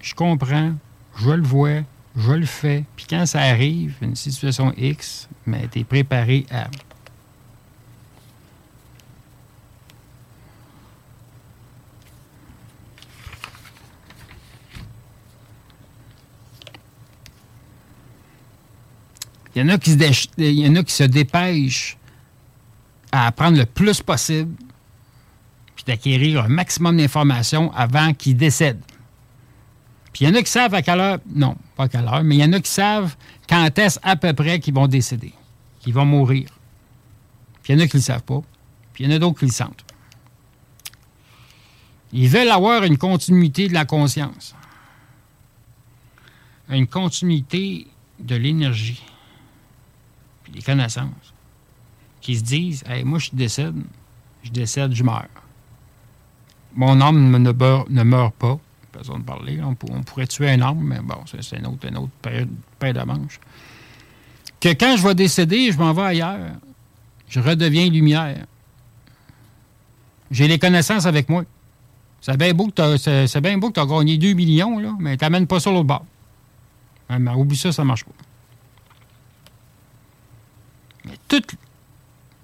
je comprends, je le vois, je le fais, puis quand ça arrive, une situation X, mais tu es préparé à. Il y en a qui se, il y en a qui se dépêchent à apprendre le plus possible, puis d'acquérir un maximum d'informations avant qu'ils décèdent. Puis il y en a qui savent à quelle heure, non, pas à quelle heure, mais il y en a qui savent quand est-ce à peu près qu'ils vont décéder, qu'ils vont mourir. Puis il y en a qui ne le savent pas, puis il y en a d'autres qui le sentent. Ils veulent avoir une continuité de la conscience, une continuité de l'énergie, puis des connaissances, qui se disent Hey, moi, je décède, je décède, je meurs. Mon âme ne, meurt- ne meurt pas. De parler. On, pour- on pourrait tuer un âme, mais bon, c'est une autre, une autre paire, de manches. Que quand je vais décéder, je m'en vais ailleurs. Je redeviens lumière. J'ai les connaissances avec moi. C'est bien beau que tu as gagné 2 millions, là, mais tu n'amènes pas ça l'autre bord. Ouais, mais oublie ça, ça ne marche pas. Mais tous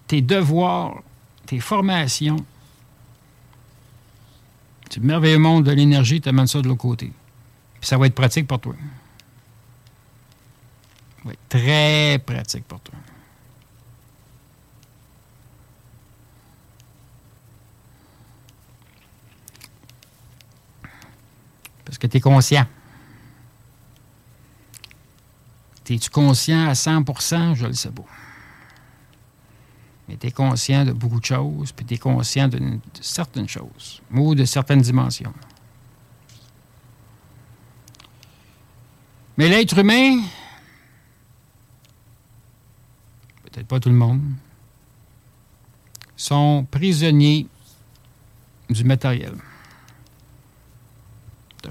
tes devoirs, tes formations, du merveilleux monde de l'énergie, tu amènes ça de l'autre côté. Puis ça va être pratique pour toi. Ça va être très pratique pour toi. Parce que tu es conscient. Es-tu conscient à 100% Je le sais pas. Mais tu es conscient de beaucoup de choses, puis tu es conscient de, de certaines choses, ou de certaines dimensions. Mais l'être humain, peut-être pas tout le monde, sont prisonniers du matériel.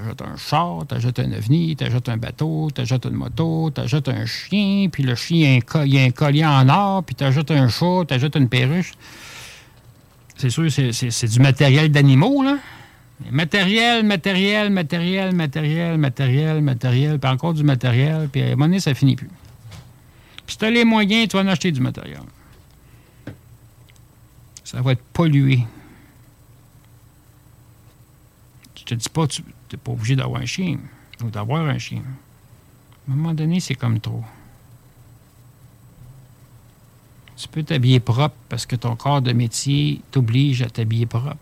T'achètes un char, t'achètes un ovni, t'achètes un bateau, t'achètes une moto, t'achètes un chien, puis le chien, il a un collier en or, puis t'achètes un chat, t'achètes une perruche. C'est sûr, c'est du matériel d'animaux, là. Matériel, matériel, matériel, matériel, matériel, matériel, puis encore du matériel, puis à un moment donné, ça finit plus. Puis si t'as les moyens, tu vas en acheter du matériel. Ça va être pollué. Je te dis pas, tu n'es pas obligé d'avoir un chien ou d'avoir un chien. À un moment donné, c'est comme trop. Tu peux t'habiller propre parce que ton corps de métier t'oblige à t'habiller propre.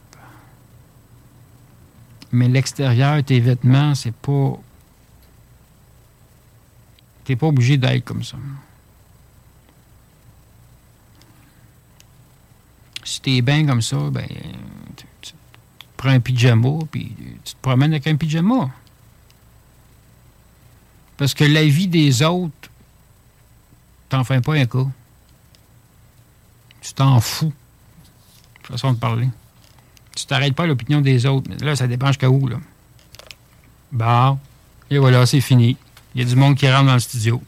Mais l'extérieur, tes vêtements, c'est pas. T'es pas obligé d'être comme ça. Si t'es bien comme ça, ben. Prends un pyjama, puis tu te promènes avec un pyjama. Parce que la vie des autres, t'en fais pas un cas. Tu t'en fous. Façon de parler. Tu t'arrêtes pas à l'opinion des autres. Mais là, ça dépend jusqu'à où, là. Bon. Et voilà, c'est fini. Il y a du monde qui rentre dans le studio.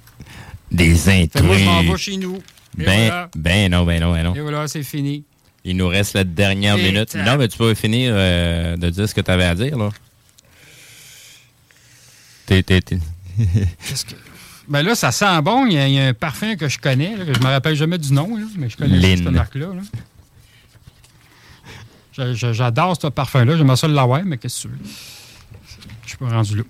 Des Fait que moi, je m'en vais intrus. chez nous. Et Ben, voilà. ben non, ben non, ben non. Et voilà, c'est fini. Il nous reste la dernière minute. Non, mais tu peux finir euh, de dire ce que tu avais à dire, là. T'es, t'es, t'es- Qu'est-ce que. Ben là, ça sent bon. Il y a, il y a un parfum que je connais, là, que je me rappelle jamais du nom, là, mais je connais cette marque-là. là. Je- je- J'adore ce parfum-là. J'aimerais ça l'avoir, mais qu'est-ce que tu veux? Je suis pas rendu là.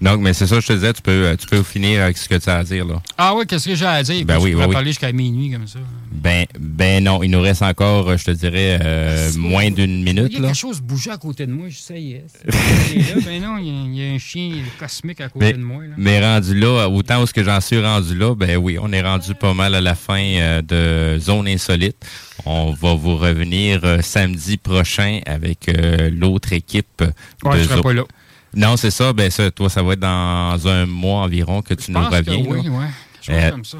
Donc, mais c'est ça, je te disais, tu peux, euh, tu peux finir avec ce que tu as à dire, là. Ah oui, qu'est-ce que j'ai à dire? Ben Je oui, oui, oui. parler jusqu'à minuit comme ça? Ben, ben non, il nous reste encore, euh, je te dirais, euh, moins d'une Il minute, y a là. quelque chose bougeait à côté de moi, je sais, yes. Il est là, ben non, il y, a, il y a un chien cosmique à côté Mais, de moi. Là. mais rendu là, autant où ce que j'en suis rendu là, ben oui, on est rendu pas mal à la fin euh, de Zone Insolite. On va vous revenir euh, samedi prochain avec l'autre équipe. Ouais, de je serai pas là. Non, c'est ça. Ben ça, toi, ça va être dans un mois environ que tu Je nous pense que reviens. oui, là. ouais. Je pense Euh, comme ça.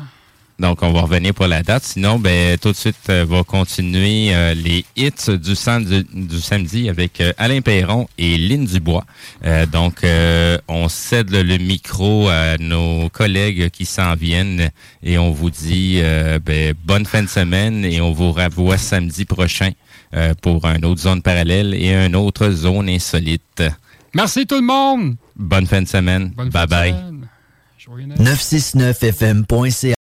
donc, on va revenir pour la date. Sinon, ben, tout de suite, euh, va continuer euh, les hits du, sam- du, du samedi avec euh, Alain Perron et Lynn Dubois. Euh, donc, euh, on cède le micro à nos collègues qui s'en viennent et on vous dit ben, bonne fin de semaine et on vous revoit samedi prochain euh, pour un autre zone parallèle et un autre zone insolite. Merci tout le monde! Bonne fin de semaine. bye bye. Joyeux Noël. 969fm.ca